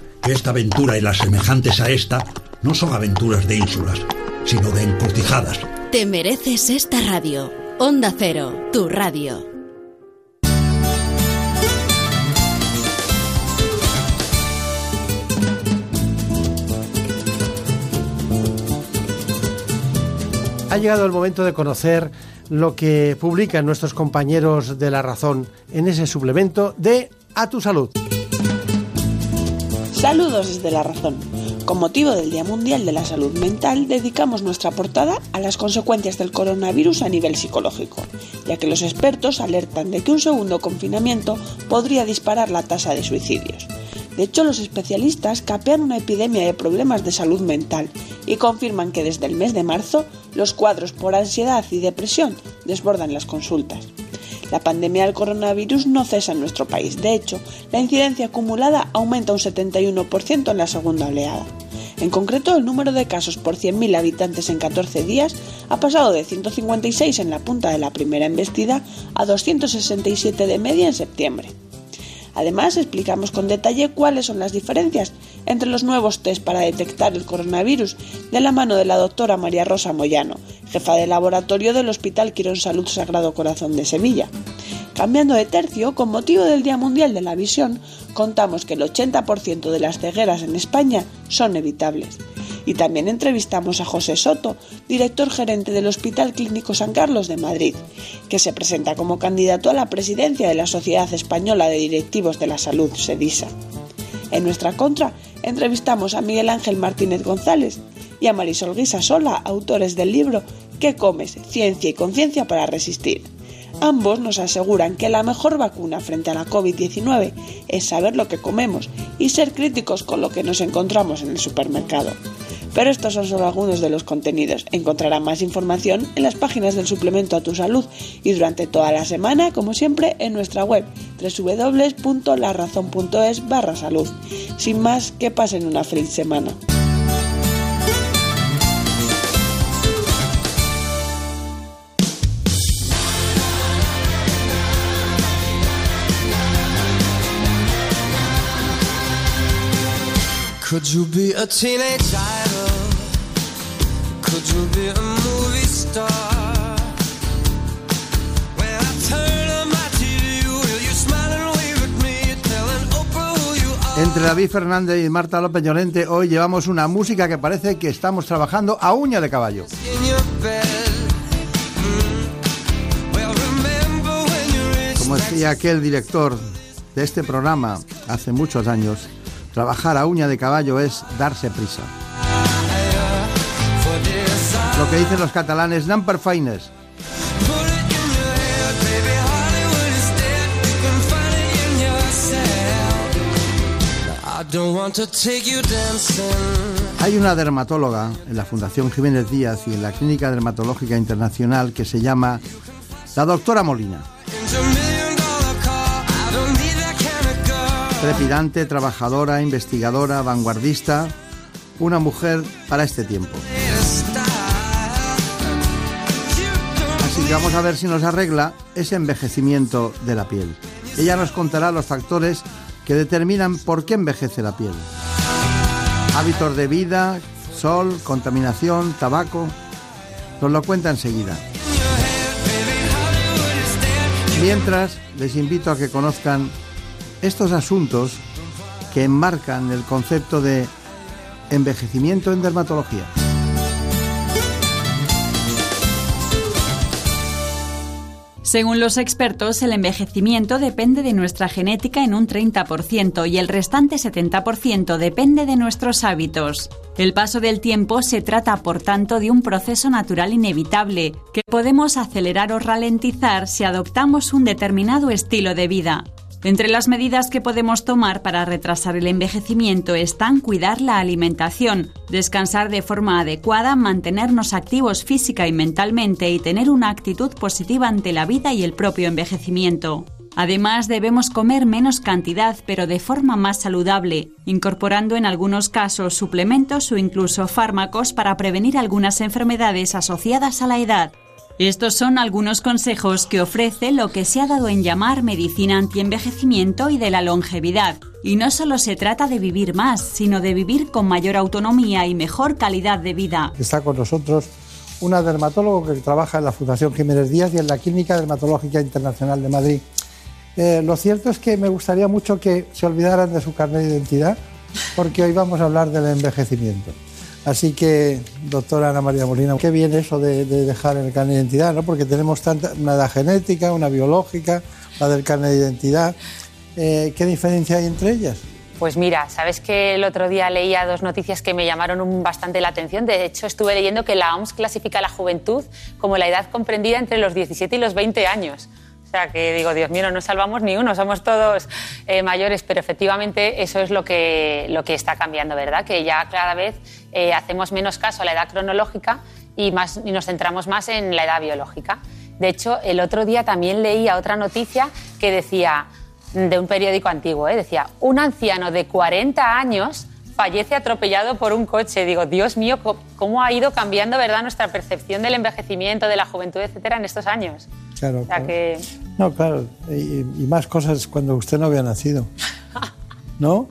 esta aventura y las semejantes a esta no son aventuras de ínsulas, sino de encrucijadas. Te mereces esta radio. Onda Cero, tu radio. Ha llegado el momento de conocer lo que publican nuestros compañeros de La Razón en ese suplemento de A tu Salud. Saludos desde La Razón. Con motivo del Día Mundial de la Salud Mental, dedicamos nuestra portada a las consecuencias del coronavirus a nivel psicológico, ya que los expertos alertan de que un segundo confinamiento podría disparar la tasa de suicidios. De hecho, los especialistas capean una epidemia de problemas de salud mental y confirman que desde el mes de marzo los cuadros por ansiedad y depresión desbordan las consultas. La pandemia del coronavirus no cesa en nuestro país. De hecho, la incidencia acumulada aumenta un 71% en la segunda oleada. En concreto, el número de casos por 100.000 habitantes en 14 días ha pasado de 156 en la punta de la primera embestida a 267 de media en septiembre. Además, explicamos con detalle cuáles son las diferencias entre los nuevos test para detectar el coronavirus de la mano de la doctora María Rosa Moyano, jefa de laboratorio del Hospital Quirón Salud Sagrado Corazón de Sevilla. Cambiando de tercio, con motivo del Día Mundial de la Visión, contamos que el 80% de las cegueras en España son evitables. Y también entrevistamos a José Soto, director gerente del Hospital Clínico San Carlos de Madrid, que se presenta como candidato a la presidencia de la Sociedad Española de Directivos de la Salud, SEDISA. En nuestra contra, entrevistamos a Miguel Ángel Martínez González y a Marisol Guisa Sola, autores del libro ¿Qué comes? Ciencia y conciencia para resistir. Ambos nos aseguran que la mejor vacuna frente a la COVID-19 es saber lo que comemos y ser críticos con lo que nos encontramos en el supermercado. Pero estos son solo algunos de los contenidos. Encontrará más información en las páginas del suplemento a tu salud y durante toda la semana, como siempre, en nuestra web www.larazón.es barra salud. Sin más, que pasen una feliz semana. You be a movie star? Entre David Fernández y Marta López Llorente hoy llevamos una música que parece que estamos trabajando a uña de caballo. Mm. Como decía aquel director de este programa hace muchos años, trabajar a uña de caballo es darse prisa. Lo que dicen los catalanes, number dancing. Hay una dermatóloga en la Fundación Jiménez Díaz y en la Clínica Dermatológica Internacional que se llama la doctora Molina. Trepidante, trabajadora, investigadora, vanguardista, una mujer para este tiempo. Vamos a ver si nos arregla ese envejecimiento de la piel. Ella nos contará los factores que determinan por qué envejece la piel. Hábitos de vida, sol, contaminación, tabaco. Nos lo cuenta enseguida. Mientras, les invito a que conozcan estos asuntos que enmarcan el concepto de envejecimiento en dermatología. Según los expertos, el envejecimiento depende de nuestra genética en un 30% y el restante 70% depende de nuestros hábitos. El paso del tiempo se trata, por tanto, de un proceso natural inevitable que podemos acelerar o ralentizar si adoptamos un determinado estilo de vida. Entre las medidas que podemos tomar para retrasar el envejecimiento están cuidar la alimentación, descansar de forma adecuada, mantenernos activos física y mentalmente y tener una actitud positiva ante la vida y el propio envejecimiento. Además, debemos comer menos cantidad pero de forma más saludable, incorporando en algunos casos suplementos o incluso fármacos para prevenir algunas enfermedades asociadas a la edad. Estos son algunos consejos que ofrece lo que se ha dado en llamar medicina antienvejecimiento y de la longevidad. Y no solo se trata de vivir más, sino de vivir con mayor autonomía y mejor calidad de vida. Está con nosotros una dermatólogo que trabaja en la Fundación Jiménez Díaz y en la Clínica Dermatológica Internacional de Madrid. Eh, lo cierto es que me gustaría mucho que se olvidaran de su carnet de identidad, porque hoy vamos a hablar del envejecimiento. Así que, doctora Ana María Molina, qué bien eso de, de dejar el carnet de identidad, ¿no? porque tenemos tanta, una edad genética, una biológica, la del carnet de identidad. Eh, ¿Qué diferencia hay entre ellas? Pues mira, sabes que el otro día leía dos noticias que me llamaron bastante la atención. De hecho, estuve leyendo que la OMS clasifica la juventud como la edad comprendida entre los 17 y los 20 años. O sea que digo, Dios mío, no nos salvamos ni uno, somos todos eh, mayores, pero efectivamente eso es lo que, lo que está cambiando, ¿verdad? Que ya cada vez eh, hacemos menos caso a la edad cronológica y, más, y nos centramos más en la edad biológica. De hecho, el otro día también leía otra noticia que decía, de un periódico antiguo, ¿eh? decía, un anciano de 40 años fallece atropellado por un coche. Digo, Dios mío, ¿cómo ha ido cambiando verdad nuestra percepción del envejecimiento, de la juventud, etcétera, en estos años? Claro, O sea claro. que No, claro, y, y más cosas cuando usted no había nacido. ¿No?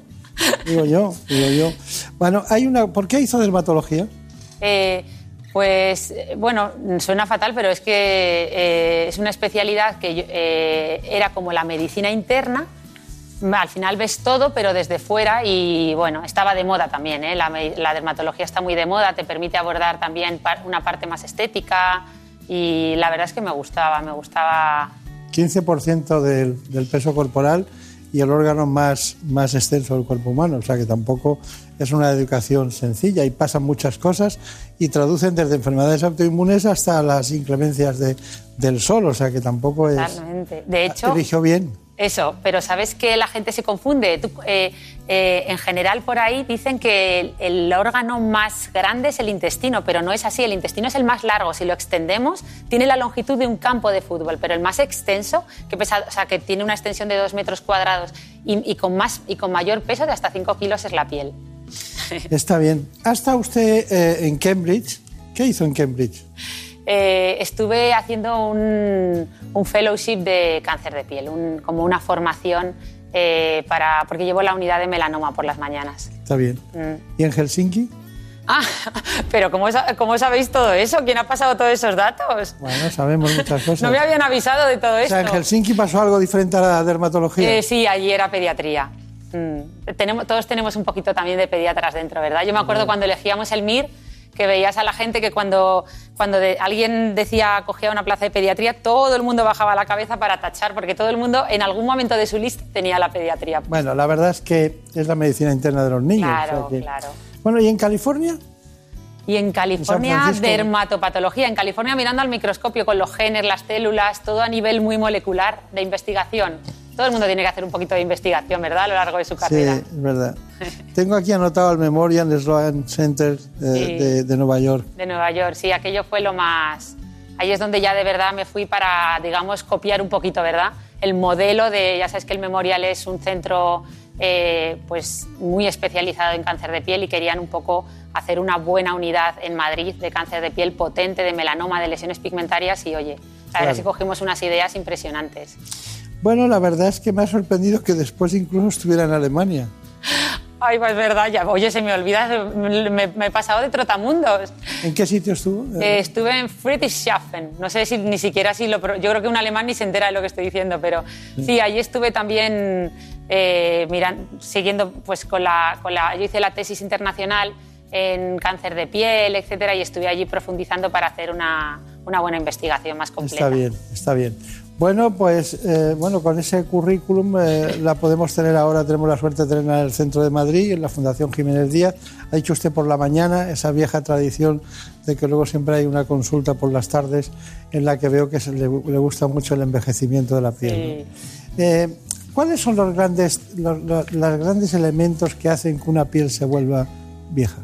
Digo yo, digo yo. Bueno, hay una. ¿Por qué hizo dermatología? Eh, pues bueno, suena fatal, pero es que eh, es una especialidad que yo- eh, era como la medicina interna, al final ves todo, pero desde fuera y bueno, estaba de moda también. ¿eh? La, dermatología está muy de moda, te permite abordar también una parte más estética y la verdad es que me gustaba, me gustaba 15% del, del peso corporal y el órgano más, más extenso del cuerpo humano. O sea que tampoco es una educación sencilla y pasan muchas cosas y traducen desde enfermedades autoinmunes hasta las inclemencias de- del sol. O sea que tampoco es. totalmente. De hecho, Eligió bien. Eso, pero sabes que la gente se confunde. Eh, eh, en general, por ahí dicen que el, órgano más grande es el intestino, pero no es así. El intestino es el más largo. Si lo extendemos, tiene la longitud de un campo de fútbol, pero el más extenso, que, pesa, o sea, que tiene una extensión de dos metros cuadrados y, con, más, y con mayor peso de hasta 5 kilos, es la piel. Está bien. ¿Ha estado usted eh, en Cambridge? ¿Qué hizo en Cambridge? Eh, estuve haciendo un, un fellowship de cáncer de piel, un- como una formación eh, para, porque llevo la unidad de melanoma por las mañanas. Está bien. Mm. ¿Y en Helsinki? Ah, pero ¿cómo, ¿cómo sabéis todo eso? ¿Quién ha pasado todos esos datos? Bueno, sabemos muchas cosas. No me habían avisado de todo o esto. sea, en Helsinki pasó algo diferente a la dermatología. Eh, sí, allí era pediatría. Mm. Tenemos, todos tenemos un poquito también de pediatras dentro, ¿verdad? Yo me acuerdo cuando elegíamos el MIR que veías a la gente que cuando, cuando de- alguien decía cogía una plaza de pediatría, todo el mundo bajaba la cabeza para tachar, porque todo el mundo en algún momento de su lista tenía la pediatría. Bueno, la verdad es que es la medicina interna de los niños. Claro, o sea que- claro. Bueno, ¿y en California? Y en California, dermatopatología. En California, mirando al microscopio con los genes, las células, todo a nivel muy molecular de investigación. Todo el mundo tiene que hacer un poquito de investigación, ¿verdad? A lo largo de su Sí, carrera. es verdad. Tengo aquí anotado el Memorial Sloan Center eh, Sí. de, de Nueva York. De Nueva York, sí, aquello fue lo más... Ahí es donde ya de verdad me fui para, digamos, copiar un poquito, ¿verdad? El modelo de, ya sabes que el Memorial es un centro eh, pues muy especializado en cáncer de piel y querían un poco hacer una buena unidad en Madrid de cáncer de piel potente, de melanoma, de lesiones pigmentarias y oye, Claro. es que cogimos unas ideas impresionantes. Bueno, la verdad es que me ha sorprendido que después incluso estuviera en Alemania. Ay, pues es verdad, ya, oye, se me olvida, me, me he pasado de trotamundos. ¿En qué sitio estuvo? Eh, estuve en Friedrichshafen. No sé si ni siquiera si lo. Yo creo que un alemán ni se entera de lo que estoy diciendo, pero sí, allí estuve también eh, miran- siguiendo, pues con la, con la. Yo hice la tesis internacional en cáncer de piel, etcétera, y estuve allí profundizando para hacer una, una buena investigación más completa. Está bien, está bien. Bueno, pues eh, bueno, con ese currículum eh, la podemos tener ahora, tenemos la suerte de tenerla en el centro de Madrid, en la Fundación Jiménez Díaz. Ha dicho usted por la mañana esa vieja tradición de que luego siempre hay una consulta por las tardes en la que veo que se le, le gusta mucho el envejecimiento de la piel. ¿no? Eh, ¿Cuáles son los grandes, los, los- los grandes elementos que hacen que una piel se vuelva vieja?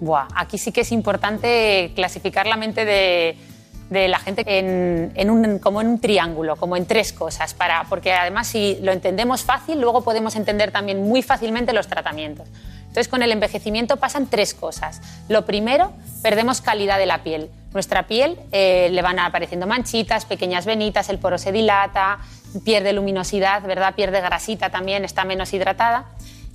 Buah, aquí sí que es importante clasificar la mente de, de la gente en, en un, como en un triángulo, como en tres cosas, para, porque además si lo entendemos fácil, luego podemos entender también muy fácilmente los tratamientos. Entonces con el envejecimiento pasan tres cosas. Lo primero, perdemos calidad de la piel. Nuestra piel eh, le van apareciendo manchitas, pequeñas venitas, el poro se dilata, pierde luminosidad, ¿verdad? Pierde grasita también, está menos hidratada.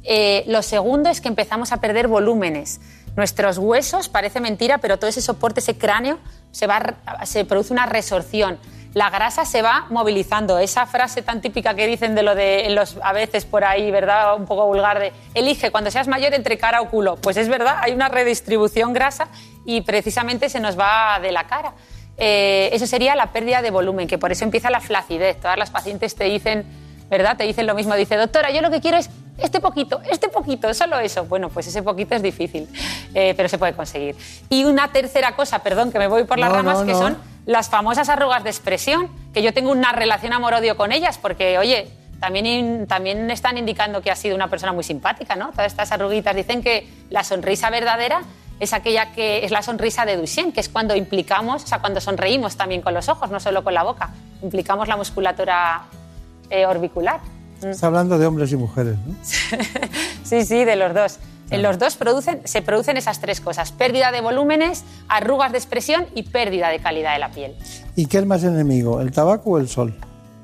Eh, lo segundo es que empezamos a perder volúmenes. Nuestros huesos, parece mentira, pero todo ese soporte, ese cráneo, se, produce una resorción. La grasa se va movilizando. Esa frase tan típica que dicen de lo de los, a veces por ahí, ¿verdad? Un poco vulgar de elige cuando seas mayor entre cara o culo. Pues es verdad, hay una redistribución grasa y precisamente se nos va de la cara. Eh, eso sería la pérdida de volumen, que por eso empieza la flacidez. Todas las pacientes te dicen, ¿verdad? Te dicen lo mismo. Dice, doctora, yo lo que quiero es este poquito, este poquito, solo eso. Bueno, pues ese poquito es difícil, eh, pero se puede conseguir. Y una tercera cosa, perdón, que me voy por las No, ramas, no, que no. son las famosas arrugas de expresión, que yo tengo una relación amor-odio con ellas, porque, oye, también, también están indicando que ha sido una persona muy simpática, ¿no? Todas estas arruguitas dicen que la sonrisa verdadera es aquella que es la sonrisa de Duchenne, que es cuando implicamos, o sea, cuando sonreímos también con los ojos, no solo con la boca, implicamos la musculatura eh, orbicular. Está hablando de hombres y mujeres, ¿no? Sí, sí, de los dos. En los dos producen, se producen esas tres cosas, pérdida de volúmenes, arrugas de expresión y pérdida de calidad de la piel. ¿Y qué es más enemigo, el tabaco o el sol?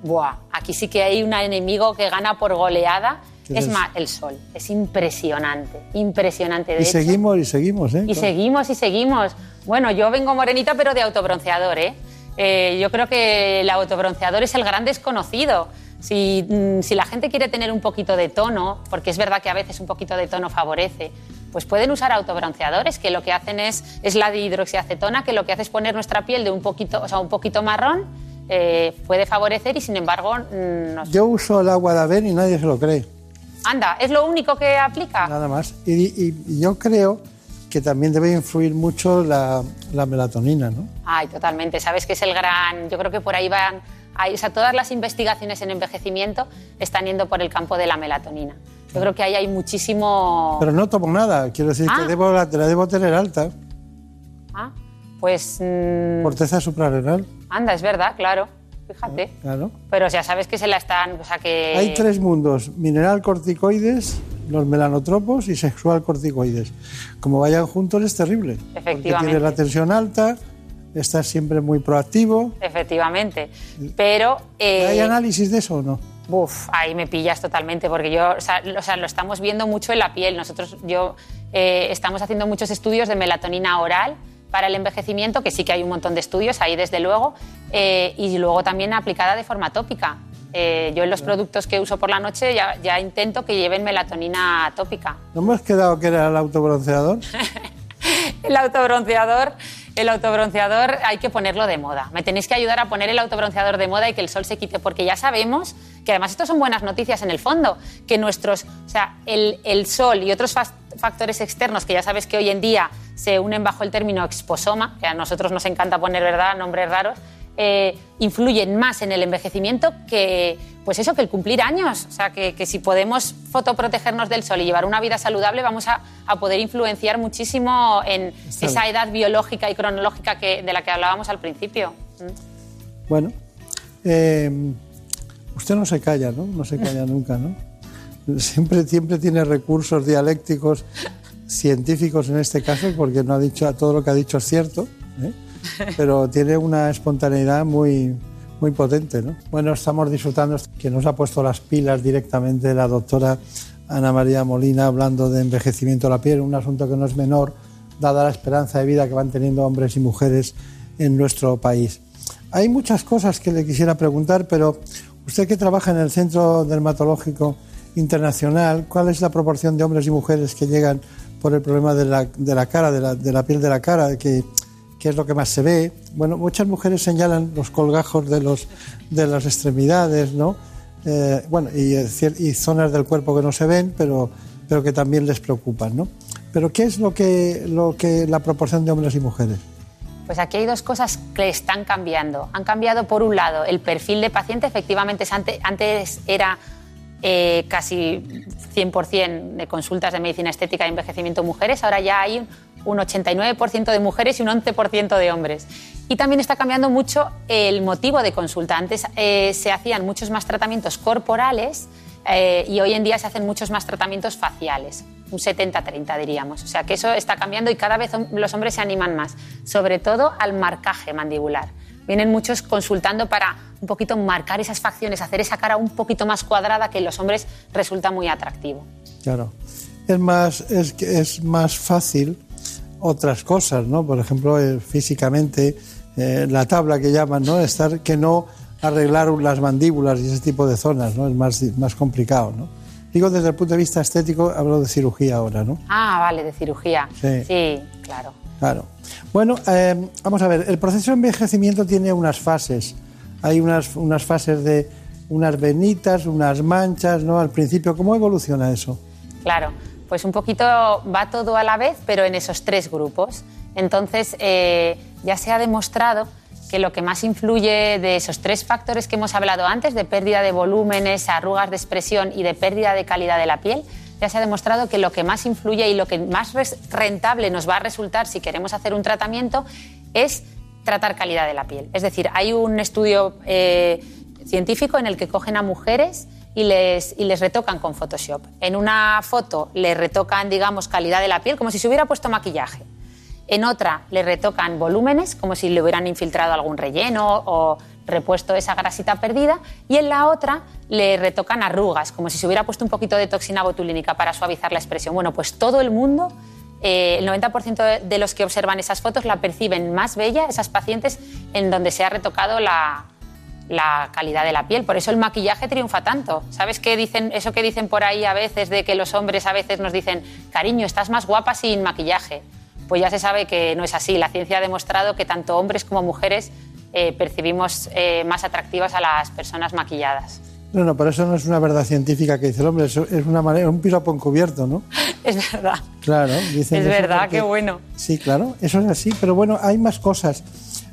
Buah, aquí sí que hay un enemigo que gana por goleada, ¿Qué es es? más, el sol. Es impresionante, impresionante. De Y hecho, seguimos y seguimos, ¿eh? y seguimos y seguimos. Bueno, yo vengo morenita, pero de autobronceador, ¿eh? Eh, yo creo que el autobronceador es el gran desconocido. Si, mm, si la gente quiere tener un poquito de tono, porque es verdad que a veces un poquito de tono favorece, pues pueden usar autobronceadores que lo que hacen es, es la dihidroxiacetona, que lo que hace es poner nuestra piel de un poquito, o sea, un poquito marrón, eh, puede favorecer y sin embargo mm, nos- Yo uso el agua de Aven y nadie se lo cree, anda, es lo único que aplica. nada más. Y, y- y yo creo que también debe influir mucho la, la melatonina, ¿no? Ay, totalmente. Sabes que es el gran. Yo creo que por ahí van. Ahí- o sea, todas las investigaciones en envejecimiento están yendo por el campo de la melatonina. Yo creo que ahí hay muchísimo. Pero no tomo nada, quiero decir Ah. que debo, la, la debo tener alta, Ah, pues. mm, corteza suprarrenal, anda, es verdad, claro. Fíjate. claro. Pero ya sabes que se la están. O sea, que. Hay tres mundos, mineral corticoides, los melanotropos y sexual corticoides. Como vayan juntos es terrible. Porque Efectivamente. tienes la tensión alta, estás siempre muy proactivo. Efectivamente. Pero. eh, ¿Hay análisis de eso o no? Uf, ahí me pillas totalmente, porque yo, o sea, lo- o sea, lo estamos viendo mucho en la piel. Nosotros, yo, eh, estamos haciendo muchos estudios de melatonina oral para el envejecimiento, que sí que hay un montón de estudios ahí, desde luego, eh, y luego también aplicada de forma tópica. Eh, yo en los productos que uso por la noche ya, ya intento que lleven melatonina tópica. ¿No hemos quedado que era el autobronceador? El autobronceador, el autobronceador hay que ponerlo de moda. Me tenéis que ayudar a poner el autobronceador de moda y que el sol se quite, porque ya sabemos que además esto son buenas noticias en el fondo, que nuestros, o sea, el, el sol y otros factores externos que ya sabes que hoy en día se unen bajo el término exposoma, que a nosotros nos encanta poner, ¿verdad?, nombres raros, eh, influyen más en el envejecimiento que, pues eso, que el cumplir años. O sea, que, que si podemos fotoprotegernos del sol y llevar una vida saludable, vamos a, a poder influenciar muchísimo en esa edad biológica y cronológica que, de la que hablábamos al principio. Mm. Bueno, eh, usted no se calla, ¿no? No se calla nunca, ¿no? Siempre, siempre tiene recursos dialécticos científicos en este caso, porque no ha dicho todo lo que ha dicho es cierto, ¿eh? pero tiene una espontaneidad muy, muy potente, ¿no? Bueno, estamos disfrutando que nos ha puesto las pilas directamente la doctora Ana María Molina hablando de envejecimiento de la piel, un asunto que no es menor, dada la esperanza de vida que van teniendo hombres y mujeres en nuestro país. Hay muchas cosas que le quisiera preguntar, pero usted que trabaja en el Centro Dermatológico Internacional, ¿cuál es la proporción de hombres y mujeres que llegan por el problema de la, de la cara, de la, de la piel de la cara, que, que es lo que más se ve? Bueno, muchas mujeres señalan los colgajos de, los, de las extremidades, ¿no? Eh, bueno, y, eh, y zonas del cuerpo que no se ven, pero, pero que también les preocupan, ¿no? Pero ¿qué es lo que, lo que la proporción de hombres y mujeres? Pues aquí hay dos cosas que están cambiando. Han cambiado, por un lado, el perfil de paciente. Efectivamente, es ante- antes era eh, casi 100% de consultas de medicina estética y envejecimiento mujeres. Ahora ya hay un 89% de mujeres y un 11% de hombres. Y también está cambiando mucho el motivo de consulta. Antes eh, se hacían muchos más tratamientos corporales eh, y hoy en día se hacen muchos más tratamientos faciales, un 70-30 diríamos. O sea que eso está cambiando y cada vez los hombres se animan más, sobre todo al marcaje mandibular. Vienen muchos consultando para un poquito marcar esas facciones, hacer esa cara un poquito más cuadrada que en los hombres resulta muy atractivo. Claro. Es más, es más fácil otras cosas, ¿no? Por ejemplo, eh, físicamente, eh, la tabla que llaman, ¿no? Estar que no arreglar las mandíbulas y ese tipo de zonas, ¿no? Es más, más complicado, ¿no? Digo desde el punto de vista estético, hablo de cirugía ahora, ¿no? Ah, vale, de cirugía. Sí. claro. Claro. Bueno, eh, vamos a ver, el proceso de envejecimiento tiene unas fases. Hay unas, unas fases de unas venitas, unas manchas, ¿no? Al principio, ¿cómo evoluciona eso? Claro, pues un poquito va todo a la vez, pero en esos tres grupos. Entonces, eh, ya se ha demostrado que lo que más influye de esos tres factores que hemos hablado antes, de pérdida de volúmenes, arrugas de expresión y de pérdida de calidad de la piel, ya se ha demostrado que lo que más influye y lo que más rentable nos va a resultar si queremos hacer un tratamiento es tratar calidad de la piel. Es decir, hay un estudio eh, científico en el que cogen a mujeres y les, y les retocan con Photoshop. En una foto le retocan, digamos, calidad de la piel, como si se hubiera puesto maquillaje. En otra le retocan volúmenes, como si le hubieran infiltrado algún relleno o repuesto esa grasita perdida. Y en la otra le retocan arrugas, como si se hubiera puesto un poquito de toxina botulínica para suavizar la expresión. Bueno, pues todo el mundo, eh, el 90% de- los que observan esas fotos la perciben más bella, esas pacientes en donde se ha retocado la, la calidad de la piel. Por eso el maquillaje triunfa tanto. ¿Sabes qué dicen, eso que dicen por ahí a veces de que los hombres a veces nos dicen, cariño, estás más guapa sin maquillaje? Pues ya se sabe que no es así. La ciencia ha demostrado que tanto hombres como mujeres eh, percibimos eh, más atractivas a las personas maquilladas. No, no, pero eso no es una verdad científica que dice el hombre, eso es una manera, un piropo encubierto, ¿no? Es verdad. Claro, dicen Es verdad, porque- qué bueno. Sí, claro, eso es así, pero bueno, hay más cosas.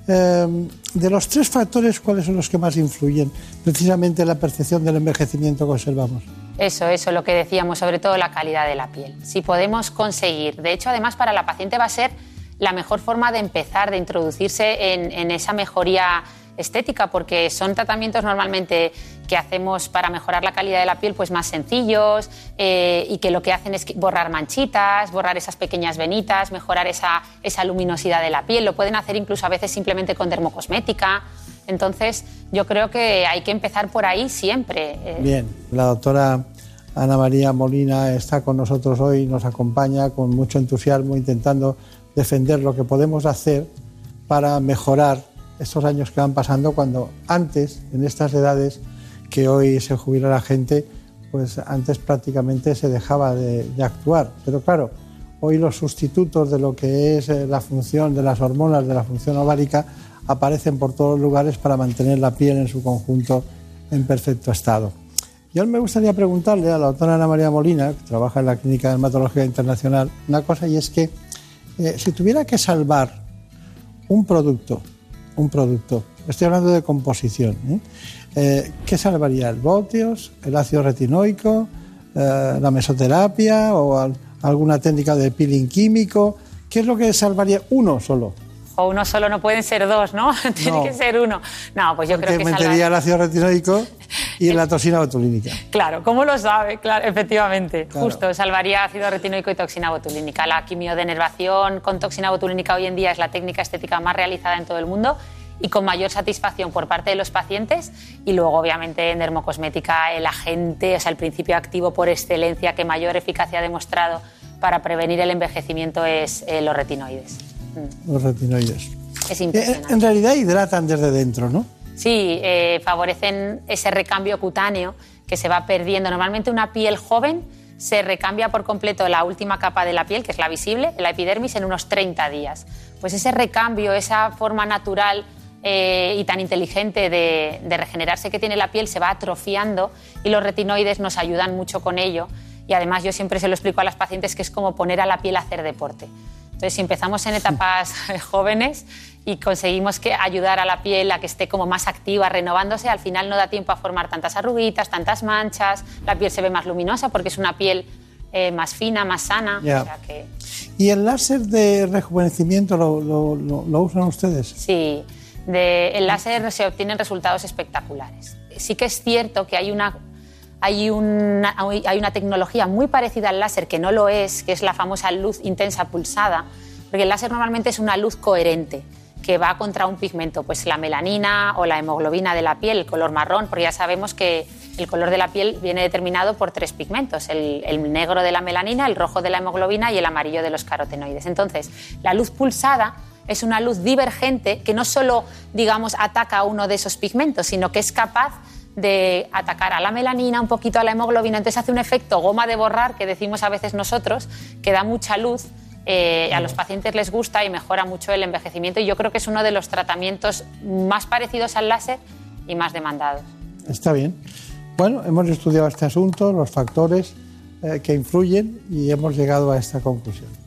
Eh, de los tres factores, ¿cuáles son los que más influyen precisamente en la percepción del envejecimiento que observamos? Eso, eso, lo que decíamos, sobre todo la calidad de la piel. Si podemos conseguir, de hecho, además para la paciente va a ser la mejor forma de empezar, de introducirse en esa mejoría estética, porque son tratamientos normalmente que hacemos para mejorar la calidad de la piel, pues más sencillos eh, y que lo que hacen es borrar manchitas, borrar esas pequeñas venitas, mejorar esa, esa luminosidad de la piel. Lo pueden hacer incluso a veces simplemente con dermocosmética. Entonces, yo creo que hay que empezar por ahí siempre. Eh, Bien, la doctora Ana María Molina está con nosotros hoy, nos acompaña con mucho entusiasmo intentando defender lo que podemos hacer para mejorar estos años que van pasando cuando antes, en estas edades que hoy se jubila la gente, pues antes prácticamente se dejaba de, actuar. Pero claro, hoy los sustitutos de lo que es eh, la función de las hormonas, de la función ovárica, aparecen por todos los lugares para mantener la piel en su conjunto en perfecto estado. Yo me gustaría preguntarle a la doctora Ana María Molina, que trabaja en la Clínica de Dermatología Internacional, una cosa y es que eh, si tuviera que salvar un producto, un producto, estoy hablando de composición, ¿eh? Eh, ¿qué salvaría? ¿El Botios, el ácido retinoico, eh, la mesoterapia o al- alguna técnica de peeling químico? ¿Qué es lo que salvaría uno solo? O uno solo no pueden ser dos, ¿no? Tiene No. que ser uno. No, pues yo creo que metería el salvar- ácido retinoico y la toxina botulínica. Claro, ¿cómo lo sabe? Claro, efectivamente. Claro. Justo, salvaría ácido retinoico y toxina botulínica. La quimiodenervación con toxina botulínica hoy en día es la técnica estética más realizada en todo el mundo y con mayor satisfacción por parte de los pacientes. Y luego, obviamente, en dermocosmética, el agente, o sea, el principio activo por excelencia que mayor eficacia ha demostrado para prevenir el envejecimiento es eh, los retinoides. Mm, Los retinoides. Es Eh, impresionante. En realidad hidratan desde dentro, ¿no? Sí, eh, favorecen ese recambio cutáneo que se va perdiendo. Normalmente una piel joven se recambia por completo la última capa de la piel, que es la visible, la epidermis, en unos 30 días. Pues ese recambio, esa forma natural eh, y tan inteligente de, de regenerarse que tiene la piel se va atrofiando y los retinoides nos ayudan mucho con ello. Y además yo siempre se lo explico a las pacientes que es como poner a la piel a hacer deporte. Entonces, si empezamos en etapas jóvenes y conseguimos que ayudar a la piel a que esté como más activa, renovándose, al final no da tiempo a formar tantas arruguitas, tantas manchas, la piel se ve más luminosa porque es una piel eh, más fina, más sana. Ya. O sea que, ¿Y el láser de rejuvenecimiento lo, lo- lo- lo usan ustedes? sí, de, el láser se obtienen resultados espectaculares. Sí que es cierto que hay una, hay, una, hay una tecnología muy parecida al láser que no lo es, que es la famosa luz intensa pulsada, porque el láser normalmente es una luz coherente que va contra un pigmento, pues la melanina o la hemoglobina de la piel, el color marrón, porque ya sabemos que el color de la piel viene determinado por tres pigmentos, el, el negro de la melanina, el rojo de la hemoglobina y el amarillo de los carotenoides. Entonces, la luz pulsada es una luz divergente que no solo, digamos, ataca a uno de esos pigmentos, sino que es capaz de atacar a la melanina, un poquito a la hemoglobina, entonces hace un efecto goma de borrar que decimos a veces nosotros, que da mucha luz, eh, a los pacientes les gusta y mejora mucho el envejecimiento y yo creo que es uno de los tratamientos más parecidos al láser y más demandados. Está bien. Bueno, hemos estudiado este asunto, los factores eh, que influyen y hemos llegado a esta conclusión.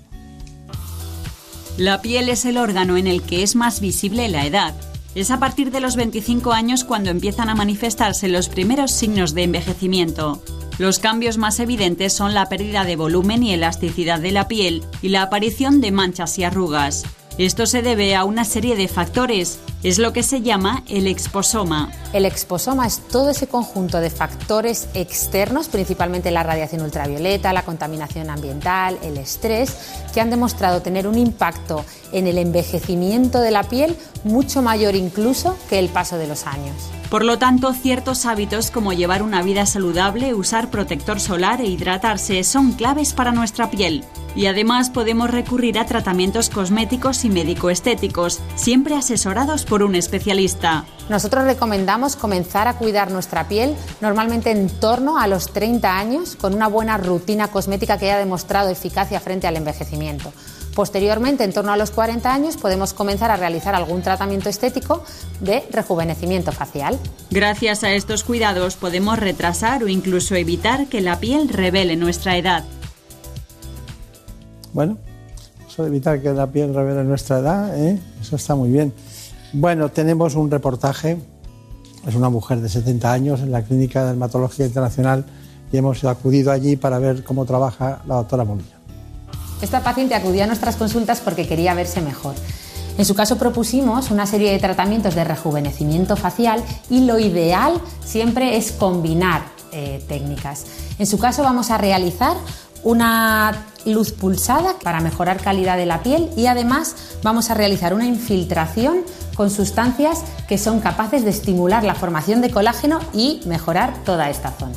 La piel es el órgano en el que es más visible la edad. Es a partir de los 25 años cuando empiezan a manifestarse los primeros signos de envejecimiento. Los cambios más evidentes son la pérdida de volumen y elasticidad de la piel y la aparición de manchas y arrugas. Esto se debe a una serie de factores. Es lo que se llama el exposoma. El exposoma es todo ese conjunto de factores externos, principalmente la radiación ultravioleta, la contaminación ambiental, el estrés, que han demostrado tener un impacto en el envejecimiento de la piel mucho mayor incluso que el paso de los años. Por lo tanto, ciertos hábitos como llevar una vida saludable, usar protector solar e hidratarse son claves para nuestra piel. Y además podemos recurrir a tratamientos cosméticos y médico-estéticos, siempre asesorados por un especialista. Nosotros recomendamos comenzar a cuidar nuestra piel normalmente en torno a los 30 años con una buena rutina cosmética que haya demostrado eficacia frente al envejecimiento. Posteriormente, en torno a los 40 años, podemos comenzar a realizar algún tratamiento estético de rejuvenecimiento facial. Gracias a estos cuidados podemos retrasar o incluso evitar que la piel revele nuestra edad. Bueno, eso de evitar que la piel revele nuestra edad, ¿eh? eso está muy bien. Bueno, tenemos un reportaje, es una mujer de 70 años en la Clínica de Dermatología Internacional y hemos acudido allí para ver cómo trabaja la doctora Molina. Esta paciente acudía a nuestras consultas porque quería verse mejor. En su caso propusimos una serie de tratamientos de rejuvenecimiento facial y lo ideal siempre es combinar eh, técnicas. En su caso vamos a realizar una luz pulsada para mejorar calidad de la piel y además vamos a realizar una infiltración con sustancias que son capaces de estimular la formación de colágeno y mejorar toda esta zona.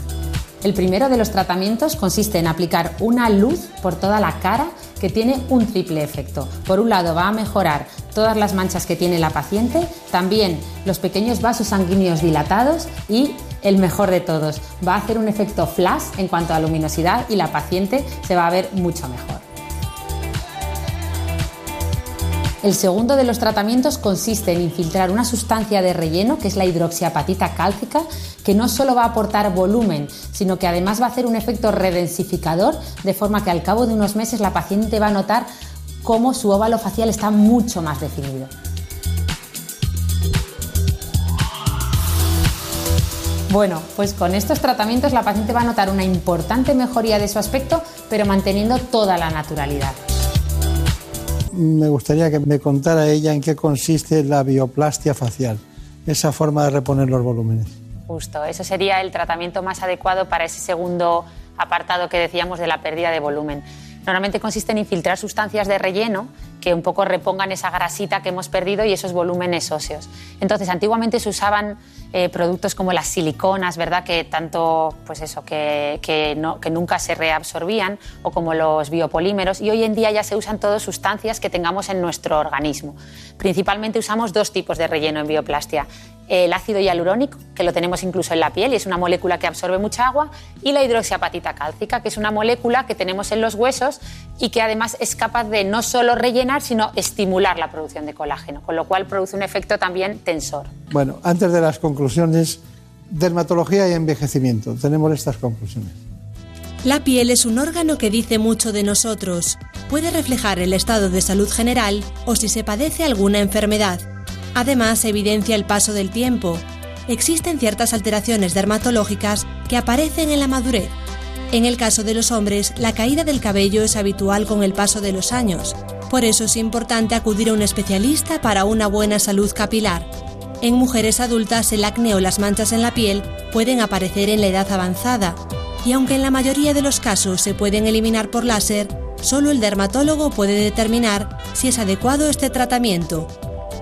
El primero de los tratamientos consiste en aplicar una luz por toda la cara que tiene un triple efecto. Por un lado va a mejorar todas las manchas que tiene la paciente, también los pequeños vasos sanguíneos dilatados y el mejor de todos, va a hacer un efecto flash en cuanto a luminosidad y la paciente se va a ver mucho mejor. El segundo de los tratamientos consiste en infiltrar una sustancia de relleno, que es la hidroxiapatita cálcica, que no solo va a aportar volumen, sino que además va a hacer un efecto redensificador, de forma que al cabo de unos meses la paciente va a notar cómo su óvalo facial está mucho más definido. Bueno, pues con estos tratamientos la paciente va a notar una importante mejoría de su aspecto, pero manteniendo toda la naturalidad me gustaría que me contara ella en qué consiste la bioplastia facial, esa forma de reponer los volúmenes. Justo, eso sería el tratamiento más adecuado para ese segundo apartado que decíamos de la pérdida de volumen. Normalmente consiste en infiltrar sustancias de relleno que un poco repongan esa grasita que hemos perdido y esos volúmenes óseos. Entonces, antiguamente se usaban eh, productos como las siliconas, ¿verdad? Que tanto, pues eso, que, que, no, que nunca se reabsorbían, o como los biopolímeros, y hoy en día ya se usan todas sustancias que tengamos en nuestro organismo. Principalmente usamos dos tipos de relleno en bioplastia el ácido hialurónico, que lo tenemos incluso en la piel y es una molécula que absorbe mucha agua, y la hidroxiapatita cálcica, que es una molécula que tenemos en los huesos y que además es capaz de no solo rellenar, sino estimular la producción de colágeno, con lo cual produce un efecto también tensor. Bueno, antes de las conclusiones, dermatología y envejecimiento, tenemos estas conclusiones. La piel es un órgano que dice mucho de nosotros. Puede reflejar el estado de salud general o si se padece alguna enfermedad Además, evidencia el paso del tiempo. Existen ciertas alteraciones dermatológicas que aparecen en la madurez. En el caso de los hombres, la caída del cabello es habitual con el paso de los años. Por eso es importante acudir a un especialista para una buena salud capilar. En mujeres adultas, el acné o las manchas en la piel pueden aparecer en la edad avanzada, y aunque en la mayoría de los casos se pueden eliminar por láser, solo el dermatólogo puede determinar si es adecuado este tratamiento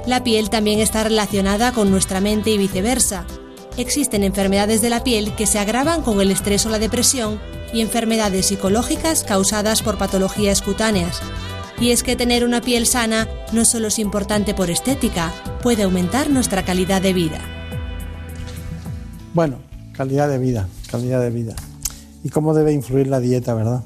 la piel también está relacionada con nuestra mente y viceversa. Existen enfermedades de la piel que se agravan con el estrés o la depresión y enfermedades psicológicas causadas por patologías cutáneas. Y es que tener una piel sana no solo es importante por estética, puede aumentar nuestra calidad de vida. Bueno, calidad de vida, calidad de vida. ¿Y cómo debe influir la dieta, verdad?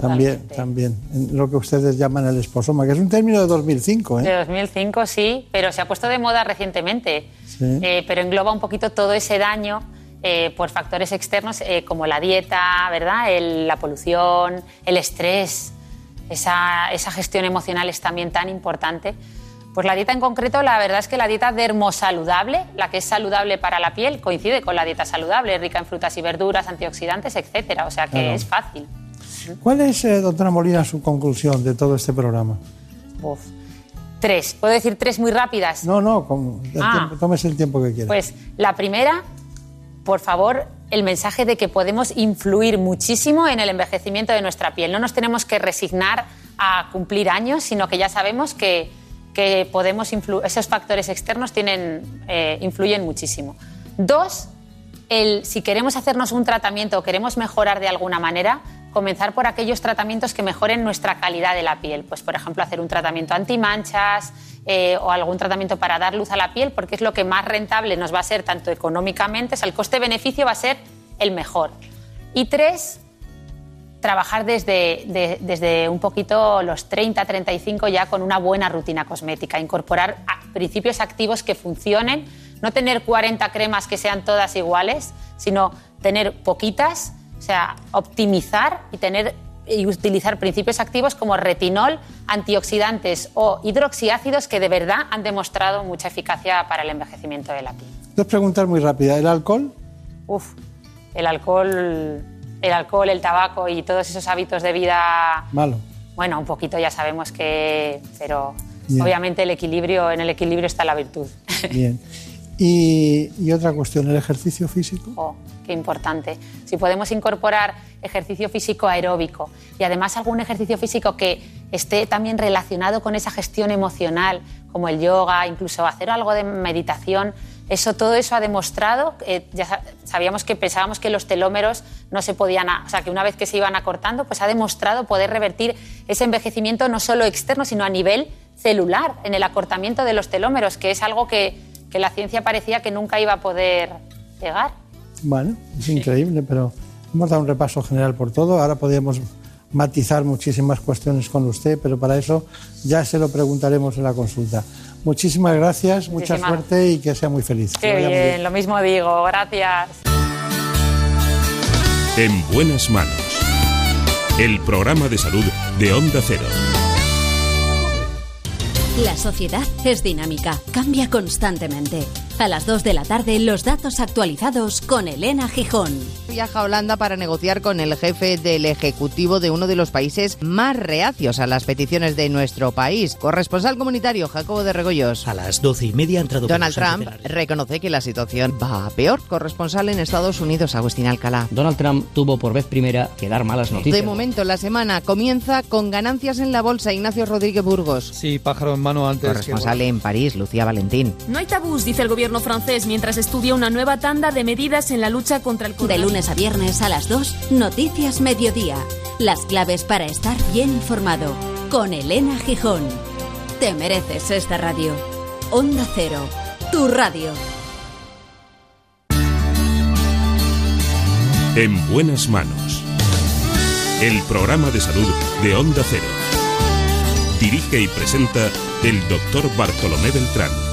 También, también, en lo que ustedes llaman el esposoma, que es un término de 2005. ¿eh? De 2005, sí, pero se ha puesto de moda recientemente. Eh, pero engloba un poquito todo ese daño eh, por factores externos como la dieta, ¿verdad? la polución, el estrés. Esa, esa gestión emocional es también tan importante. Pues la dieta en concreto, la verdad es que la dieta dermosaludable, la que es saludable para la piel, coincide con la dieta saludable, rica en frutas y verduras, antioxidantes, etcétera. O sea que es fácil. ¿Cuál es, eh, doctora Molina, su conclusión de todo este programa? Uf. Tres. ¿Puedo decir tres muy rápidas? No, no, con, el Ah. tiempo- tómese el tiempo que quiera. Pues la primera, por favor, el mensaje de que podemos influir muchísimo en el envejecimiento de nuestra piel. No nos tenemos que resignar a cumplir años, sino que ya sabemos que, que podemos esos factores externos tienen, eh, influyen muchísimo. Dos, el, si queremos hacernos un tratamiento o queremos mejorar de alguna manera, comenzar por aquellos tratamientos que mejoren nuestra calidad de la piel. Pues, por ejemplo, hacer un tratamiento antimanchas eh, o algún tratamiento para dar luz a la piel, porque es lo que más rentable nos va a ser tanto económicamente, o sea, el coste-beneficio va a ser el mejor. Y tres, trabajar desde, de- desde un poquito los 30, 35 ya con una buena rutina cosmética, incorporar principios activos que funcionen, no tener 40 cremas que sean todas iguales, sino tener poquitas, sea, optimizar y tener y utilizar principios activos como retinol, antioxidantes o hidroxiácidos que de verdad han demostrado mucha eficacia para el envejecimiento de la piel. Dos preguntas muy rápidas. ¿El alcohol? Uf, el alcohol, el alcohol, el tabaco y todos esos hábitos de vida Malo. Bueno, un poquito ya sabemos que, pero Bien. obviamente el equilibrio, en el equilibrio está la virtud. Bien. Y, otra cuestión, ¿el ejercicio físico? Oh, qué importante. Si podemos incorporar ejercicio físico aeróbico y además algún ejercicio físico que esté también relacionado con esa gestión emocional, como el yoga, incluso hacer algo de meditación, eso, todo eso ha demostrado, eh, ya sa- sabíamos que pensábamos que los telómeros no se podían, o sea, que una vez que se iban acortando, pues ha demostrado poder revertir ese envejecimiento no solo externo, sino a nivel celular, en el acortamiento de los telómeros, que es algo que, que la ciencia parecía que nunca iba a poder llegar. Bueno, es increíble, pero hemos dado un repaso general por todo. Ahora podríamos matizar muchísimas cuestiones con usted, pero para eso ya se lo preguntaremos en la consulta. Muchísimas gracias, mucha suerte y que sea muy feliz. Qué muy bien, lo mismo digo, gracias. En buenas manos. El programa de salud de Onda Cero. La sociedad es dinámica, cambia constantemente. A las 2 de la tarde, los datos actualizados con Elena Gijón. Viaja a Holanda para negociar con el jefe del Ejecutivo de uno de los países más reacios a las peticiones de nuestro país. Corresponsal comunitario Jacobo de Regoyos. A las doce y media ha entrado Donald Trump reconoce que la situación va a peor. Corresponsal en Estados Unidos, Agustín Alcalá. Donald Trump tuvo por vez primera que dar malas noticias. De momento, la semana comienza con ganancias en la bolsa. Ignacio Rodríguez Burgos. Sí, pájaro en mano antes. Corresponsal en París, Lucía Valentín. No hay tabús, dice el gobierno francés, mientras estudia una nueva tanda de medidas en la lucha contra el De coronavirus. lunes a viernes a las 2, Noticias Mediodía. Las claves para estar bien informado. Con Elena Gijón. Te mereces esta radio. Onda Cero. Tu radio. En buenas manos. El programa de salud de Onda Cero. Dirige y presenta el doctor Bartolomé Beltrán.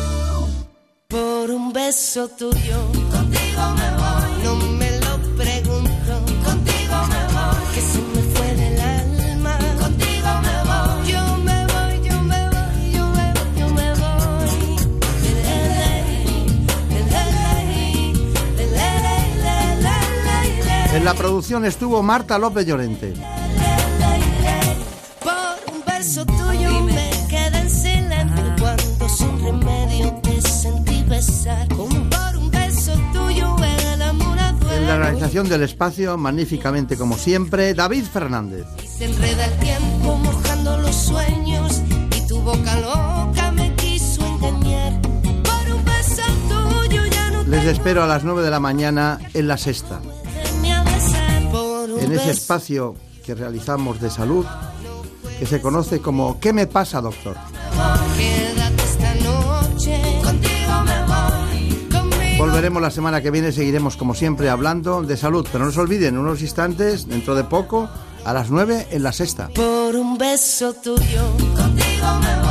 Beso tuyo, contigo me voy. No me lo pregunto, contigo me voy. Que se me fue del alma, contigo me voy. Yo me voy, yo me voy, yo me voy, yo me voy. En la producción estuvo Marta López Llorente. La realización del espacio, magníficamente como siempre, David Fernández. Se enreda el tiempo mojando los sueños y tu boca loca me quiso engañar. Por un beso tuyo ya no Les espero a las 9 de la mañana en la sexta, en ese espacio que realizamos de salud, que se conoce como ¿Qué me pasa, doctor? Volveremos la semana que viene, seguiremos como siempre hablando de salud, pero no se olviden, en unos instantes, dentro de poco, a las 9 en la sexta. Por un beso tuyo, contigo me